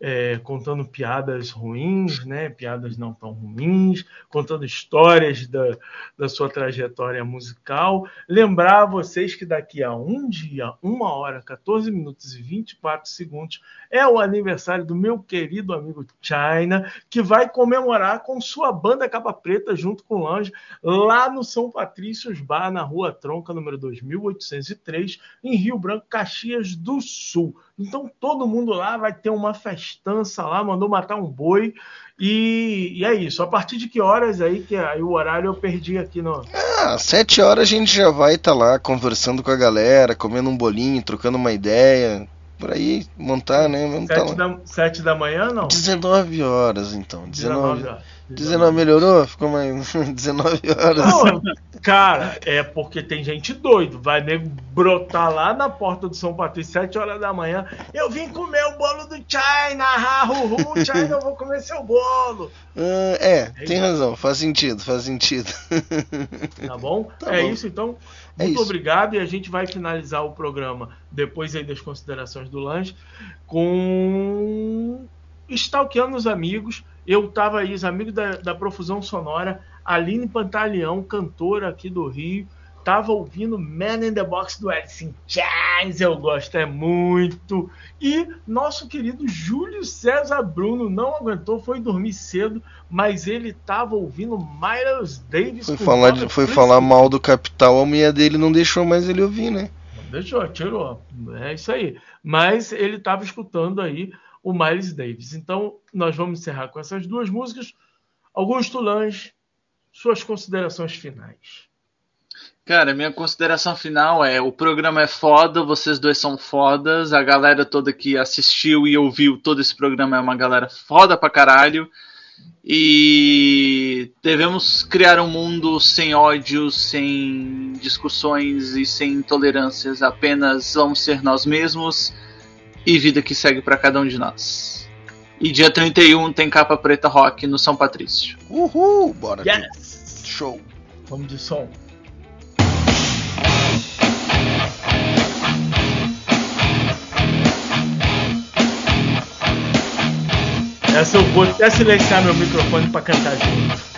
é, contando piadas ruins, né? piadas não tão ruins, contando histórias da, da sua trajetória musical. Lembrar a vocês que daqui a um dia, uma hora, 14 minutos e 24 segundos, é o aniversário do meu querido amigo China, que vai comemorar com sua banda Capa Preta, junto com o Lange, lá no São Patrícios Bar, na Rua Tronca, número 2803, em Rio Branco, Caxias do Sul. Então todo mundo lá vai ter uma festança lá, mandou matar um boi. E, e, é isso. A partir de que horas aí, que aí o horário eu perdi aqui no. Ah, sete horas a gente já vai estar tá lá conversando com a galera, comendo um bolinho, trocando uma ideia por aí montar, né? Vamos sete, tá da, sete da manhã, não? 19 horas, então. 19, 19 horas. 19 melhorou? Ficou mais 19 horas. Não, cara, é porque tem gente doido. Vai nego brotar lá na porta do São Patrício, 7 horas da manhã. Eu vim comer o bolo do China, Rahuhu, China, eu vou comer seu bolo. Uh, é, tem razão, faz sentido, faz sentido. Tá bom? Tá é bom. isso, então. É muito isso. obrigado e a gente vai finalizar o programa depois aí das considerações do lanche com stalkeando os amigos eu estava aí, os amigos da, da Profusão Sonora, Aline Pantaleão, cantora aqui do Rio, estava ouvindo Man in the Box do Alice Chains, eu gosto é muito. E nosso querido Júlio César Bruno não aguentou, foi dormir cedo, mas ele estava ouvindo Miles Davis. Foi, falar, de, foi falar mal do Capital, a mulher dele não deixou mais ele ouvir, né? deixou, tirou. É isso aí. Mas ele estava escutando aí o Miles Davis. Então, nós vamos encerrar com essas duas músicas. Augusto Lange, suas considerações finais. Cara, minha consideração final é: o programa é foda, vocês dois são fodas, a galera toda que assistiu e ouviu todo esse programa é uma galera foda pra caralho. E devemos criar um mundo sem ódio, sem discussões e sem intolerâncias. Apenas vamos ser nós mesmos e vida que segue para cada um de nós. E dia 31 tem capa preta rock no São Patrício. Uhul, bora. Yes. Show. Vamos de som. Essa eu vou até silenciar meu microfone para cantar junto.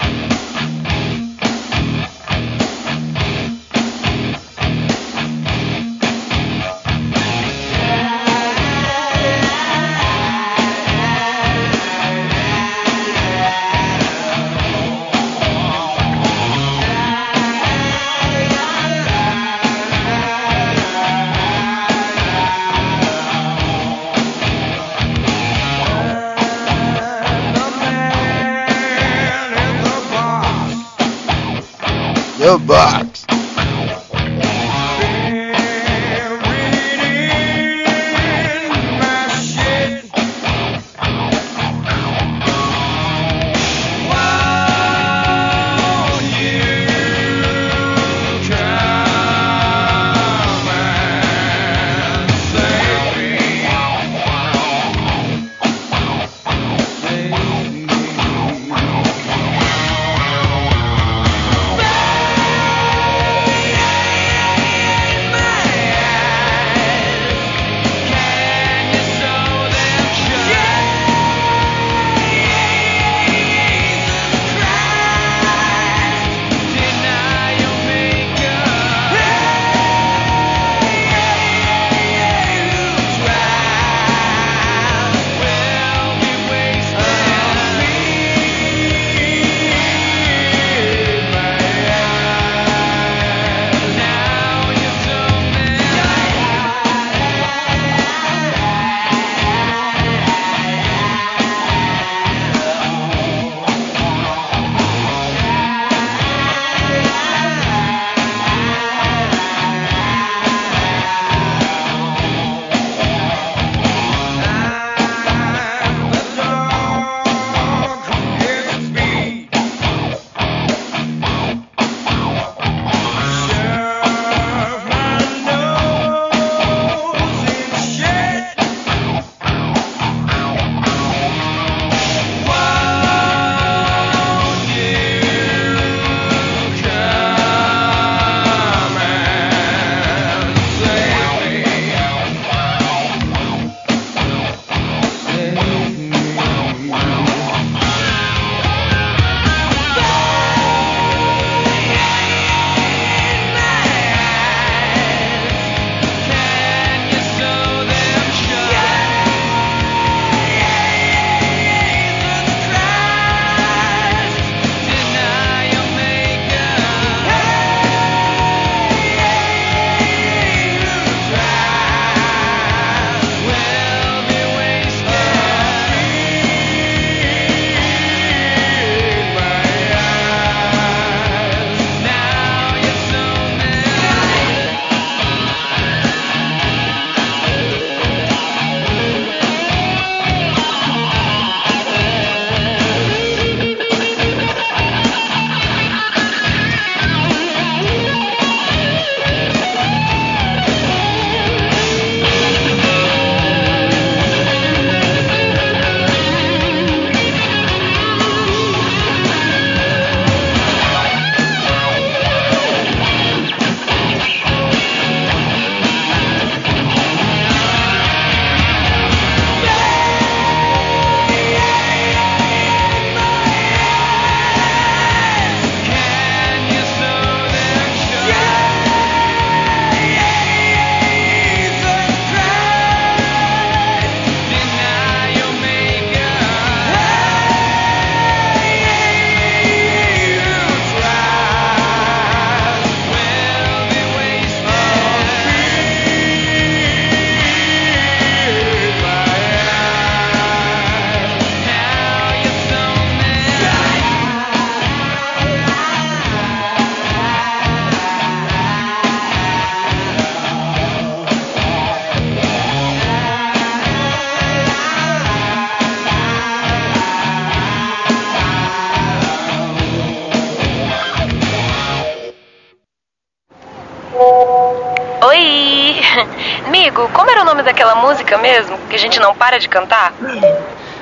Música mesmo? Que a gente não para de cantar?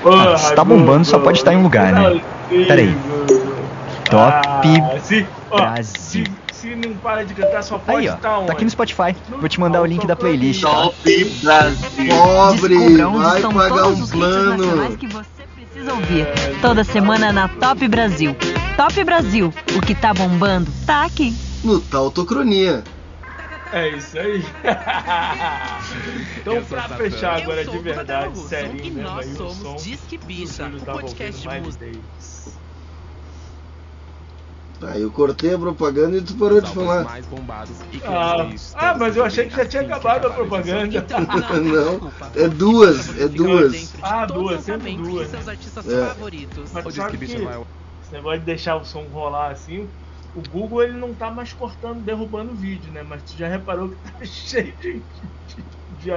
Ah, se tá bombando, só pode estar em um lugar, né? Peraí. Top Ah, se, ó, Brasil. se, se não para de cantar, só pode Aí, ó. estar onde? Tá aqui no Spotify. Vou te mandar o link da playlist. tá? Top Brasil. Pobre, vai pagar todos um os hits nacionais plano. que você precisa ouvir. Toda semana na Top Brasil. Top Brasil. O que tá bombando tá aqui. No Tautocronia. É isso aí. então, pra fechar agora de verdade, sério e mesmo nós somos som. Disque Bicha, o podcast de música. Tá, eu cortei a propaganda e tu parou de falar. Ah, ah, mas eu achei que já tinha acabado a propaganda. Não, é duas, é duas. Ah, duas, sempre duas. seus artistas É. favoritos. Mas sabe que esse negócio de deixar o som rolar assim, o Google ele não tá mais cortando, derrubando o vídeo, né? Mas tu já reparou que tá cheio de, de,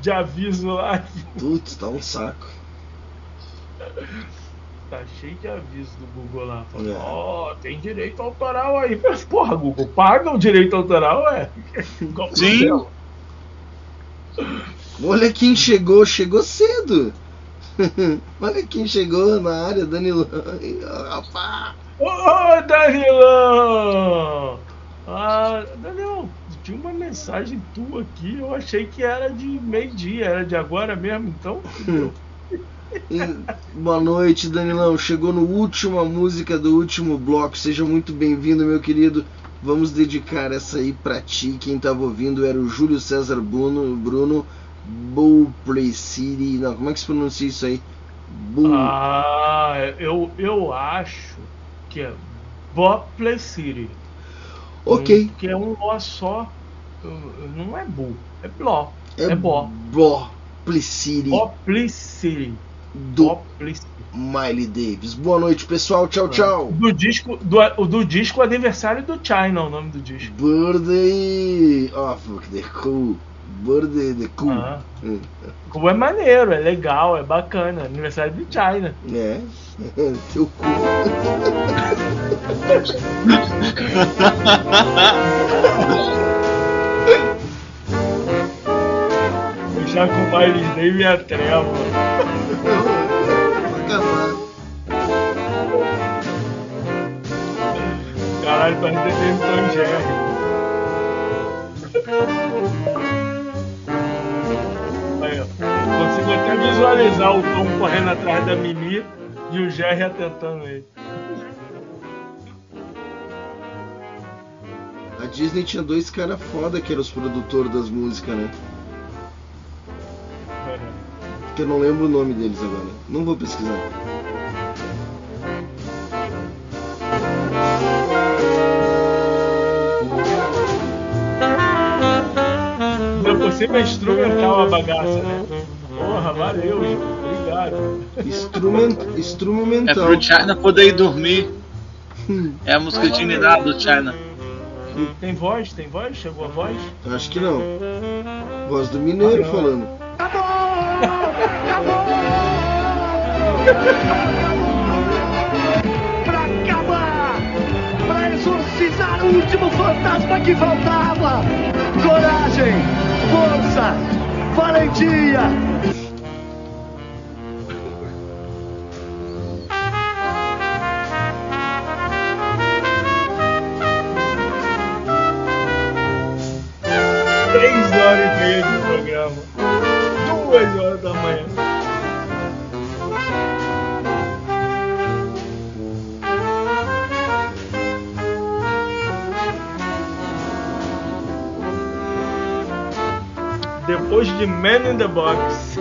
de, aviso lá. Putz, tá um saco. Tá cheio de aviso do Google lá. É. ó, tem direito autoral aí. Mas, porra, Google, paga o direito autoral, é? Sim. Olha quem chegou, chegou cedo. Olha quem chegou na área, Danilo. Rapaz. Ô, Danilão! Ah, Danilão, tinha uma mensagem tua aqui, eu achei que era de meio-dia, era de agora mesmo, então. Boa noite, Danilão. Chegou no última música do último bloco. Seja muito bem-vindo, meu querido. Vamos dedicar essa aí pra ti. Quem tava ouvindo era o Júlio César Bruno, Bruno City. Não, como é que se pronuncia isso aí? Bull. Ah, eu, eu acho que é Bopley City. Ok. Que é um ó só. Não é Bull, é Bló. É, Bó. Bopley Bopley City. do Bopley City. Miley Davis. Boa noite, pessoal. Tchau, tchau. Do disco, do, o do disco aniversário do China, o nome do disco. Birthday of the Cool. Birthday the Cool. Ah. Como é maneiro, é legal, é bacana. Aniversário do China. É. Teu cu. Puxar com o Miles Davis e a treva. Caralho, parece que Tom Jerry. Visualizar o Tom correndo atrás da Mini e o Jerry atentando ele. A Disney tinha dois caras foda que eram os produtores das músicas, né? Que eu não lembro o nome deles agora. Não vou pesquisar. Cima é instrumental a bagaça, né? Porra, valeu. Obrigado. Instrument, É instrumental. pro China poder ir dormir. É a música de Nidado do China. Tem voz? Tem voz? Chegou a voz? Acho que não. Voz do Mineiro falando. pra acabar, pra exorcizar o último fantasma que faltava. Coragem, força, valentia. Três horas e meia Depois de Man in the Box.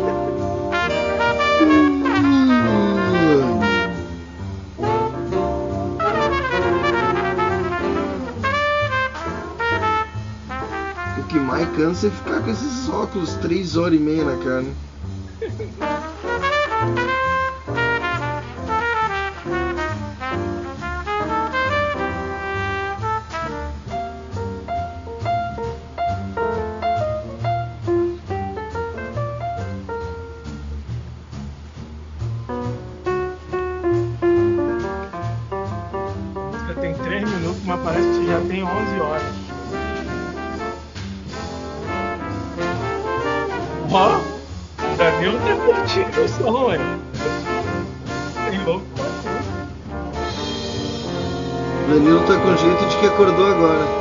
O que mais cansa é ficar com esses óculos três horas e meia na cara. tem 11 horas. Ó, Danilo tá curtindo o som, hein? Tem louco pra Danilo tá com jeito de que acordou agora.